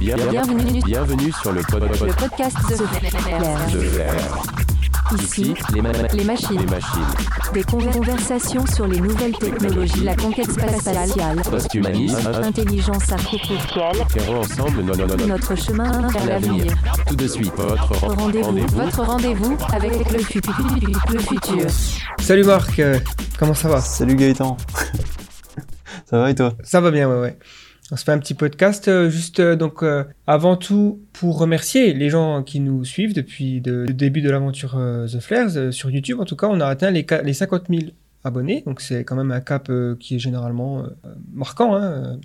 Bien- Bienvenue, bienvenue sur le pod, pod- le podcast de de. Ici, les, ma- les machines. les machines. Des conver- conversations sur les nouvelles technologies, la conquête spatiale, Posthumanisme. intelligence artificielle, Ferons ensemble no- no- no- no- notre chemin vers l'avenir. Tout de suite, votre ren- Rendez-vous, votre rendez-vous avec le futur. Le futur. Salut Marc, euh, comment ça va? Salut Gaëtan. ça va et toi? Ça va bien, ouais, ouais. On se fait un petit podcast, euh, juste euh, donc euh, avant tout pour remercier les gens qui nous suivent depuis de- le début de l'aventure euh, The Flares euh, sur YouTube. En tout cas, on a atteint les, ca- les 50 000 abonnés, donc c'est quand même un cap qui est généralement marquant. Hein.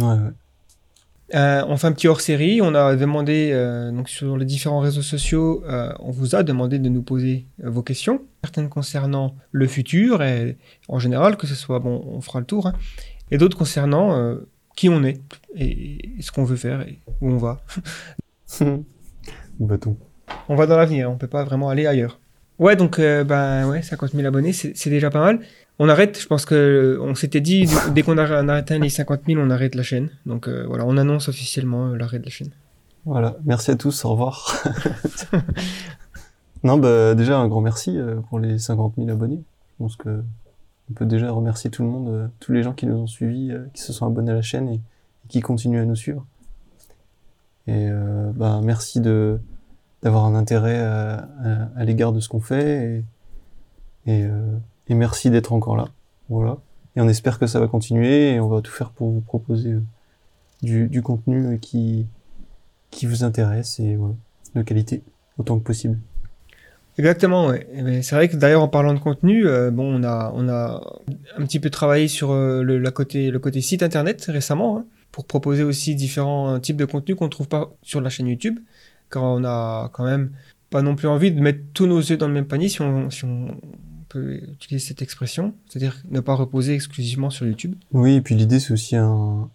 Ouais, ouais. On fait un petit hors-série. On a demandé donc sur les différents réseaux sociaux, on vous a demandé de nous poser vos questions, certaines concernant le futur et en général que ce soit bon, on fera le tour, hein, et d'autres concernant qui on est et, et ce qu'on veut faire et où on va. Bâton. On va dans l'avenir, on peut pas vraiment aller ailleurs. Ouais, donc euh, ben ouais, 50 000 abonnés, c'est déjà pas mal. On arrête, je pense que euh, on s'était dit dès qu'on a, atteint les 50 000, on arrête la chaîne. Donc euh, voilà, on annonce officiellement l'arrêt de la chaîne. Voilà, merci à tous, au revoir. non, bah déjà un grand merci pour les 50 000 abonnés. Je pense que on peut déjà remercier tout le monde, euh, tous les gens qui nous ont suivis, euh, qui se sont abonnés à la chaîne et, qui continuent à nous suivre. Et euh, bah, merci de d'avoir un intérêt à, à- à l'égard de ce qu'on fait et, et, euh, et merci d'être encore là. Voilà. Et on espère que ça va continuer et on va tout faire pour vous proposer euh, du, du contenu euh, qui, qui vous intéresse et voilà, de qualité autant que possible. Exactement, ouais. C'est vrai que d'ailleurs en parlant de contenu, euh, bon, on a, on a un petit peu travaillé sur euh, le, côté, le côté site internet récemment hein, pour proposer aussi différents types de contenus qu'on ne trouve pas sur la chaîne YouTube, car on a quand même pas non plus envie de mettre tous nos œufs dans le même panier si on, si on peut utiliser cette expression, c'est-à-dire ne pas reposer exclusivement sur YouTube. Oui, et puis l'idée c'est aussi en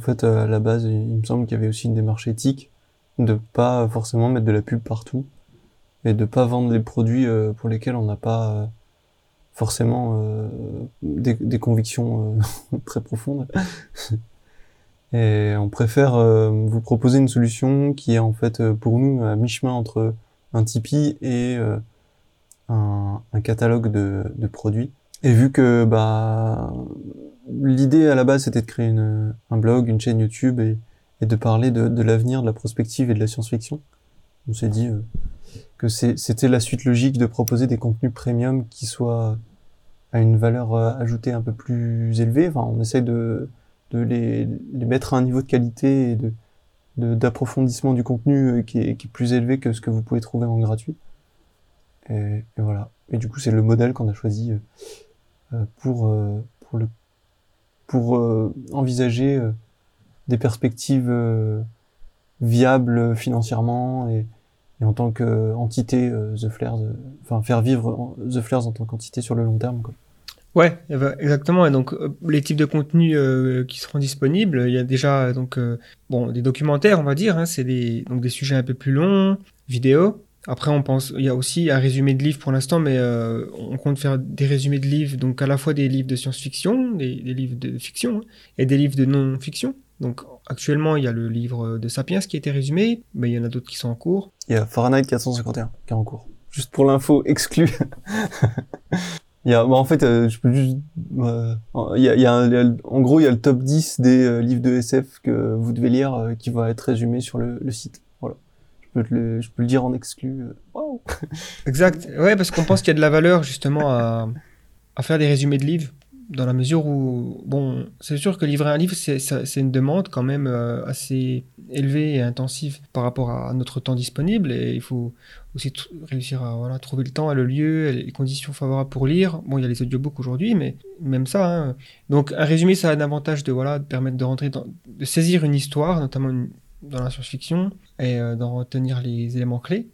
fait à la base il me semble qu'il y avait aussi une démarche éthique de pas forcément mettre de la pub partout et de pas vendre les produits euh, pour lesquels on n'a pas euh, forcément euh, des, convictions très profondes. Et on préfère vous proposer une solution qui est en fait pour nous à mi-chemin entre un Tipeee et un, catalogue de, produits. Et vu que bah l'idée à la base c'était de créer un blog, une chaîne YouTube et, de parler de, l'avenir, de la prospective et de la science-fiction, on s'est dit que c'était la suite logique de proposer des contenus premium qui soient à une valeur euh, ajoutée un peu plus élevée. Enfin, on essaie de, de les, les mettre à un niveau de qualité et de d'approfondissement du contenu euh, qui est, qui est plus élevé que ce que vous pouvez trouver en gratuit. Et, et voilà. Et du coup, c'est le modèle qu'on a choisi euh, pour pour le pour envisager des perspectives viables financièrement et, et en tant qu'entité euh, The Flares, euh, enfin faire vivre The Flares en tant qu'entité sur le long terme. Quoi. Ouais, eh ben, exactement. Et donc, euh, les types de contenus euh, qui seront disponibles, il y a déjà donc euh, bon des documentaires, on va dire. Hein, c'est des donc des sujets un peu plus longs, vidéos. Après, on pense, il y a aussi un résumé de livres pour l'instant, mais euh, on compte faire des résumés de livres, donc à la fois des livres de science-fiction, des, des livres de fiction, hein, et des livres de non-fiction. Donc, actuellement, il y a le livre de Sapiens qui a été résumé, mais il y en a d'autres qui sont en cours. Il y a Fahrenheit 451 qui est en cours. Juste pour l'info exclue. il y a, bah en fait, euh, je peux juste, euh, il y a, en gros, il y a le top 10 des euh, livres de SF que vous devez lire qui va être résumé sur le, site. Voilà. Je peux, le, dire en exclu. Exact. Ouais, parce qu'on pense qu'il y a de la valeur justement à faire des résumés de livres, dans la mesure où, bon, c'est sûr que livrer un livre, c'est une demande quand même euh, assez élevée et intensive par rapport à notre temps disponible, et il faut aussi réussir à voilà, trouver le temps, et le lieu, les conditions favorables pour lire. Bon, il y a les audiobooks aujourd'hui, mais même ça. hein. Donc, un résumé, ça a un avantage de voilà, de permettre de rentrer de saisir une histoire, notamment dans la science-fiction, et euh, d'en retenir les éléments clés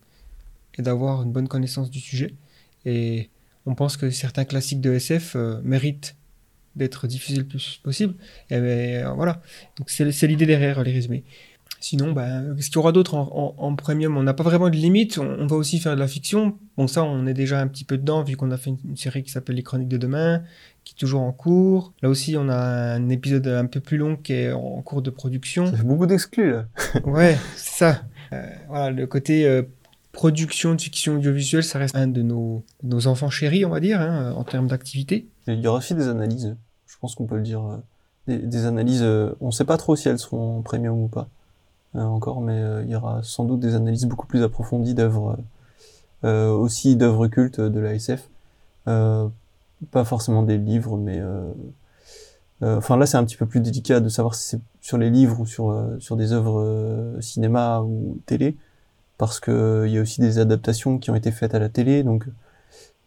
et d'avoir une bonne connaissance du sujet. Et on pense que certains classiques de SF euh, méritent d'être diffusés le plus possible. Et ben, euh, voilà. Donc c'est l'idée derrière les résumés. Sinon, ben, qu'est-ce qu'il y aura d'autre en, en- en premium On n'a pas vraiment de limite. On, on va aussi faire de la fiction. Bon, ça, on est déjà un petit peu dedans, vu qu'on a fait une, une série qui s'appelle Les Chroniques de demain, qui est toujours en cours. Là aussi, on a un épisode un peu plus long qui est en cours de production. Ça fait beaucoup d'exclus, là. Ouais, c'est ça. Euh, voilà, le côté euh, production de fiction audiovisuelle, ça reste un de nos, nos enfants chéris, on va dire, hein, en termes d'activité. Il y aura aussi des analyses, je pense qu'on peut le dire. euh, Des, analyses, euh, on sait pas trop si elles seront premium ou pas, euh, encore, mais il y aura sans doute des analyses beaucoup plus approfondies d'œuvres, aussi d'œuvres cultes de la SF. Pas forcément des livres, mais... Enfin là, c'est un petit peu plus délicat de savoir si c'est sur les livres ou sur, sur des œuvres cinéma ou télé, parce que euh, il y a aussi des adaptations qui ont été faites à la télé, donc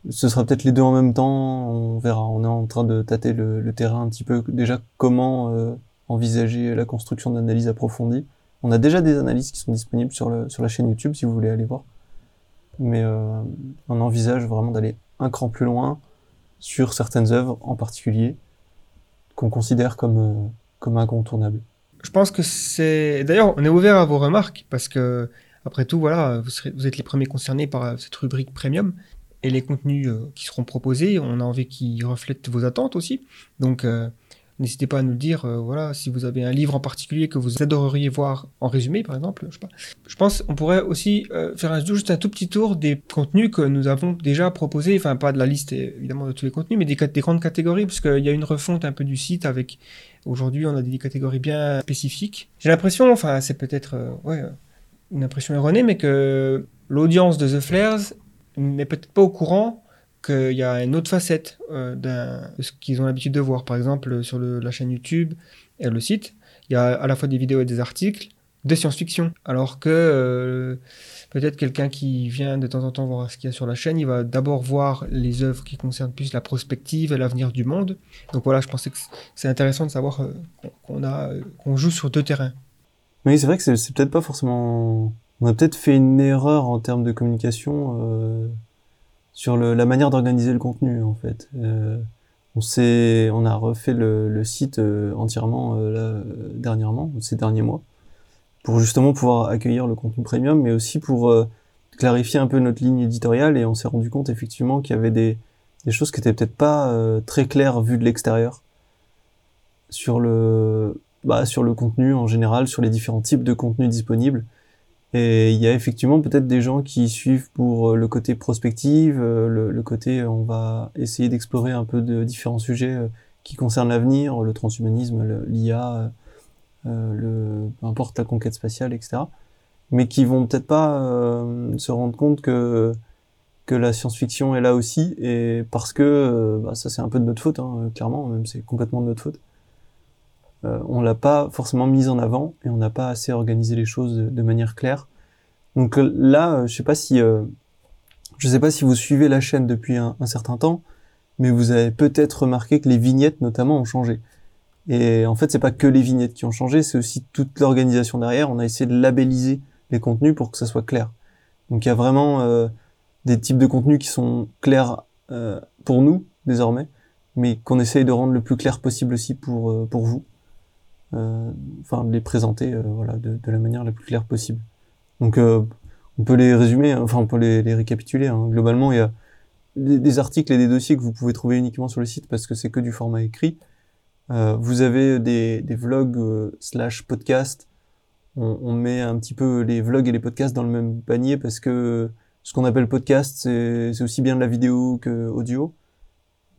ce sera peut-être les deux en même temps, on verra. On est en train de tâter le, le terrain un petit peu. Déjà, comment euh, envisager la construction d'analyses approfondies. On a déjà des analyses qui sont disponibles sur, le, sur la chaîne YouTube si vous voulez aller voir. Mais euh, on envisage vraiment d'aller un cran plus loin sur certaines œuvres en particulier qu'on considère comme, euh, comme incontournables. Je pense que c'est. D'ailleurs, on est ouvert à vos remarques parce que, après tout, voilà, vous, serez- vous êtes les premiers concernés par euh, cette rubrique premium et les contenus euh, qui seront proposés. On a envie qu'ils reflètent vos attentes aussi. Donc, euh, n'hésitez pas à nous le dire. euh, voilà, si vous avez un livre en particulier que vous adoreriez voir en résumé, par exemple, je pense qu'on pourrait aussi faire un, juste un tout petit tour des contenus que nous avons déjà proposés. Enfin, pas de la liste évidemment de tous les contenus, mais des, des grandes catégories, parce qu'il y a une refonte un peu du site avec Aujourd'hui, on a des catégories bien spécifiques. J'ai l'impression, enfin, c'est peut-être une impression erronée, mais que l'audience de The Flares n'est peut-être pas au courant qu'il y a une autre facette euh, de ce qu'ils ont l'habitude de voir. Par exemple, sur la chaîne YouTube et le site, il y a à la fois des vidéos et des articles de science-fiction. Alors que euh, peut-être quelqu'un qui vient de temps en temps voir ce qu'il y a sur la chaîne, il va d'abord voir les œuvres qui concernent plus la prospective et l'avenir du monde. Donc voilà, je pensais que c'est intéressant de savoir euh, qu'on- a qu'on joue sur deux terrains. Oui, c'est vrai que c'est peut-être pas forcément. On a peut-être fait une erreur en termes de communication euh, sur la manière d'organiser le contenu en fait. Euh, on a refait le, site euh, entièrement dernièrement, ces derniers mois, pour justement pouvoir accueillir le contenu premium, mais aussi pour clarifier un peu notre ligne éditoriale. Et on s'est rendu compte effectivement qu'il y avait des, choses qui étaient peut-être pas très claires vues de l'extérieur sur le, bah, sur le contenu en général, sur les différents types de contenus disponibles. Et il y a effectivement peut-être des gens qui suivent pour euh, le côté prospective, euh, le, côté euh, on va essayer d'explorer un peu de différents sujets qui concernent l'avenir, le transhumanisme, l'IA, le, peu importe la conquête spatiale, etc. Mais qui vont peut-être pas se rendre compte que que la science-fiction est là aussi, et parce que bah, ça c'est un peu de notre faute, hein, clairement, même c'est complètement de notre faute euh, on l'a pas forcément mise en avant et on n'a pas assez organisé les choses de, manière claire. Donc euh, là, euh, je sais pas si, euh, je sais pas si vous suivez la chaîne depuis un, un certain temps, mais vous avez peut-être remarqué que les vignettes notamment ont changé. Et en fait, c'est pas que les vignettes qui ont changé, c'est aussi toute l'organisation derrière. On a essayé de labelliser les contenus pour que ça soit clair. Donc il y a vraiment euh, des types de contenus qui sont clairs euh, pour nous désormais, mais qu'on essaye de rendre le plus clair possible aussi pour euh, pour vous enfin de les présenter euh, voilà de, la manière la plus claire possible. Donc euh, on peut les résumer hein, enfin on peut les, récapituler hein. globalement il y a des, articles et des dossiers que vous pouvez trouver uniquement sur le site parce que c'est que du format écrit. Euh, vous avez des, vlogs euh, slash podcasts on, met un petit peu les vlogs et les podcasts dans le même panier parce que ce qu'on appelle podcast c'est aussi bien de la vidéo que audio.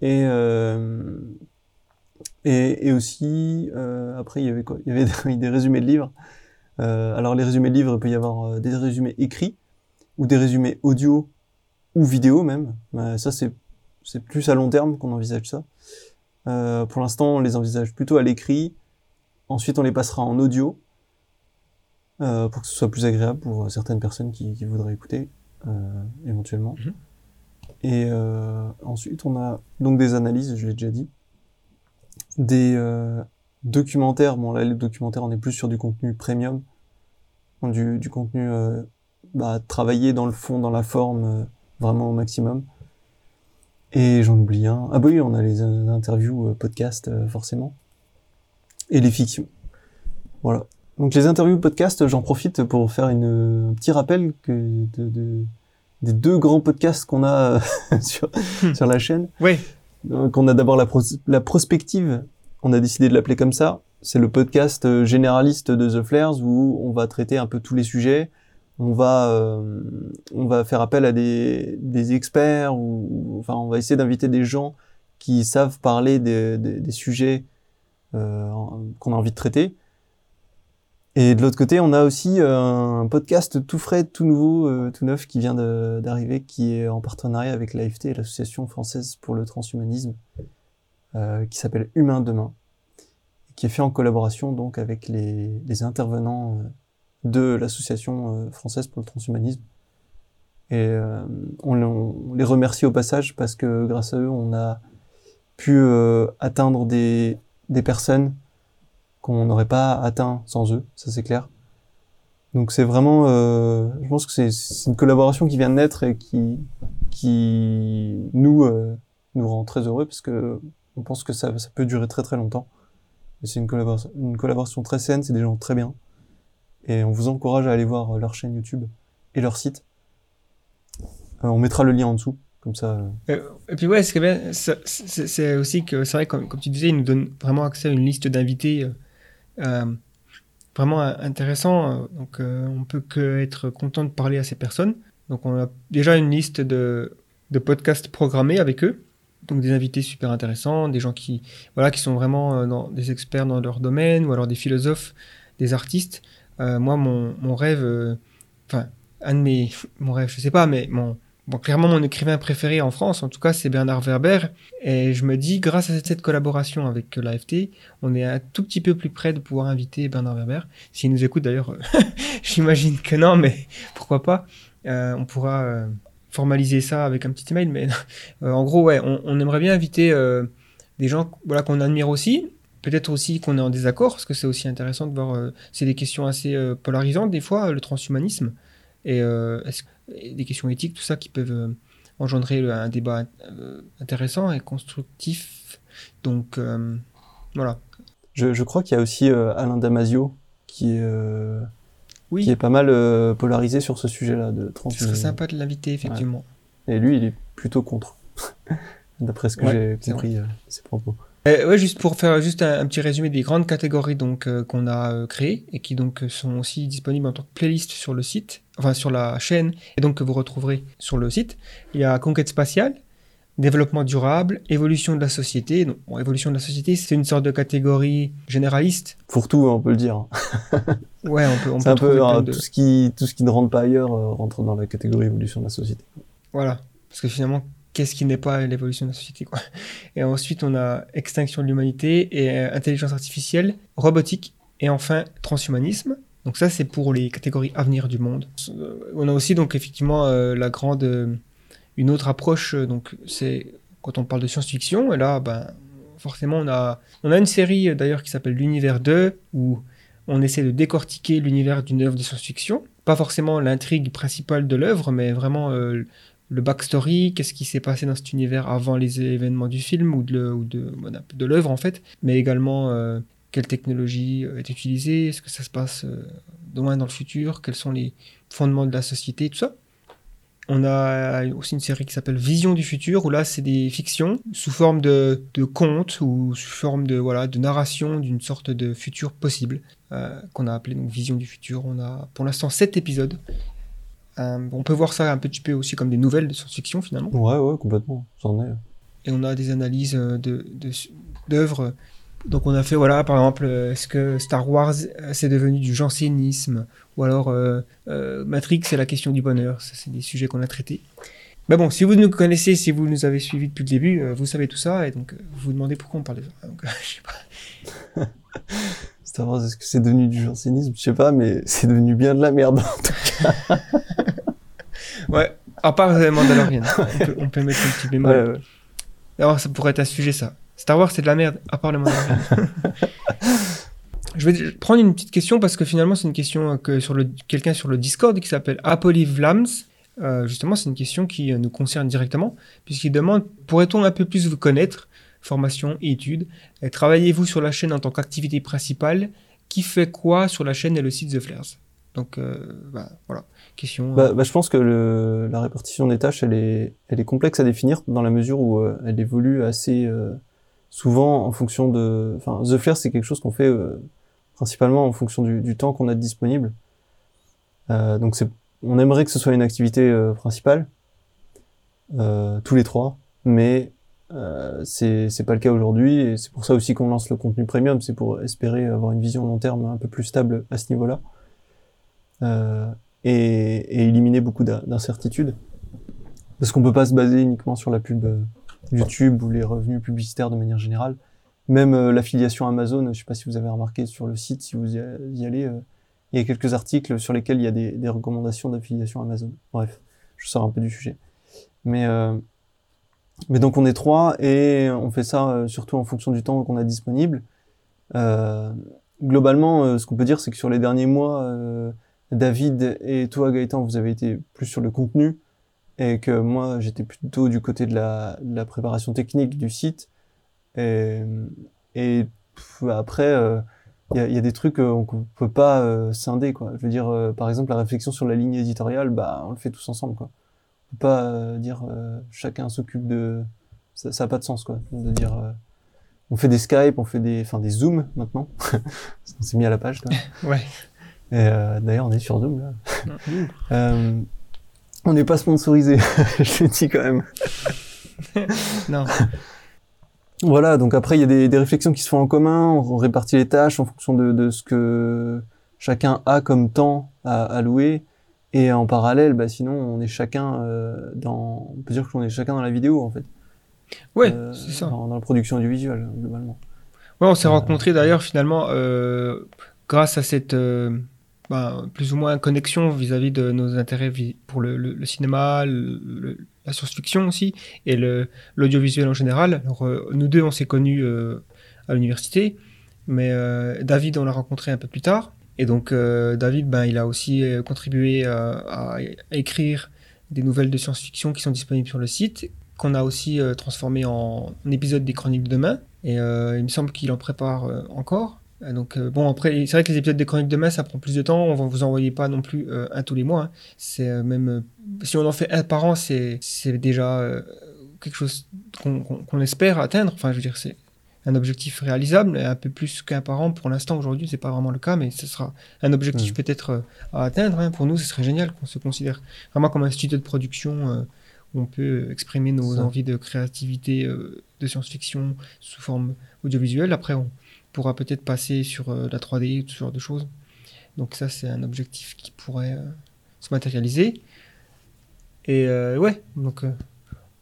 Et euh, et, et aussi, euh, après, il y avait quoi? Il y avait des, résumés de livres. Euh, alors, les résumés de livres, il peut y avoir euh, des résumés écrits ou des résumés audio ou vidéo même. Ça, c'est plus à long terme qu'on envisage ça. Euh, pour l'instant, on les envisage plutôt à l'écrit. Ensuite, on les passera en audio pour que ce soit plus agréable pour certaines personnes qui, qui voudraient écouter éventuellement. Mhm. Et ensuite, on a donc des analyses, je l'ai déjà dit des euh, documentaires. Bon, là, les documentaires, on est plus sur du contenu premium, du, du contenu euh, bah, travaillé dans le fond, dans la forme, euh, vraiment au maximum. Et j'en oublie un. Ah bah oui, on a les interviews, euh, podcasts, euh, forcément. Et les fictions. Voilà. Donc les interviews podcast, j'en profite pour faire une, un petit rappel que de, de- des deux grands podcasts qu'on a sur, sur la chaîne. Ouais. Donc on a d'abord la, pros- la prospective, on a décidé de l'appeler comme ça. C'est le podcast euh, généraliste de The Flares où on va traiter un peu tous les sujets. On va, euh, on va faire appel à des, des experts ou- enfin, on va essayer d'inviter des gens qui savent parler des, des, des sujets euh, qu'on a envie de traiter. Et de l'autre côté, on a aussi euh, un podcast tout frais, tout nouveau, euh, tout neuf qui vient d'arriver, qui est en partenariat avec l'AFT, l'Association française pour le transhumanisme, euh, qui s'appelle Humain Demain, qui est fait en collaboration donc avec les, intervenants euh, de l'Association française pour le transhumanisme. Et on, les remercie au passage parce que grâce à eux, on a pu atteindre des personnes qu'on n'aurait pas atteint sans eux, ça c'est clair. Donc c'est vraiment, euh, je pense que c'est une collaboration qui vient de naître et qui, qui nous, euh, nous rend très heureux parce que on pense que ça, ça peut durer très très longtemps. Et c'est une collaboration, une collaboration très saine, c'est des gens très bien. Et on vous encourage à aller voir leur chaîne YouTube et leur site. Euh, on mettra le lien en dessous, comme ça. euh, Euh, et puis ouais, c'est aussi que c'est vrai, comme, comme tu disais, ils nous donnent vraiment accès à une liste d'invités euh, euh, vraiment euh, intéressant. euh, Donc euh, on peut que être content de parler à ces personnes. Donc on a déjà une liste de, de podcasts programmés avec eux. Donc des invités super intéressants, des gens qui voilà qui sont vraiment dans- des experts dans leur domaine ou alors des philosophes, des artistes. Moi mon, mon rêve, enfin un de mes mon rêve, je sais pas, mais mon Bon, clairement, mon écrivain préféré en France, en tout cas, c'est Bernard Werber. Et je me dis, grâce à cette collaboration avec l'AFT, on est un tout petit peu plus près de pouvoir inviter Bernard Werber. S'il nous écoute d'ailleurs, euh, j'imagine que non, mais pourquoi pas. Euh, on pourra euh, formaliser ça avec un petit email. Mais euh, en gros, ouais, on, aimerait bien inviter euh, des gens voilà, qu'on admire aussi. Peut-être aussi qu'on est en désaccord, parce que c'est aussi intéressant de voir. euh, c'est des questions assez euh, polarisantes, des fois, le transhumanisme. Et euh, est-ce et des questions éthiques, tout ça qui peuvent euh, engendrer un débat euh, intéressant et constructif. Donc euh, voilà. Je, je crois qu'il y a aussi euh, Alain Damasio qui est, euh, Oui, qui est pas mal euh, polarisé sur ce sujet-là de ce serait sympa de l'inviter, effectivement. Et lui, il est plutôt contre. D'après ce que Ouais, j'ai compris, euh, ses propos. Euh, ouais, juste pour faire juste un, un petit résumé des grandes catégories donc euh, qu'on a euh, créées et qui donc euh, sont aussi disponibles en tant que playlist sur le site, enfin sur la chaîne et donc que vous retrouverez sur le site. Il y a conquête spatiale, développement durable, évolution de la société. Donc, bon, évolution de la société, c'est une sorte de catégorie généraliste. Pour tout, on peut le dire. Ouais, on peut, on peut un peu de- tout ce qui tout ce qui ne rentre pas ailleurs rentre dans la catégorie évolution de la société. Voilà. Parce que finalement, qu'est-ce qui n'est pas l'évolution de la société. Et ensuite, on a extinction de l'humanité et euh, intelligence artificielle, robotique et enfin transhumanisme. Donc ça, c'est pour les catégories avenir du monde. Euh, On a aussi donc effectivement euh, la grande, une autre approche. donc c'est quand on parle de science-fiction. Et là, ben forcément, on a, on a une série d'ailleurs qui s'appelle l'univers 2 où on essaie de décortiquer l'univers d'une œuvre de science-fiction. Pas forcément l'intrigue principale de l'œuvre, mais vraiment le backstory, qu'est-ce qui s'est passé dans cet univers avant les événements du film ou de, l'œuvre en fait, mais également euh, quelle technologie euh, est utilisée, est-ce que ça se passe euh, loin dans le futur, quels sont les fondements de la société, tout ça. On a aussi une série qui s'appelle Vision du futur, où là c'est des fictions sous forme de, contes ou sous forme de, narration d'une sorte de futur possible, euh, qu'on a appelé Vision du futur. On a pour l'instant 7 épisodes. Euh, on peut voir ça un petit peu aussi comme des nouvelles de science-fiction finalement. Ouais, ouais, complètement. C'en est. Et on a des analyses euh, de de- d'œuvres. Donc on a fait, voilà, par exemple, euh, est-ce que Star Wars, c'est devenu du jansénisme? Ou alors euh, euh, Matrix, c'est la question du bonheur. Ça, c'est des sujets qu'on a traités. Mais bon, si vous nous connaissez, si vous nous avez suivis depuis le début, vous savez tout ça, et donc vous vous demandez pourquoi on parle de ça. Donc, je sais pas. Star Wars, est-ce que c'est devenu du jansénisme Je sais pas, mais c'est devenu bien de la merde. Ouais, à part Mandalorian, on peut, on peut mettre un petit bémol. Ouais, ça pourrait être un sujet, ça. Star Wars, c'est de la merde, à part le Mandalorian. Je vais prendre une petite question parce que finalement, c'est une question que sur le quelqu'un sur le Discord qui s'appelle Apolly Vlams. Euh, justement, c'est une question qui euh, nous concerne directement puisqu'il demande pourrait-on un peu plus vous connaître, formation et études, et travaillez-vous sur la chaîne en tant qu'activité principale? Qui fait quoi sur la chaîne et le site The Flares? Donc euh, bah, voilà, question. Bah, bah, je pense que le, la répartition des tâches, elle est, elle est complexe à définir dans la mesure où euh, elle évolue assez euh, souvent en fonction de. Enfin, The Flare, c'est quelque chose qu'on fait euh, principalement en fonction du, du temps qu'on a disponible. Euh, donc, c'est, on aimerait que ce soit une activité euh, principale, euh, tous les trois, mais euh, c'est, pas le cas aujourd'hui, et c'est pour ça aussi qu'on lance le contenu premium, c'est pour espérer avoir une vision long terme un peu plus stable à ce niveau-là. Euh, et, et éliminer beaucoup d'in- d'incertitudes. Parce qu'on peut pas se baser uniquement sur la pub euh, YouTube ou les revenus publicitaires de manière générale. Même euh, l'affiliation Amazon, je sais pas si vous avez remarqué sur le site, si vous y allez, euh, il y a quelques articles sur lesquels il y a des, des recommandations d'affiliation Amazon. Bref, je sors un peu du sujet. Mais, mais donc on est trois et on fait ça euh, surtout en fonction du temps qu'on a disponible. Euh, globalement, euh, ce qu'on peut dire, c'est que sur les derniers mois, euh, David et toi, Gaëtan, vous avez été plus sur le contenu et que moi, j'étais plutôt du côté de la, de la préparation technique du site. Et, et après, il y, y a des trucs qu'on peut pas scinder, quoi. Je veux dire, par exemple, la réflexion sur la ligne éditoriale, bah, on le fait tous ensemble, quoi. Peut pas euh, dire euh, chacun s'occupe de... Ça, ça a pas de sens, quoi. De dire... euh, on fait des Skype, on fait des, enfin des Zooms maintenant. on s'est mis à la page. Là. Ouais. Et euh, d'ailleurs, on est sur Zoom là. Euh, on n'est pas sponsorisé, je le dis quand même. Non. Voilà, donc après, il y a des, des réflexions qui se font en commun, on répartit les tâches en fonction de, de ce que chacun a comme temps à allouer. Et en parallèle, bah, sinon, on est chacun euh, dans... On peut dire qu'on est chacun dans la vidéo, en fait. Ouais, Euh, c'est ça. Dans, dans la production audiovisuelle, globalement. Ouais, on s'est Euh, rencontrés d'ailleurs finalement grâce à cette bah, plus ou moins connexion vis-à-vis de nos intérêts pour le, le- le cinéma, le- la science-fiction aussi et l'audiovisuel en général. Alors, euh, nous deux, on s'est connus euh, à l'université, mais euh, David, on l'a rencontré un peu plus tard. Et donc, euh, David, ben, il a aussi euh, contribué à, à écrire des nouvelles de science-fiction qui sont disponibles sur le site, qu'on a aussi euh, transformé en, en épisode des Chroniques de demain. Et euh, il me semble qu'il en prépare euh, encore. Euh, Donc euh, bon après c'est vrai que les épisodes des chroniques de demain ça prend plus de temps. On va vous envoyer pas non plus euh, un tous les mois. hein. C'est euh, même euh, si on en fait un par an c'est déjà euh, quelque chose qu'on espère atteindre. Enfin je veux dire c'est un objectif réalisable, un peu plus qu'un par an pour l'instant aujourd'hui c'est pas vraiment le cas mais ce sera un objectif Mm. peut-être euh, à atteindre. hein. Pour nous ce serait génial qu'on se considère vraiment comme un studio de production euh, où on peut exprimer nos Ça. envies de créativité euh, de science-fiction sous forme audiovisuelle. Après, on pourra peut-être passer sur la 3D, tout ce genre de choses. Donc ça, c'est un objectif qui pourrait euh, se matérialiser. Et euh, ouais, donc euh,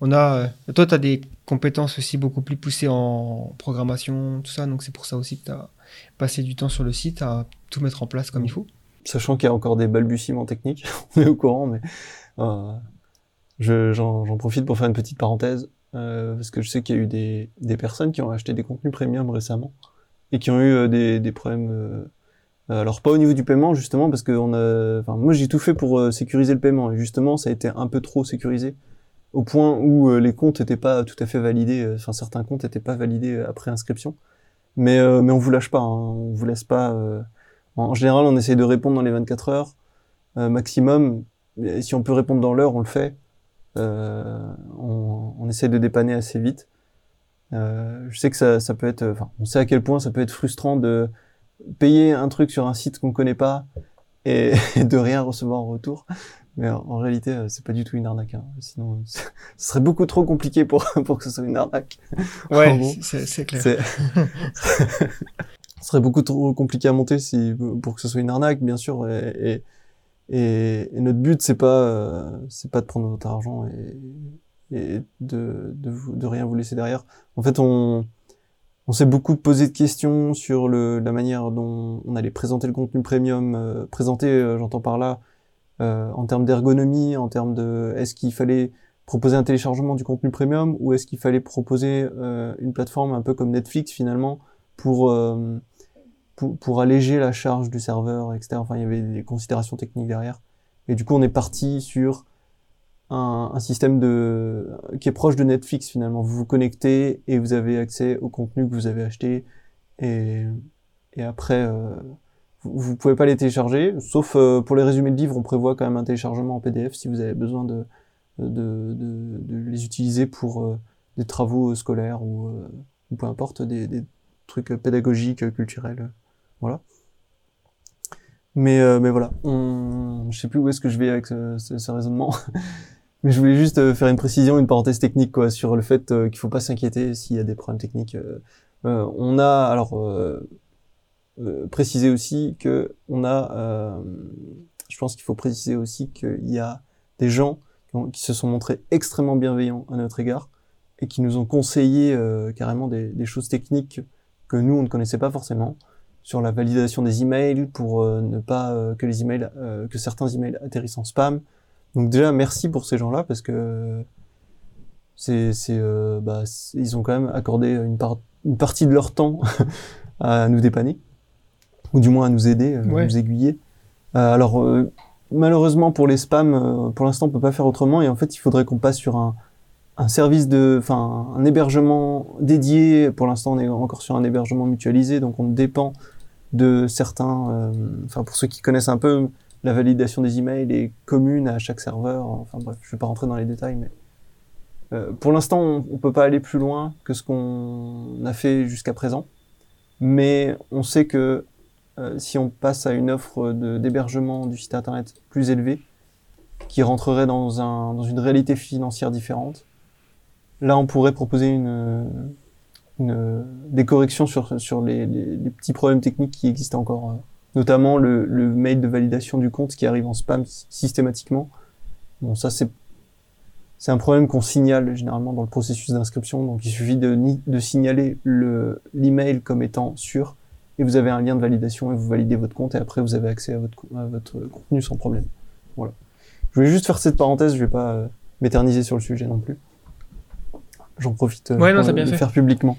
on a... euh, toi, tu as des compétences aussi beaucoup plus poussées en programmation, tout ça. Donc c'est pour ça aussi que tu as passé du temps sur le site à tout mettre en place comme il faut. Sachant qu'il y a encore des balbutiements techniques, on est au courant, mais euh, je- j'en profite pour faire une petite parenthèse, euh, parce que je sais qu'il y a eu des, personnes qui ont acheté des contenus premium récemment, et qui ont eu des, des problèmes... alors pas au niveau du paiement, justement, parce que moi j'ai tout fait pour sécuriser le paiement, et justement ça a été un peu trop sécurisé, au point où euh, les comptes n'étaient pas tout à fait validés, euh, enfin certains comptes n'étaient pas validés euh, après inscription. Mais, euh, mais on vous lâche pas, hein, on vous laisse pas... euh, en général, on essaye de répondre dans les 24 heures euh, maximum. Si on peut répondre dans l'heure, on le fait. On, on de dépanner assez vite. Je sais que ça, ça peut être, enfin, on sait à quel point ça peut être frustrant de payer un truc sur un site qu'on connaît pas et, de rien recevoir en retour. Mais en, en réalité, euh, c'est pas du tout une arnaque. Hein. Sinon, ce serait beaucoup trop compliqué pour pour que ce soit une arnaque. Ouais, c'est clair. Ce serait beaucoup trop compliqué à monter si, pour que ce soit une arnaque, bien sûr. Et, et, et- notre but, c'est pas, euh, c'est pas de prendre votre argent et, et de, de, vous- de rien vous laisser derrière. En fait, on, on s'est beaucoup posé de questions sur le, la manière dont on allait présenter le contenu premium. euh, présenter, euh, j'entends par là, euh, en termes d'ergonomie, en termes de, est-ce qu'il fallait proposer un téléchargement du contenu premium ou est-ce qu'il fallait proposer euh, une plateforme un peu comme Netflix finalement pour, euh, pour alléger la charge du serveur, etc. Enfin, il y avait des considérations techniques derrière. Et du coup, on est parti sur un, système qui est proche de Netflix finalement. Vous vous connectez et vous avez accès au contenu que vous avez acheté et après euh, vous, pouvez pas les télécharger, sauf euh, pour les résumés de livres, on prévoit quand même un téléchargement en PDF si vous avez besoin de, de, de, de les utiliser pour euh, des travaux scolaires ou, euh, ou peu importe, des, des trucs pédagogiques, culturels, euh, voilà. Mais, euh, mais voilà, on... je sais plus où est-ce que je vais avec ce, ce- ce raisonnement. mais je voulais juste euh, faire une précision, une parenthèse technique quoi, sur le fait euh, qu'il faut pas s'inquiéter s'il y a des problèmes techniques. euh. Euh, on a alors euh, euh, préciser aussi que on a, euh, je pense qu'il faut préciser aussi qu'il y a des gens qui, se sont montrés extrêmement bienveillants à notre égard et qui nous ont conseillé euh, carrément des, des choses techniques que nous on ne connaissait pas forcément sur la validation des emails pour euh, ne pas euh, que les emails que certains emails atterrissent en spam. Donc déjà merci pour ces gens-là parce que c'est c'est bah, c'est- ils ont quand même accordé une part une partie de leur temps à nous dépanner ou du moins à nous aider, euh, Ouais. nous aiguiller. Euh, alors euh, malheureusement pour les spams, euh, pour l'instant on peut pas faire autrement et en fait il faudrait qu'on passe sur un un service de, enfin un hébergement dédié. Pour l'instant on est encore sur un hébergement mutualisé donc on dépend de certains. euh, Enfin pour ceux qui connaissent un peu la validation des emails est commune à chaque serveur. Enfin bref, je vais pas rentrer dans les détails mais euh, pour l'instant, on, on peut pas aller plus loin que ce qu'on a fait jusqu'à présent, mais on sait que euh, si on passe à une offre d'hébergement du site internet plus élevée, qui rentrerait dans, un, dans une réalité financière différente, là, on pourrait proposer une, une, des corrections sur, sur les, les- petits problèmes techniques qui existent encore, euh, notamment le, le mail de validation du compte qui arrive en spam sy- systématiquement. Bon, ça, c'est c'est un problème qu'on signale généralement dans le processus d'inscription. Donc, il suffit de, de signaler le, l'email comme étant sûr et vous avez un lien de validation et vous validez votre compte et après vous avez accès à votre, à votre contenu sans problème. Voilà. Je voulais juste faire cette parenthèse, je vais pas euh, m'éterniser sur le sujet non plus. J'en profite euh, Ouais, non, pour le bien le fait. faire publiquement.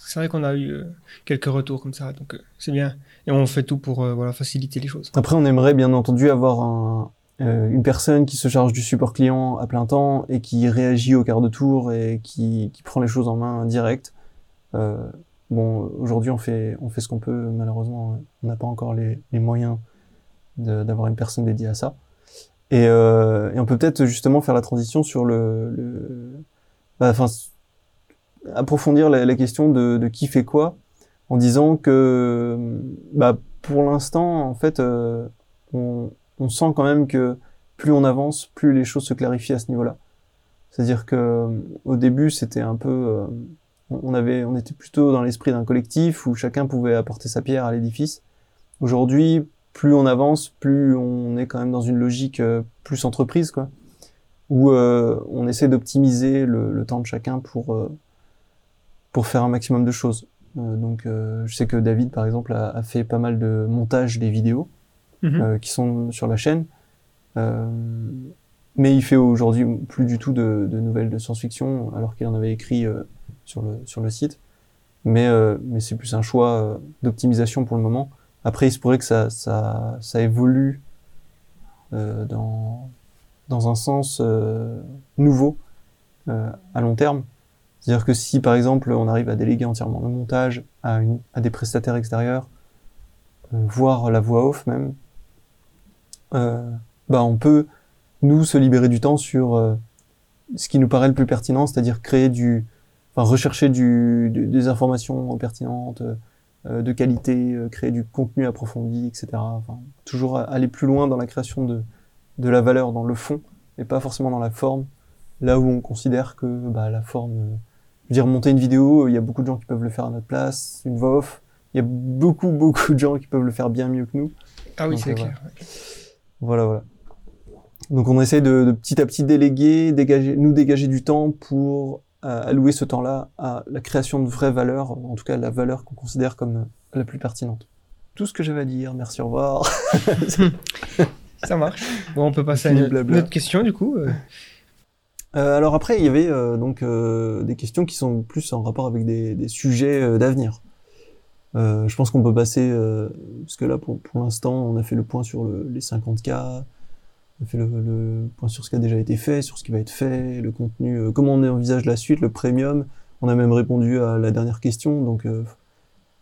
C'est vrai qu'on a eu euh, quelques retours comme ça, donc c'est bien. Et on fait tout pour voilà, faciliter les choses. Après, on aimerait bien entendu avoir un, une personne qui se charge du support client à plein temps et qui réagit au quart de tour et qui, qui prend les choses en main direct. Euh, bon, aujourd'hui, on fait, on fait ce qu'on peut. Malheureusement, on n'a pas encore les, les moyens d'avoir une personne dédiée à ça. Et, euh, et on peut peut-être justement faire la transition sur le, le bah, enfin, approfondir la, question de, de qui fait quoi en disant que bah, pour l'instant, en fait, euh, on, on sent quand même que plus on avance, plus les choses se clarifient à ce niveau-là. C'est-à-dire que euh, au début, c'était un peu, euh, on avait, on était plutôt dans l'esprit d'un collectif où chacun pouvait apporter sa pierre à l'édifice. Aujourd'hui, plus on avance, plus on est quand même dans une logique euh, plus entreprise, quoi, où euh, on essaie d'optimiser le, le temps de chacun pour euh, pour faire un maximum de choses. Euh, donc, euh, je sais que David, par exemple, a, a fait pas mal de montage des vidéos Mhm. euh, qui sont sur la chaîne. Euh, mais il fait aujourd'hui plus du tout de, de nouvelles de science-fiction, alors qu'il en avait écrit euh, sur, le, sur le site. Mais, euh, mais c'est plus un choix euh, d'optimisation pour le moment. Après, il se pourrait que ça, ça, ça évolue euh, dans, dans un sens nouveau à long terme. C'est-à-dire que si, par exemple, on arrive à déléguer entièrement le montage à, une, à des prestataires extérieurs, voire la voix off même, bah on peut nous se libérer du temps sur ce qui nous paraît le plus pertinent, c'est-à-dire créer du, enfin rechercher du, des informations pertinentes, euh, de qualité, euh, créer du contenu approfondi, etc. Enfin, toujours aller plus loin dans la création de de la valeur dans le fond et pas forcément dans la forme. Là où on considère que bah, la forme, euh, je veux dire monter une vidéo, il y a beaucoup de gens qui peuvent le faire à notre place, une voix off, il y a beaucoup beaucoup de gens qui peuvent le faire bien mieux que nous. Ah oui, c'est euh, clair. Voilà, voilà. Donc on essaie de, de petit à petit déléguer, dégager, nous dégager du temps pour euh, allouer ce temps-là à la création de vraies valeurs, en tout cas la valeur qu'on considère comme la plus pertinente. Tout ce que j'avais à dire, merci, au revoir. Ça marche. Bon, on peut passer à une, autre question du coup. euh. Euh, alors après, il y avait euh, donc euh, des questions qui sont plus en rapport avec des, des sujets euh, d'avenir. Euh, je pense qu'on peut passer, euh, parce que là, pour, pour l'instant, on a fait le point sur le- les 50K, on fait le, point sur ce qui a déjà été fait, sur ce qui va être fait, le contenu, euh, comment on envisage la suite, le premium. On a même répondu à la dernière question, donc euh,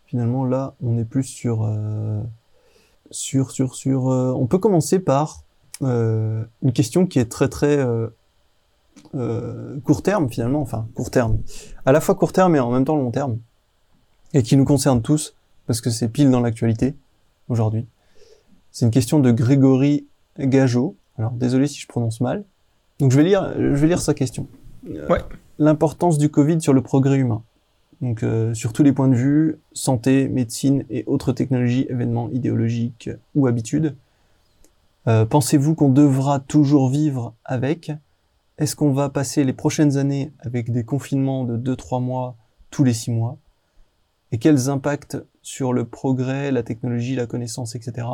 Finalement, là, on est plus sur, euh, sur, sur, sur. on peut commencer par une question qui est très, très court terme finalement, enfin court terme, à la fois court terme et en même temps long terme, et qui nous concerne tous parce que c'est pile dans l'actualité aujourd'hui. C'est une question de Grégory Gageot. Alors désolé si je prononce mal. Donc je vais lire, je vais lire sa question. Euh, Ouais. L'importance du Covid sur le progrès humain. Donc euh, sur tous les points de vue, santé, médecine et autres technologies, événements idéologiques ou habitudes. Euh, Pensez-vous qu'on devra toujours vivre avec? Est-ce qu'on va passer les prochaines années avec des confinements de 2-3 mois tous les 6 mois? Et quels impacts sur le progrès, la technologie, la connaissance, etc.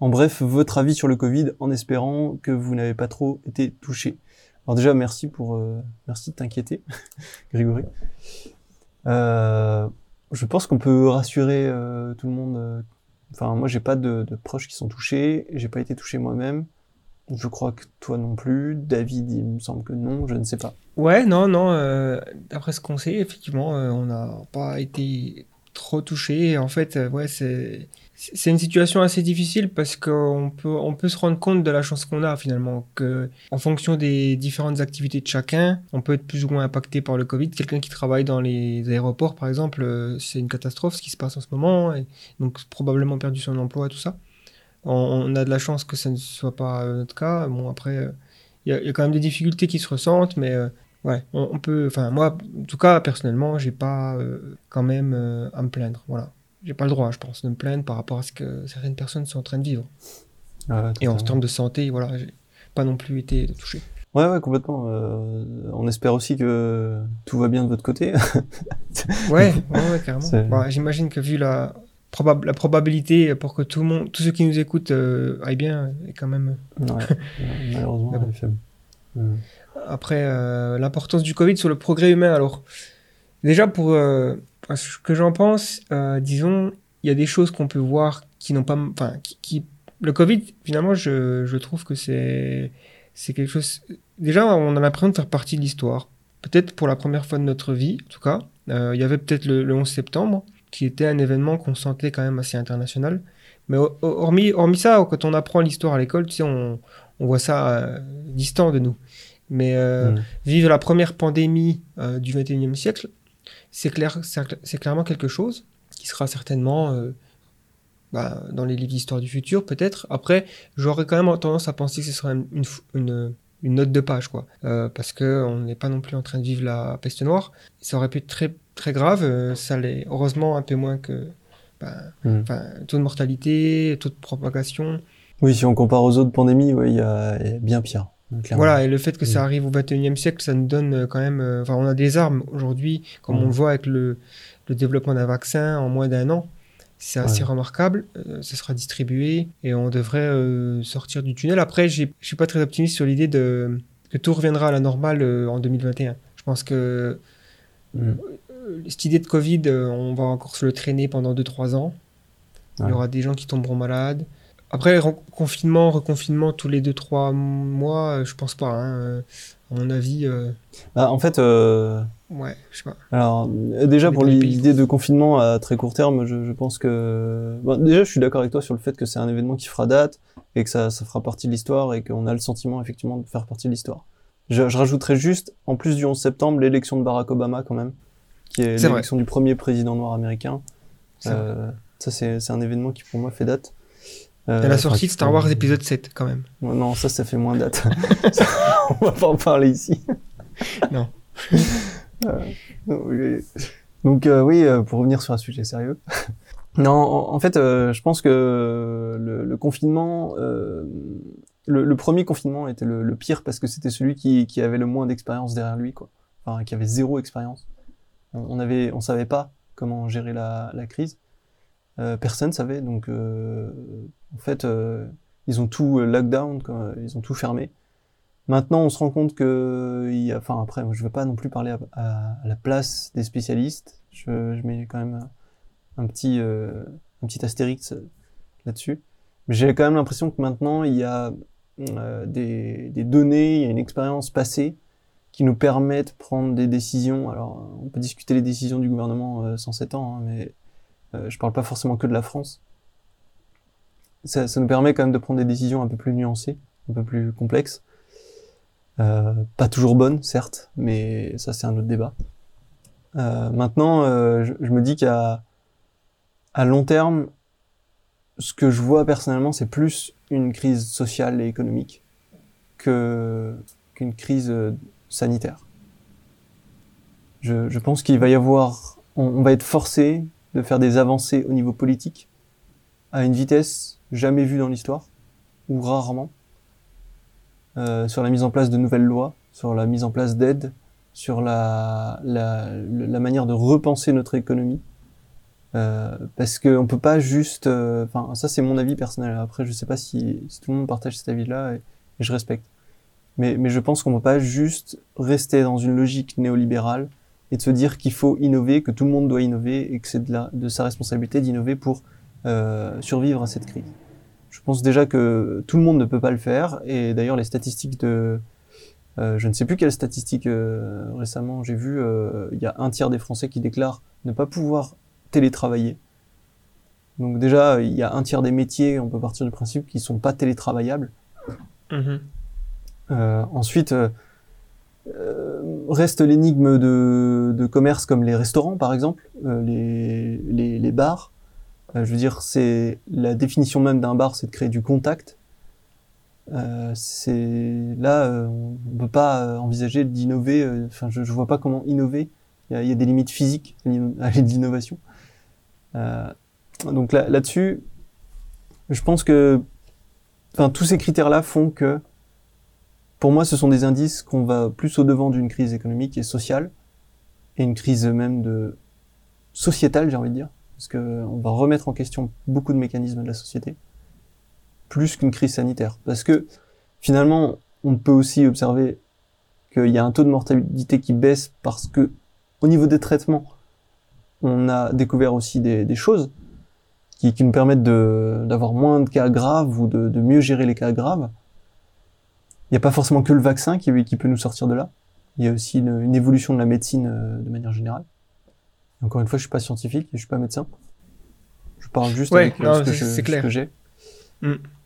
En bref, votre avis sur le Covid en espérant que vous n'avez pas trop été touché. Alors déjà, merci pour euh, merci de t'inquiéter, Grégory. Euh, je pense qu'on peut rassurer euh, tout le monde. Enfin, moi, j'ai pas de, de proches qui sont touchés. J'ai pas été touché moi-même. Je crois que toi non plus. David, il me semble que non. Je ne sais pas. Ouais, non, non. D'après ce qu'on sait, effectivement, on n'a pas été trop touché. En fait, ouais, c'est c'est une situation assez difficile parce qu'on peut on peut se rendre compte de la chance qu'on a finalement que en fonction des différentes activités de chacun, on peut être plus ou moins impacté par le Covid. Quelqu'un qui travaille dans les aéroports, par exemple, euh, c'est une catastrophe ce qui se passe en ce moment, et donc probablement perdu son emploi, tout ça. On, a de la chance que ça ne soit pas euh, notre cas. Bon, après, euh, il y, a- quand même des difficultés qui se ressentent, mais euh, ouais, on, peut. Enfin, moi, en tout cas, personnellement, j'ai pas quand même à me plaindre. Voilà, j'ai pas le droit, je pense, de me plaindre par rapport à ce que certaines personnes sont en train de vivre. Euh, Et en termes de santé, voilà, j'ai pas non plus été touché. Ouais, ouais, complètement. Euh, on espère aussi que tout va bien de votre côté. Ouais, ouais, ouais, carrément. Voilà, J'imagine que vu la, probab- la probabilité pour que tout le monde, tous ceux qui nous écoutent euh, aillent bien, est quand même. ouais, malheureusement, elle est faible. Euh, Après, euh, l'importance du Covid sur le progrès humain. Alors, déjà, pour euh, ce que j'en pense, euh, disons, il y a des choses qu'on peut voir qui n'ont pas. Enfin, qui, qui- le Covid, finalement, je, je trouve que c'est c'est quelque chose. Déjà, on a l'impression de faire partie de l'histoire. Peut-être pour la première fois de notre vie, en tout cas. Euh, il y avait peut-être le, le 11 septembre, qui était un événement qu'on sentait quand même assez international. Mais ho- hormis, hormis ça, quand on apprend l'histoire à l'école, tu sais, on, on voit ça euh, distant de nous. Mais euh, Mm. vivre la première pandémie euh, du 21e siècle, c'est clair, c'est clairement quelque chose qui sera certainement euh, bah, dans les livres d'histoire du futur, peut-être. Après, j'aurais quand même tendance à penser que ce serait une, une, une- une note de page, quoi. Euh, parce que on n'est pas non plus en train de vivre la peste noire. Ça aurait pu être très, très grave. euh, ça l'est heureusement un peu moins que. bah, Mm. enfin, taux de mortalité, taux de propagation. Oui, si on compare aux autres pandémies, ouais, y, il y a bien pire. Voilà, et le fait que ça Mm. arrive au 21e siècle, ça nous donne euh, quand même. euh, Enfin, on a des armes aujourd'hui, comme Mm. on le voit avec le, le développement d'un vaccin en moins d'un an. C'est assez Ouais. remarquable. euh, ça sera distribué et on devrait euh, sortir du tunnel. Après, je suis pas très optimiste sur l'idée de que tout reviendra à la normale en 2021. Je pense que Mm. cette idée de Covid, on va encore se le traîner pendant 2-3 ans. Il y aura des gens qui tomberont malades. Après, confinement, reconfinement tous les 2-3 mois, euh, je pense pas. hein, euh, À mon avis, euh, Bah, en fait, euh, ouais, je sais pas. alors déjà pour l'idée de confinement à très court terme, je, je pense que bon, déjà je suis d'accord avec toi sur le fait que c'est un événement qui fera date et que ça, ça fera partie de l'histoire et qu'on a le sentiment effectivement de faire partie de l'histoire. Je, je rajouterais juste, en plus du 11 septembre, l'élection de Barack Obama quand même, qui est l'élection du premier président noir américain. Euh, ça c'est un événement qui pour moi fait date. Euh, Et la sortie de Star Wars épisode 7, quand même. Ouais, Non, ça, ça fait moins date. On va pas en parler ici. Non. Euh. Donc euh, oui, euh, pour revenir sur un sujet sérieux. non, en, en fait, euh, je pense que le, le confinement, euh, le, le premier confinement était le, le pire parce que c'était celui qui, qui avait le moins d'expérience derrière lui, quoi. Enfin, qui avait zéro expérience. On, on avait, on savait pas comment gérer la, la crise. Euh, personne savait, donc euh, en fait, euh, ils ont tout euh, lockdown, ils ont tout fermé. Maintenant, on se rend compte que, y a, enfin après, je veux pas non plus parler à, la place des spécialistes. Je, mets quand même un petit, un petit astérix là-dessus. Mais j'ai quand même l'impression que maintenant, il y a des, données, il y a une expérience passée qui nous permettent de prendre des décisions. Alors, on peut discuter les décisions du gouvernement euh, 107 ans, hein, mais euh, je parle pas forcément que de la France, ça, ça nous permet quand même de prendre des décisions un peu plus nuancées, un peu plus complexes. Euh, pas toujours bonnes, certes, mais ça c'est un autre débat. Euh, maintenant, euh, je, je me dis qu'à à long terme, ce que je vois personnellement, c'est plus une crise sociale et économique que qu'une crise euh, sanitaire. Je, je pense qu'il va y avoir, on, on va être forcé de faire des avancées au niveau politique à une vitesse jamais vue dans l'histoire ou rarement euh, sur la mise en place de nouvelles lois, sur la mise en place d'aides, sur la, la, manière de repenser notre économie. Euh, parce qu'on peut pas juste, euh, enfin ça c'est mon avis personnel. Après je sais pas si, tout le monde partage cet avis-là et, je respecte. Mais, mais je pense qu'on peut pas juste rester dans une logique néolibérale et de se dire qu'il faut innover, que tout le monde doit innover et que c'est de, la, de sa responsabilité d'innover pour euh, survivre à cette crise. Je pense déjà que tout le monde ne peut pas le faire et d'ailleurs les statistiques de, euh, je ne sais plus quelle statistique euh, récemment j'ai vu, il y a un tiers des Français qui déclarent ne pas pouvoir télétravailler. Donc déjà, il y a un tiers des métiers, on peut partir du principe, qui sont pas télétravaillables. Euh, ensuite, reste l'énigme de, de comme les restaurants, par exemple, euh, les, les, les bars. Euh, je veux dire, c'est la définition même d'un bar, c'est de créer du contact. Euh, c'est là, euh, on ne peut pas euh, envisager d'innover. euh, Enfin, je, je vois pas comment innover. Il y y a des limites physiques à l'in- à l'innovation. Euh, donc là, là-dessus, je pense que, enfin, tous ces critères-là font que pour moi, ce sont des indices qu'on va plus au devant d'une crise économique et sociale, et une crise même de sociétale, j'ai envie de dire, parce que on va remettre en question beaucoup de mécanismes de la société, plus qu'une crise sanitaire, parce que finalement, on peut aussi observer qu'il y a un taux de mortalité qui baisse parce que, au niveau des traitements, on a découvert aussi des, choses qui, nous permettent d'avoir moins de cas graves ou de mieux gérer les cas graves. Il n'y a pas forcément que le vaccin qui, qui peut nous sortir de là. Il y a aussi une, une évolution de la médecine euh, de manière générale. Encore une fois, je suis pas scientifique je suis pas médecin. Je parle juste Ouais, avec euh, non, ce que je- ce que j'ai.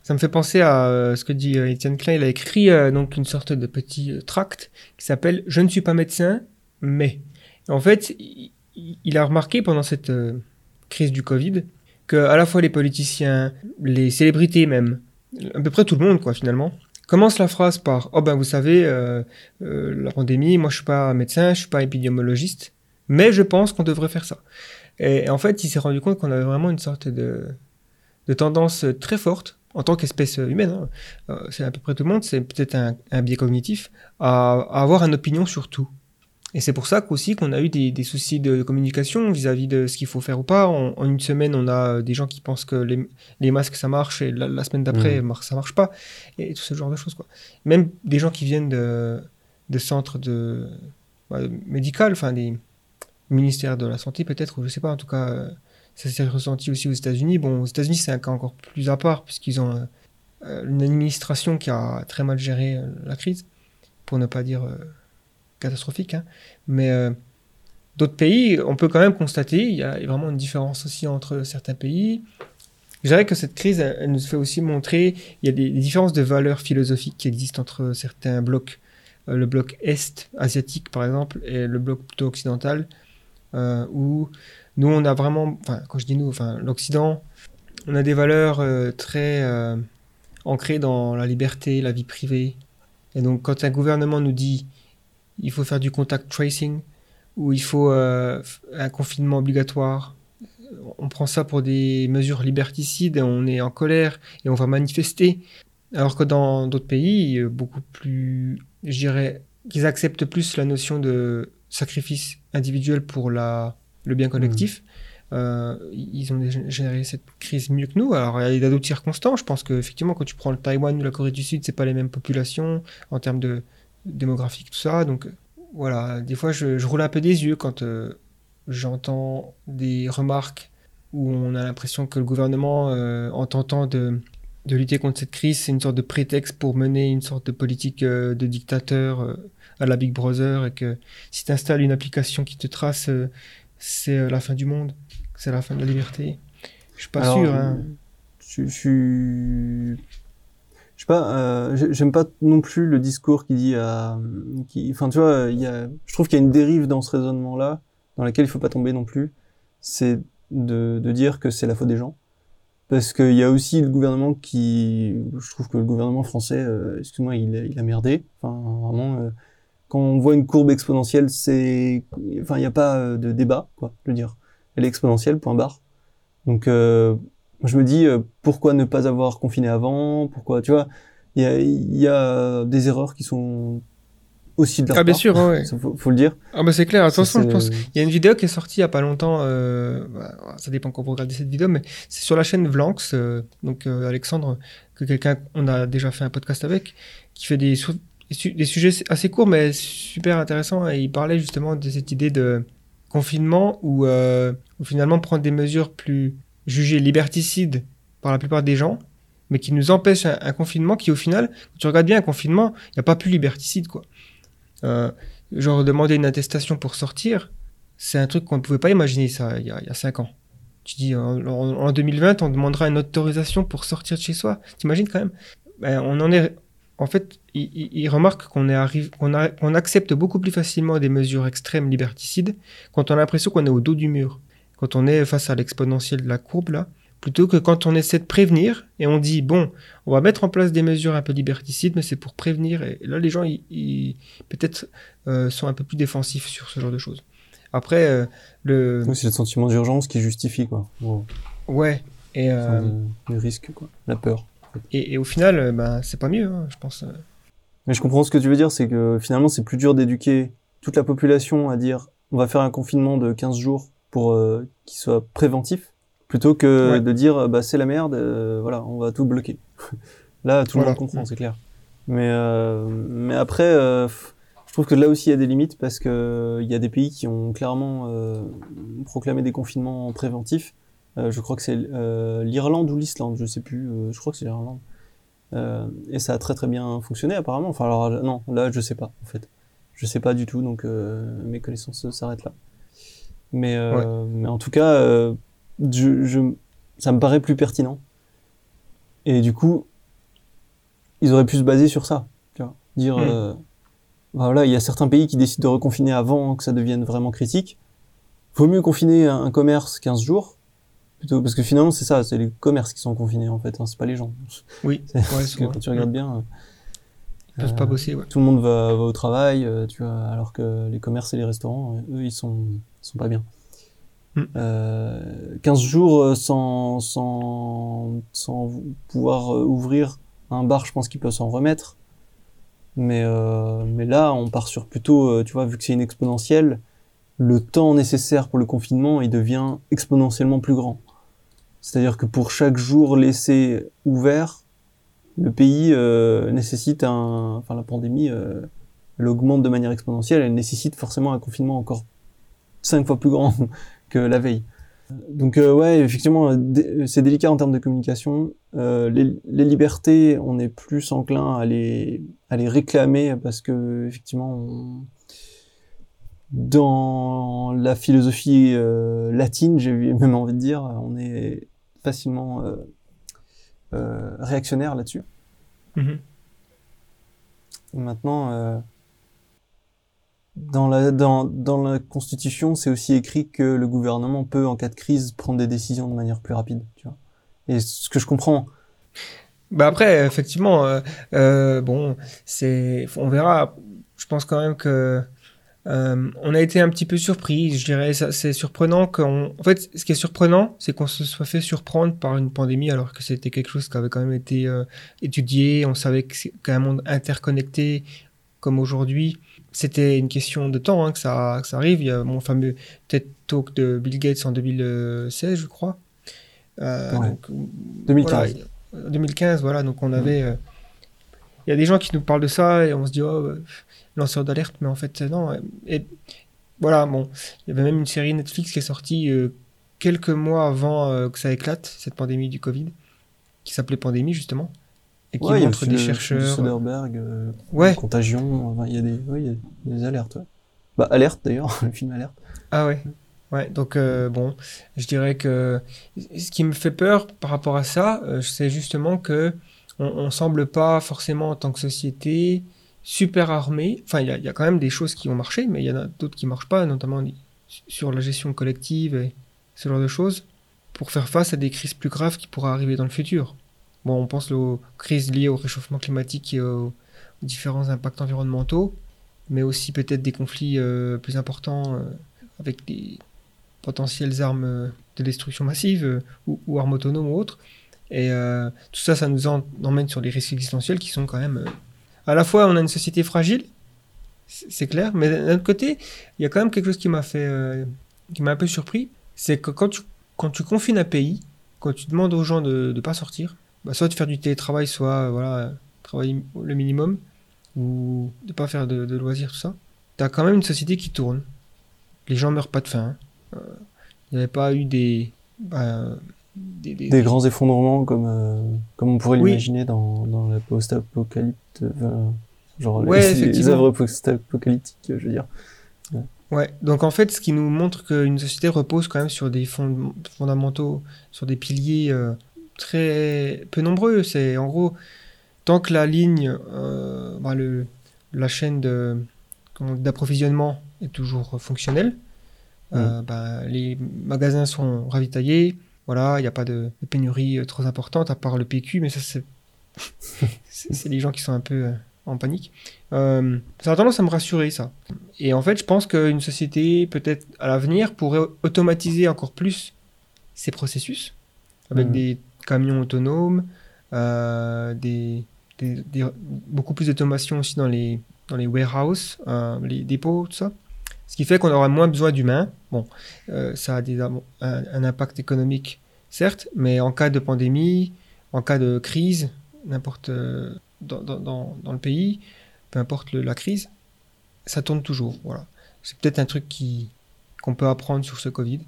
Ça me fait penser à euh, ce que dit Étienne Klein. Il a écrit euh, donc une sorte de petit tract qui s'appelle Je ne suis pas médecin, mais. En fait, il, il a remarqué pendant cette euh, crise du Covid que à la fois les politiciens, les célébrités même, à peu près tout le monde quoi finalement, commence la phrase par Oh ben vous savez, euh, euh, la pandémie, moi je suis pas médecin, je suis pas épidémiologiste, mais je pense qu'on devrait faire ça. Et, en fait, il s'est rendu compte qu'on avait vraiment une sorte de, de tendance très forte en tant qu'espèce humaine, hein, euh, c'est à peu près tout le monde, c'est peut-être un, un biais cognitif, à, à avoir une opinion sur tout. Et c'est pour ça qu'aussi qu'on a eu des, des soucis de communication vis-à-vis de ce qu'il faut faire ou pas. En, en une semaine, on a euh, des gens qui pensent que les, les masques ça marche et la, la semaine d'après mar- ça marche pas et tout ce genre de choses quoi. Même des gens qui viennent de, de centres de bah, médical, enfin des ministères de la santé peut-être ou je sais pas. En tout cas, euh, ça s'est ressenti aussi aux États-Unis. Bon, aux États-Unis c'est un cas encore plus à part puisqu'ils ont euh, euh, une administration qui a très mal géré euh, la crise, pour ne pas dire euh, catastrophique. hein. Mais euh, d'autres pays, on peut quand même constater, il y a vraiment une différence aussi entre certains pays. Je dirais que cette crise, elle, nous fait aussi montrer, il y a des, différences de valeurs philosophiques qui existent entre certains blocs. Euh, le bloc Est, asiatique par exemple, et le bloc plutôt occidental, euh, où nous, on a vraiment, enfin, quand je dis nous, enfin, l'Occident, on a des valeurs très ancrées dans la liberté, la vie privée. Et donc, quand un gouvernement nous dit il faut faire du contact tracing ou il faut euh, un confinement obligatoire, on prend ça pour des mesures liberticides, et on est en colère et on va manifester. Alors que dans d'autres pays, beaucoup plus, je dirais, qu'ils acceptent plus la notion de sacrifice individuel pour la, le bien collectif. Euh, ils ont déjà géré cette crise mieux que nous. Alors, il y a d'autres circonstances. Je pense qu'effectivement, quand tu prends le Taïwan ou la Corée du Sud, c'est pas les mêmes populations en termes de démographique, tout ça. Donc, voilà, des fois, je, je roule un peu des yeux quand euh, j'entends des remarques où on a l'impression que le gouvernement, euh, en tentant de, de lutter contre cette crise, c'est une sorte de prétexte pour mener une sorte de politique euh, de dictateur à la Big Brother et que si tu installes une application qui te trace, c'est la fin du monde. c'est la fin de la liberté. Je suis pas Alors, sûr. Hein. Je, je suis. Euh, j'ai- j'aime pas non plus le discours qui dit à. Qui, enfin, tu vois, il y a, je trouve qu'il y a une dérive dans ce raisonnement-là, dans laquelle il faut pas tomber non plus. C'est de, dire que c'est la faute des gens. Parce qu'il y a aussi le gouvernement qui. Je trouve que le gouvernement français, euh, excuse-moi, il, a- merdé. Enfin, vraiment. euh, quand on voit une courbe exponentielle, c'est. Enfin, il n'y a pas euh, de débat, quoi, je veux dire. Elle est exponentielle, point barre. Donc, euh, je me dis euh, pourquoi ne pas avoir confiné avant? Pourquoi tu vois il y a, y a des erreurs qui sont aussi de leur Ah, bien sûr, ouais. Ça, faut, faut le dire Ah, bah c'est clair. Attention, je pense. Il y a une vidéo qui est sortie il y a pas longtemps. Euh, bah, ça dépend quand vous regardez cette vidéo, mais c'est sur la chaîne Vlanx. euh, donc euh, Alexandre, que quelqu'un, on a déjà fait un podcast avec, qui fait su- des sujets assez courts mais super intéressants. Et il parlait justement de cette idée de confinement où, euh, où finalement prendre des mesures plus jugées liberticides par la plupart des gens, mais qui nous empêchent un, confinement qui au final, tu regardes bien un confinement, il n'y a pas plus liberticide quoi. Euh, genre demander une attestation pour sortir, c'est un truc qu'on ne pouvait pas imaginer ça il y a, cinq ans. Tu dis en, en- en 2020 on demandera une autorisation pour sortir de chez soi. T'imagines quand même? Ben, On en est. En fait, il, il- remarque qu'on a- qu'on accepte beaucoup plus facilement des mesures extrêmes liberticides quand on a l'impression qu'on est au dos du mur, quand on est face à l'exponentielle de la courbe là, plutôt que quand on essaie de prévenir et on dit bon, on va mettre en place des mesures un peu liberticides, mais c'est pour prévenir. Et là, les gens, ils, ils- peut-être euh, sont un peu plus défensifs sur ce genre de choses. Après, euh, le Oui, c'est le sentiment d'urgence qui justifie quoi Bon, ouais et, euh, enfin, le, le risque quoi la peur et, et au final, ben c'est pas mieux, hein, je pense. mais je comprends ce que tu veux dire c'est que finalement c'est plus dur d'éduquer toute la population à dire on va faire un confinement de 15 jours pour euh, qu'il soit préventif plutôt que Ouais. de dire bah c'est la merde euh, voilà on va tout bloquer. Là tout le monde comprend c'est clair. Mais euh, mais après euh, je trouve que là aussi il y a des limites parce que euh, il y a des pays qui ont clairement euh, proclamé des confinements préventifs. Euh, je crois que c'est euh, l'Irlande ou l'Islande je sais plus euh, je crois que c'est l'Irlande. Euh, et ça a très très bien fonctionné apparemment. Enfin alors non là je sais pas en fait. Je sais pas du tout donc euh, mes connaissances s'arrêtent là mais euh, mais en tout cas euh, je, ça me paraît plus pertinent. Et du coup ils auraient pu se baser sur ça tu vois. Dire Mm. euh, bah voilà il y a certains pays qui décident de reconfiner avant que ça devienne vraiment critique. Vaut mieux confiner un, un commerce 15 jours plutôt parce que finalement c'est ça c'est les commerces qui sont confinés en fait hein, c'est pas les gens. Oui, C'est- ouais, parce que quand tu regardes bien Ils peuvent pas bosser, ouais. tout le monde va, va au travail, euh, tu vois, alors que les commerces et les restaurants, eux, ils sont, sont pas bien. Mm. Euh, 15 jours euh, sans, sans, sans pouvoir euh, ouvrir un bar, je pense qu'il peut s'en remettre. Mais, euh, mais là, on part sur plutôt, tu vois, vu que c'est une exponentielle, le temps nécessaire pour le confinement, il devient exponentiellement plus grand. C'est-à-dire que pour chaque jour laissé ouvert, le pays euh, nécessite un, enfin la pandémie, euh, elle augmente de manière exponentielle, elle nécessite forcément un confinement encore cinq fois plus grand que la veille. Donc euh, ouais, effectivement, euh, dé- c'est délicat en termes de communication. Euh, les, les libertés, on est plus enclin à les, à les réclamer parce que effectivement, on- dans la philosophie euh, latine, j'ai même envie de dire, on est facilement euh, euh, réactionnaire là-dessus. Mhm. Maintenant, euh, dans, la, dans, dans la Constitution, c'est aussi écrit que le gouvernement peut, en cas de crise, prendre des décisions de manière plus rapide. Tu vois. Et ce que je comprends, Bah après, effectivement, euh, euh, bon, c'est, on verra. Je pense quand même que euh, on a été un petit peu surpris. Je dirais, c'est surprenant qu'on. En fait, ce qui est surprenant, c'est qu'on se soit fait surprendre par une pandémie, alors que c'était quelque chose qui avait quand même été étudié. On savait que c'est qu'un monde interconnecté comme aujourd'hui, c'était une question de temps hein, que ça, que ça arrive. Il y a mon fameux TED Talk de Bill Gates en 2016, je crois. Euh, Ouais. donc, 2015. voilà, euh, 2015, voilà, donc on avait... euh, Il y a des gens qui nous parlent de ça et on se dit, oh, euh, lanceur d'alerte, mais en fait, euh, non. euh, Et voilà, bon, il y avait même une série Netflix qui est sortie euh, quelques mois avant euh, que ça éclate, cette pandémie du Covid, qui s'appelait Pandémie, justement, et qui ouais, montre des chercheurs... Soderbergh, euh, Ouais, contagion, enfin, il y a des, ouais, il y a des alertes. ouais. Bah, alerte d'ailleurs, le film alerte. ah ouais. Ouais, donc euh, bon, je dirais que ce qui me fait peur par rapport à ça, euh, c'est justement que on, on semble pas forcément en tant que société super armé. Enfin, il y a, il y a quand même des choses qui ont marché, mais il y en a d'autres qui marchent pas, notamment sur la gestion collective et ce genre de choses, pour faire face à des crises plus graves qui pourraient arriver dans le futur. On pense aux crises liées au réchauffement climatique et aux, différents impacts environnementaux, mais aussi peut-être des conflits euh, plus importants euh, avec des potentielles armes euh, de destruction massive ou, armes autonomes ou autres. Et tout ça, ça nous emmène sur les risques existentiels qui sont quand même... à la fois, on a une société fragile, c'est clair, mais d'un autre côté, il y a quand même quelque chose qui m'a fait... qui m'a un peu surpris, c'est que quand tu, quand tu confines un pays, quand tu demandes aux gens de ne pas sortir, bah, soit de faire du télétravail, soit euh, voilà, travailler le minimum, ou de pas faire de, de loisirs, tout ça, tu as quand même une société qui tourne. Les gens meurent pas de faim. hein. Euh, Il n'y avait pas eu des... bah, des, des- Des grands effondrements comme, euh, comme on pourrait Oui. l'imaginer dans, dans la post-apocalypse, euh, genre les- Ouais, les, effectivement. œuvres post-apocalyptiques, je veux dire. Ouais, donc en fait, ce qui nous montre qu'une société repose quand même sur des fond- fondamentaux, sur des piliers euh, très peu nombreux. C'est en gros, tant que la ligne, euh, bah, le, la chaîne d'approvisionnement est toujours fonctionnelle, euh, bah, les magasins sont ravitaillés. Voilà, il n'y a pas de, de pénurie euh, trop importante à part le PQ, mais ça c'est c'est les gens qui sont un peu en panique. Euh, ça a tendance à me rassurer ça. Et en fait, je pense qu'une société, peut-être à l'avenir, pourrait automatiser encore plus ces processus, avec Mhm. des camions autonomes, euh, beaucoup plus d'automation aussi dans les, dans les warehouses, euh, les dépôts, tout ça. Ce qui fait qu'on aura moins besoin d'humains. Bon, euh, ça a un, impact économique, certes, mais en cas de pandémie, en cas de crise, n'importe dans, dans, le pays, peu importe la crise, ça tourne toujours. Voilà. C'est peut-être un truc qui qu'on peut apprendre sur ce Covid.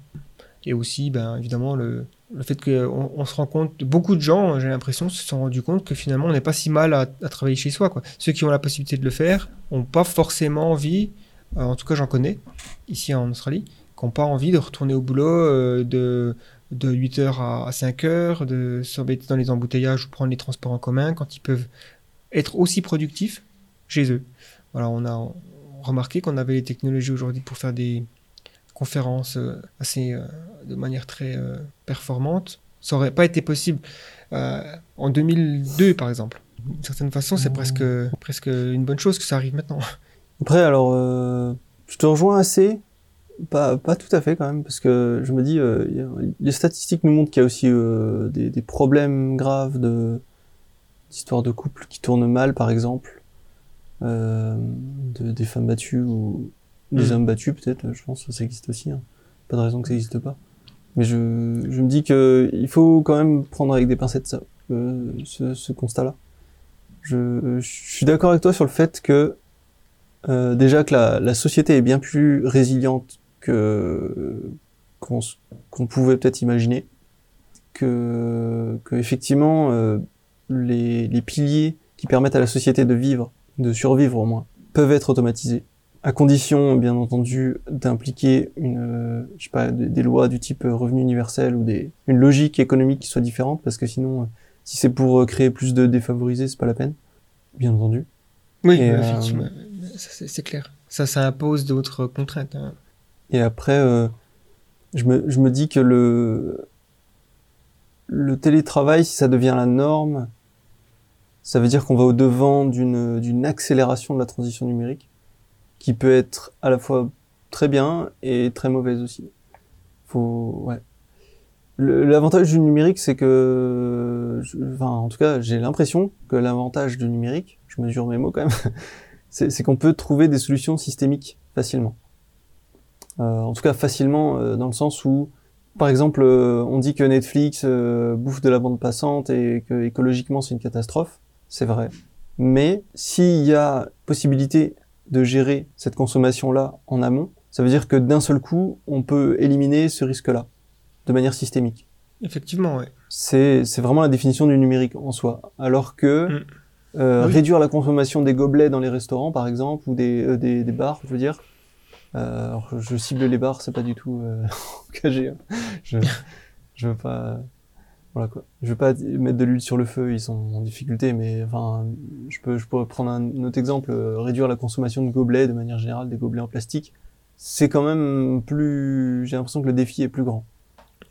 Et aussi, ben, évidemment, le, le fait qu'on on se rend compte, beaucoup de gens, j'ai l'impression, se sont rendus compte que finalement, on n'est pas si mal à, travailler chez soi. Quoi. Ceux qui ont la possibilité de le faire n'ont pas forcément envie, euh, en tout cas j'en connais, ici en Australie, qui n'ont pas envie de retourner au boulot euh, de, de 8h à, à 5h, de s'embêter dans les embouteillages ou prendre les transports en commun quand ils peuvent être aussi productifs chez eux. Voilà, on a remarqué qu'on avait les technologies aujourd'hui pour faire des conférences euh, assez, de manière très euh, performante. Ça aurait pas été possible euh, en 2002, par exemple. D'une certaine façon, c'est presque, presque une bonne chose que ça arrive maintenant. Après, alors, euh, je te rejoins assez, pas, pas tout à fait quand même, parce que je me dis, euh, les statistiques nous montrent qu'il y a aussi euh, des, des problèmes graves de d'histoires de couples qui tournent mal, par exemple, euh, de, des femmes battues ou des Mm. hommes battus, peut-être. Je pense que ça existe aussi. hein. Pas de raison que ça n'existe pas. Mais je, je me dis que il faut quand même prendre avec des pincettes ça, euh, ce, ce constat-là. Je, je suis d'accord avec toi sur le fait que euh, déjà que la, la société est bien plus résiliente que qu'on pouvait peut-être imaginer, que, que effectivement euh, les, les piliers qui permettent à la société de vivre, de survivre au moins, peuvent être automatisés, à condition bien entendu d'impliquer une, euh, je sais pas, des, lois du type euh, revenu universel ou des, une logique économique qui soit différente, parce que sinon, euh, si c'est pour créer plus de défavorisés, c'est pas la peine, bien entendu. Oui, Et, euh, effectivement, c'est clair. Ça, ça impose d'autres contraintes. hein. Et après, euh, je, me, je me dis que le, le télétravail, si ça devient la norme, ça veut dire qu'on va au-devant d'une d'une accélération de la transition numérique, qui peut être à la fois très bien et très mauvaise aussi. Faut, ouais. L'avantage du numérique, c'est que, enfin, en tout cas, j'ai l'impression que l'avantage du numérique, je mesure mes mots quand même, c'est c'est qu'on peut trouver des solutions systémiques facilement. Euh, en tout cas facilement euh, dans le sens où, par exemple, euh, on dit que Netflix euh, bouffe de la bande passante et que écologiquement c'est une catastrophe, c'est vrai. Mais s'il y a possibilité de gérer cette consommation-là en amont, ça veut dire que d'un seul coup, on peut éliminer ce risque-là de manière systémique. Effectivement, ouais. C'est vraiment la définition du numérique en soi. Alors que Mm. euh, Oui. réduire la consommation des gobelets dans les restaurants, par exemple, ou des, euh, des, des bars, je veux dire, Euh, alors, je cible les barres, c'est pas du tout engagé. hein. Je, je veux pas, voilà quoi. Je veux pas mettre de l'huile sur le feu, ils sont en difficulté, mais enfin, je peux, je pourrais prendre un autre exemple, euh, réduire la consommation de gobelets de manière générale, des gobelets en plastique. C'est quand même plus, j'ai l'impression que le défi est plus grand.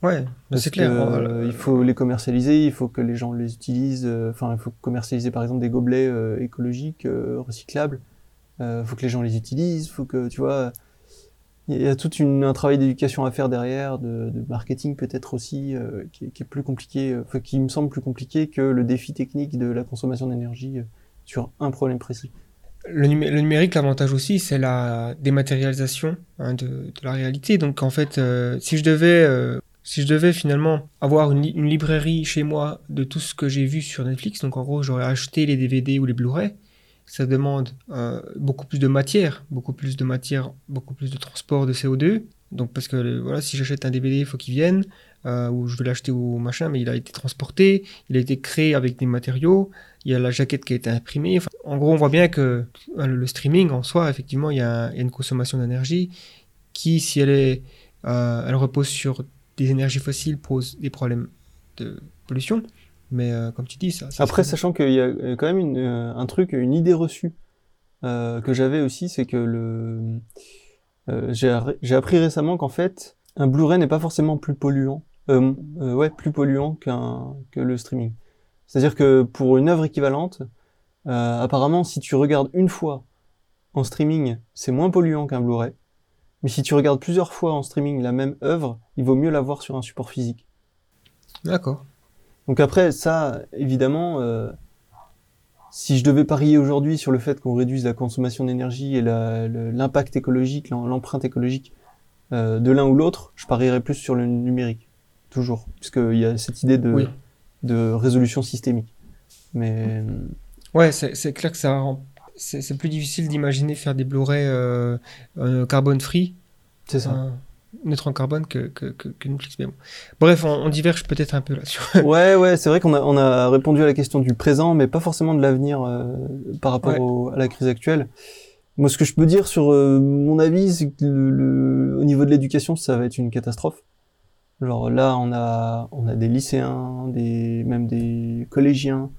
Ouais, c'est clair. que, Voilà. euh, il faut les commercialiser, il faut que les gens les utilisent. euh, Enfin, il faut commercialiser par exemple des gobelets euh, écologiques, recyclables. Il faut que les gens les utilisent. faut que tu vois, il y a tout un travail d'éducation à faire derrière, de, marketing peut-être aussi, euh, qui, est- plus compliqué, euh, qui me semble plus compliqué que le défi technique de la consommation d'énergie euh, sur un problème précis. Le, numé- le numérique, l'avantage aussi, c'est la dématérialisation hein, de, la réalité. Donc en fait, si je devais, si je devais finalement avoir une, une librairie chez moi de tout ce que j'ai vu sur Netflix, donc en gros, j'aurais acheté les DVD ou les Blu-ray. Ça demande euh, beaucoup plus de matière, beaucoup plus de matière, beaucoup plus de transport de CO2. Donc parce que euh, voilà, si j'achète un DVD, il faut qu'il vienne, euh, ou je vais l'acheter au machin, mais il a été transporté, il a été créé avec des matériaux, il y a la jaquette qui a été imprimée. En gros, on voit bien que le, streaming en soi, effectivement, il y a, il y a une consommation d'énergie qui, si elle, est, elle repose sur des énergies fossiles, pose des problèmes de pollution. Mais euh, comme tu dis, ça. ça Après, sachant qu'il y a euh, quand même une, euh, un truc, une idée reçue euh, que j'avais aussi, c'est que le j'ai appris récemment qu'en fait, un Blu-ray n'est pas forcément plus polluant, ouais, plus polluant qu'un que le streaming. C'est-à-dire que pour une œuvre équivalente, apparemment, si tu regardes une fois en streaming, c'est moins polluant qu'un Blu-ray. Mais si tu regardes plusieurs fois en streaming la même œuvre, il vaut mieux la voir sur un support physique. D'accord. Donc après, ça, évidemment, euh, si je devais parier aujourd'hui sur le fait qu'on réduise la consommation d'énergie et l'impact écologique, l'em- l'empreinte écologique euh, de l'un ou l'autre, je parierais plus sur le numérique, toujours, puisqu'il y a cette idée de, Oui. de résolution systémique. Mais Ouais, c'est clair que ça c'est plus difficile d'imaginer faire des Blu-ray euh, euh, carbone free, c'est ça. Neutre en carbone que, que, que, que Netflix. Mais bon. Bref, on, on diverge peut-être un peu là-dessus. ouais, ouais, c'est vrai qu'on a, on a répondu à la question du présent, mais pas forcément de l'avenir euh, par rapport Ouais. au- à la crise actuelle. Moi, ce que je peux dire sur euh, mon avis, c'est que le, le- au niveau de l'éducation, ça va être une catastrophe. Genre là, on a, on a des lycéens, des, même des collégiens,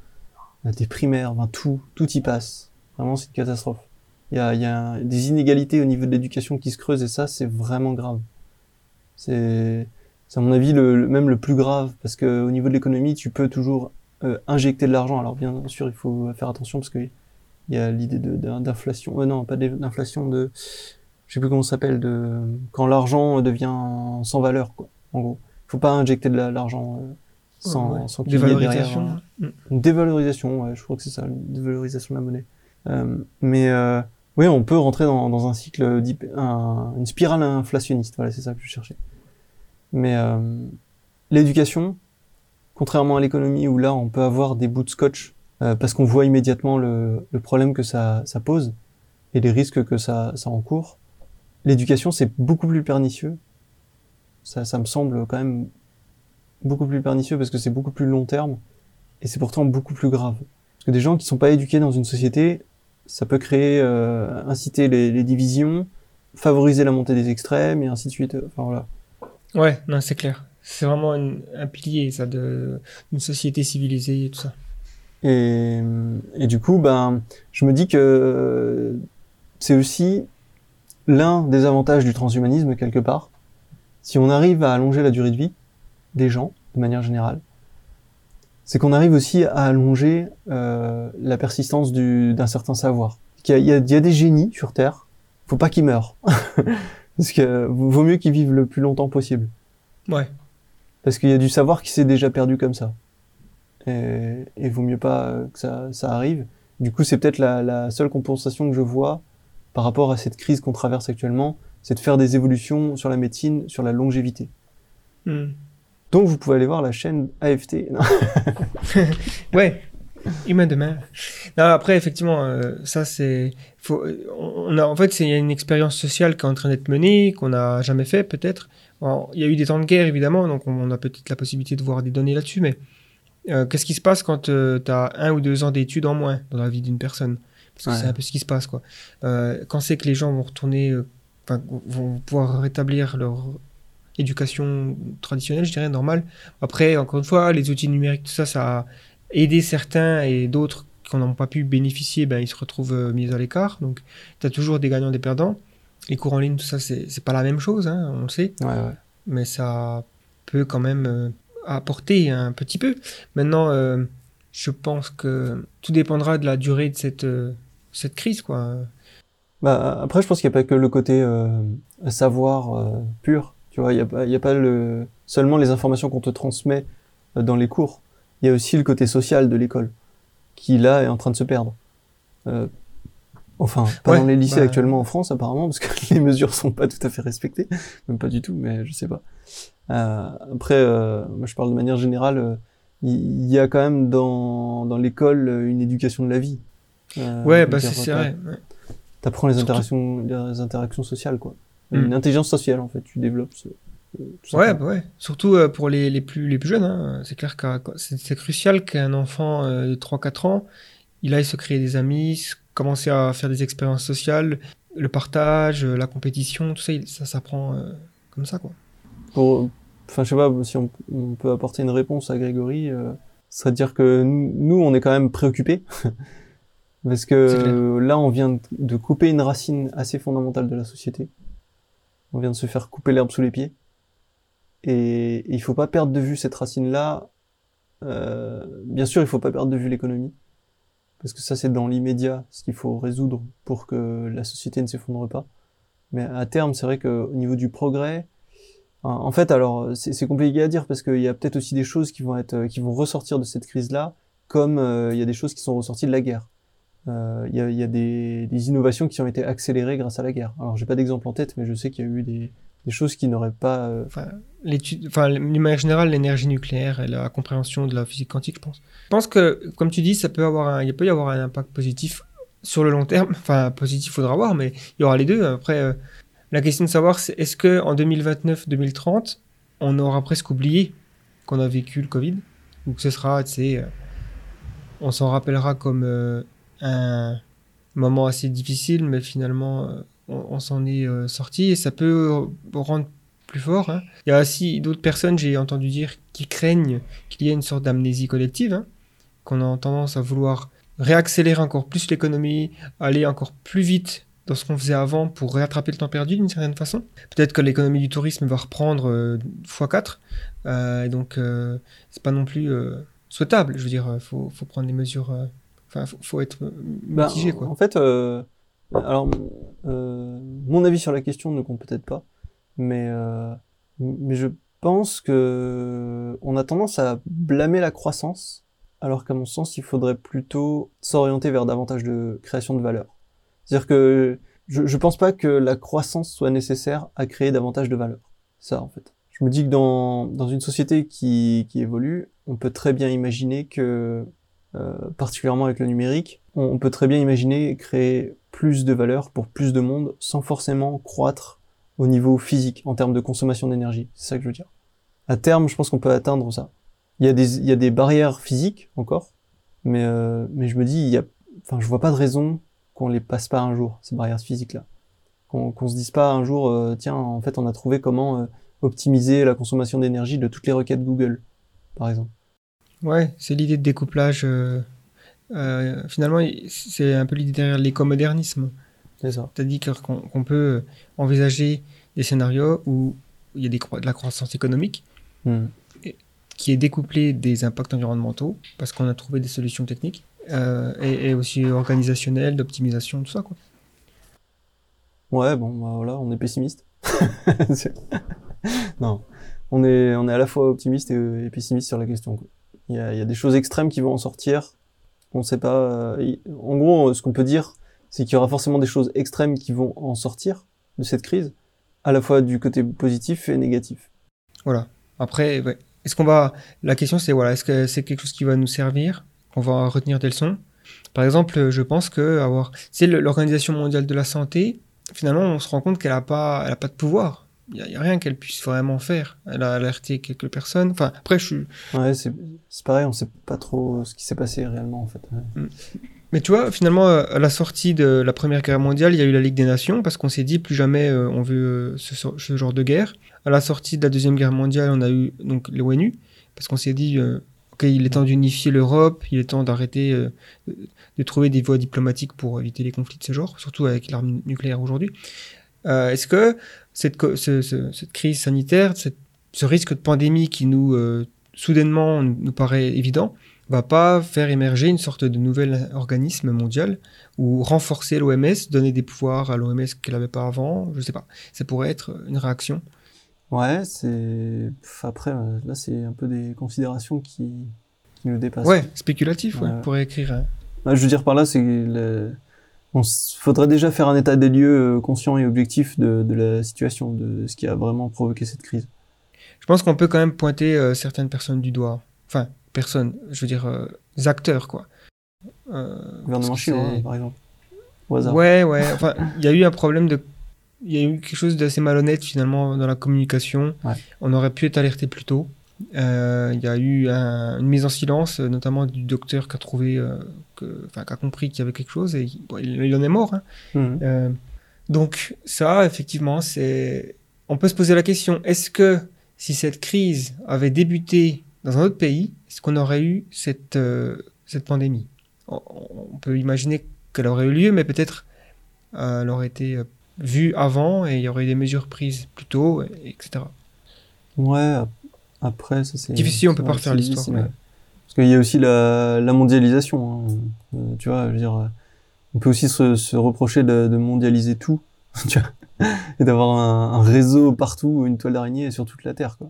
on a des primaires, enfin tout, tout y passe. Vraiment, c'est une catastrophe. Il y a, il y a des inégalités au niveau de l'éducation qui se creusent et ça, c'est vraiment grave. C'est, c'est à mon avis le, le- même le plus grave parce que au niveau de l'économie, tu peux toujours euh, injecter de l'argent. Alors bien sûr, il faut faire attention parce que il y a l'idée de- d'inflation. Euh, non, pas d'in- d'inflation de, je sais plus comment ça s'appelle, de quand l'argent devient sans valeur, quoi. En gros, faut pas injecter de la- l'argent euh, sans, Ouais. sans qu'il y ait derrière Dévalorisation. un- Mm. une dévalorisation, ouais, je crois que c'est ça, une dévalorisation de la monnaie. Mais oui, on peut rentrer dans, un cycle, une spirale inflationniste. Voilà, c'est ça que je cherchais. Mais euh, l'éducation, contrairement à l'économie où là on peut avoir des bouts de scotch euh, parce qu'on voit immédiatement le, le problème que ça, ça pose et les risques que ça, ça encourt, l'éducation c'est beaucoup plus pernicieux. Ça, ça me semble quand même beaucoup plus pernicieux parce que c'est beaucoup plus long terme et c'est pourtant beaucoup plus grave. Parce que des gens qui sont pas éduqués dans une société, ça peut créer, euh, inciter les, les divisions, favoriser la montée des extrêmes et ainsi de suite. Enfin voilà. Ouais, non, c'est clair. C'est vraiment une- un pilier, ça, de- d'une société civilisée et tout ça. Et, et du coup, ben, je me dis que c'est aussi l'un des avantages du transhumanisme quelque part. Si on arrive à allonger la durée de vie des gens, de manière générale, c'est qu'on arrive aussi à allonger euh, la persistance du- d'un certain savoir. Il y, a, il, y a, il y a des génies sur Terre, faut pas qu'ils meurent. Parce que vaut mieux qu'ils vivent le plus longtemps possible. Ouais. Parce qu'il y a du savoir qui s'est déjà perdu comme ça. Et, et vaut mieux pas que ça, ça arrive. Du coup, c'est peut-être la, la seule compensation que je vois par rapport à cette crise qu'on traverse actuellement, c'est de faire des évolutions sur la médecine, sur la longévité. Mm. Donc, vous pouvez aller voir la chaîne AFT. Non. Ouais, humain demain. Non, après, effectivement, euh, ça c'est. Faut, on a, en fait, il y a une expérience sociale qui est en train d'être menée, qu'on n'a jamais fait peut-être. Il y a eu des temps de guerre évidemment, donc on a peut-être la possibilité de voir des données là-dessus, mais euh, qu'est-ce qui se passe quand tu as un ou deux ans d'études en moins dans la vie d'une personne? Parce que Ouais. c'est un peu ce qui se passe, quoi. Euh, quand c'est que les gens vont retourner euh, vont pouvoir rétablir leur éducation traditionnelle, je dirais, normale. Après, encore une fois, les outils numériques, tout ça, ça a aidé certains et d'autres qui n'ont pas pu bénéficier, ben, ils se retrouvent euh, mis à l'écart. Donc, tu as toujours des gagnants, des perdants. Les cours en ligne, tout ça, c'est pas la même chose, hein, on le sait, Ouais, ouais. mais ça peut quand même euh, apporter un petit peu. Maintenant, euh, je pense que tout dépendra de la durée de cette, euh, cette crise, quoi. Bah, après, je pense qu'il n'y a pas que le côté savoir pur. Tu vois, il n'y a pas, y a pas le, seulement les informations qu'on te transmet euh, dans les cours. Il y a aussi le côté social de l'école, qui là est en train de se perdre. Euh, enfin, pas Ouais, dans les lycées bah- actuellement en France apparemment, parce que les mesures sont pas tout à fait respectées, même pas du tout, mais je sais pas. Euh, après, euh, moi je parle de manière générale, euh, il y, a quand même dans, dans l'école euh, une éducation de la vie. Ouais, bah, c'est vrai. ouais. T'apprends les Surtout- interactions, les interactions sociales, quoi. Mm. Une intelligence sociale, en fait, tu développes. ce- euh, tout Ouais, bah ouais. Surtout euh, pour les, les, plus, les plus jeunes. hein. C'est clair que c'est crucial qu'un enfant euh, de 3-4 ans, il aille se créer des amis, commencer à faire des expériences sociales, le partage, euh, la compétition, tout ça, ça s'apprend euh, comme ça, quoi. Pour, enfin, je sais pas si on, on peut apporter une réponse à Grégory, euh, ce serait de dire que nous, on est quand même préoccupés. Parce que là, on vient de couper une racine assez fondamentale de la société. On vient de se faire couper l'herbe sous les pieds. Et, il faut pas perdre de vue cette racine-là. Euh, bien sûr, il faut pas perdre de vue l'économie. Parce que ça, c'est dans l'immédiat ce qu'il faut résoudre pour que la société ne s'effondre pas. Mais à terme, c'est vrai qu'au niveau du progrès, en- fait, alors, c'est compliqué à dire parce qu'il y a peut-être aussi des choses qui vont être, qui vont ressortir de cette crise-là, comme euh, il y a des choses qui sont ressorties de la guerre. Euh, Il y a, il des, innovations qui ont été accélérées grâce à la guerre. Alors, j'ai pas d'exemple en tête, mais je sais qu'il y a eu des, choses qui n'auraient pas. euh, Enfin, l'étude, enfin, d'une manière générale, l'énergie nucléaire et la compréhension de la physique quantique, je pense. Je pense que, comme tu dis, ça peut avoir il peut y avoir un impact positif sur le long terme. Enfin, positif, faudra voir, mais il y aura les deux. Après, euh, la question de savoir, c'est est-ce que en 2029-2030, on aura presque oublié qu'on a vécu le Covid, ou que ce sera, tu sais, on s'en rappellera comme un moment assez difficile, mais finalement, euh, on, s'en est euh, sorti et ça peut euh, rendre plus fort. hein. Il y a aussi d'autres personnes, j'ai entendu dire, qui craignent qu'il y ait une sorte d'amnésie collective, hein, qu'on a tendance à vouloir réaccélérer encore plus l'économie, aller encore plus vite dans ce qu'on faisait avant pour rattraper le temps perdu d'une certaine façon. Peut-être que l'économie du tourisme va reprendre euh, x4, euh, donc euh, c'est pas non plus euh, souhaitable. Je veux dire, euh, faut, faut prendre des mesures, euh, enfin, faut, faut être bah, mitigé, quoi. En fait, euh, alors, euh, mon avis sur la question ne compte peut-être pas, mais, euh, mais je pense que on a tendance à blâmer la croissance, alors qu'à mon sens, il faudrait plutôt s'orienter vers davantage de création de valeur. C'est-à-dire que je, je pense pas que la croissance soit nécessaire à créer davantage de valeur. Ça, en fait. Je me dis que dans, dans une société qui, qui évolue, on peut très bien imaginer que, euh, particulièrement avec le numérique, on, peut très bien imaginer créer plus de valeur pour plus de monde sans forcément croître au niveau physique en termes de consommation d'énergie. C'est ça que je veux dire. À terme, je pense qu'on peut atteindre ça. Il y a des, il y a des barrières physiques encore, mais, euh, mais je me dis, il y a, enfin, je vois pas de raison qu'on les passe pas un jour, ces barrières physiques-là. Qu'on qu'on se dise pas un jour, euh, tiens, en fait, on a trouvé comment euh, optimiser la consommation d'énergie de toutes les requêtes Google, par exemple. Ouais, c'est l'idée de découplage. euh, euh, finalement, c'est un peu l'idée derrière l'écomodernisme. C'est ça. C'est-à-dire qu'on peut envisager des scénarios où il y a des de la croissance économique Hmm. qui est découplée des impacts environnementaux parce qu'on a trouvé des solutions techniques euh, et, et aussi organisationnelles, d'optimisation, tout ça. Quoi. Ouais, bon, bah voilà, on est pessimiste. Non, on est, on est à la fois optimiste et, et pessimiste sur la question. quoi. Il y a, des choses extrêmes qui vont en sortir. On sait pas. euh, en gros, ce qu'on peut dire, c'est qu'il y aura forcément des choses extrêmes qui vont en sortir de cette crise, à la fois du côté positif et négatif. Voilà. Après, est-ce qu'on va. La question, c'est voilà, est-ce que c'est quelque chose qui va nous servir, qu'on va retenir des leçons Par exemple, je pense que avoir. C'est l'Organisation mondiale de la santé, finalement, on se rend compte qu'elle n'a pas, pas de pouvoir il n'y a, rien qu'elle puisse vraiment faire. Elle a alerté quelques personnes. Enfin, après, je suis. Ouais, c'est pareil, on sait pas trop ce qui s'est passé réellement en fait. Ouais. Mais tu vois, finalement, euh, à la sortie de la Première Guerre mondiale, il y a eu la Ligue des Nations parce qu'on s'est dit plus jamais euh, on veut euh, ce, genre de guerre. À la sortie de la Deuxième Guerre mondiale, on a eu donc l'ONU parce qu'on s'est dit euh, ok, il est temps d'unifier l'Europe, il est temps d'arrêter euh, de trouver des voies diplomatiques pour éviter les conflits de ce genre, surtout avec l'arme nucléaire aujourd'hui. Euh, Est-ce que cette, co- ce- ce- cette crise sanitaire, cette- ce risque de pandémie qui nous euh, soudainement nous paraît évident, va pas faire émerger une sorte de nouvel organisme mondial ou renforcer l'OMS, donner des pouvoirs à l'OMS qu'elle n'avait pas avant, je sais pas. Ça pourrait être une réaction. Ouais, c'est. Après, euh, là, c'est un peu des considérations qui, qui nous dépassent. Ouais, spéculatif, ouais, Ouais. pour écrire. un- Ouais, je veux dire par là, c'est le... on faudrait déjà faire un état des lieux euh, conscient et objectif de, de la situation, de ce qui a vraiment provoqué cette crise. Je pense qu'on peut quand même pointer euh, certaines personnes du doigt. Enfin, personnes, je veux dire, euh, acteurs, quoi. Euh, Gouvernement chinois, par exemple. Au hasard. Ouais, ouais. Enfin, il y a eu un problème de. Il y a eu quelque chose d'assez malhonnête finalement dans la communication. Ouais. On aurait pu être alerté plus tôt. Euh, Il y a eu un- une mise en silence, euh, notamment du docteur qui a trouvé, euh, que, qui a compris qu'il y avait quelque chose et il- bon, il, il en est mort. hein. Mhm. Euh, donc ça, effectivement, c'est. On peut se poser la question est-ce que si cette crise avait débuté dans un autre pays, est-ce qu'on aurait eu cette cette pandémie? On, on peut imaginer qu'elle aurait eu lieu, mais peut-être elle aurait été vue avant et il y aurait eu des mesures prises plus tôt, et- etc. Ouais, après, ça c'est. Difficile, on peut ouais, pas refaire l'histoire, ouais. Parce qu'il y a aussi la, la mondialisation. hein. Euh, tu vois, je veux dire, euh, on peut aussi se, se reprocher de, de mondialiser tout, tu vois, et d'avoir un, un réseau partout, une toile d'araignée sur toute la Terre, quoi.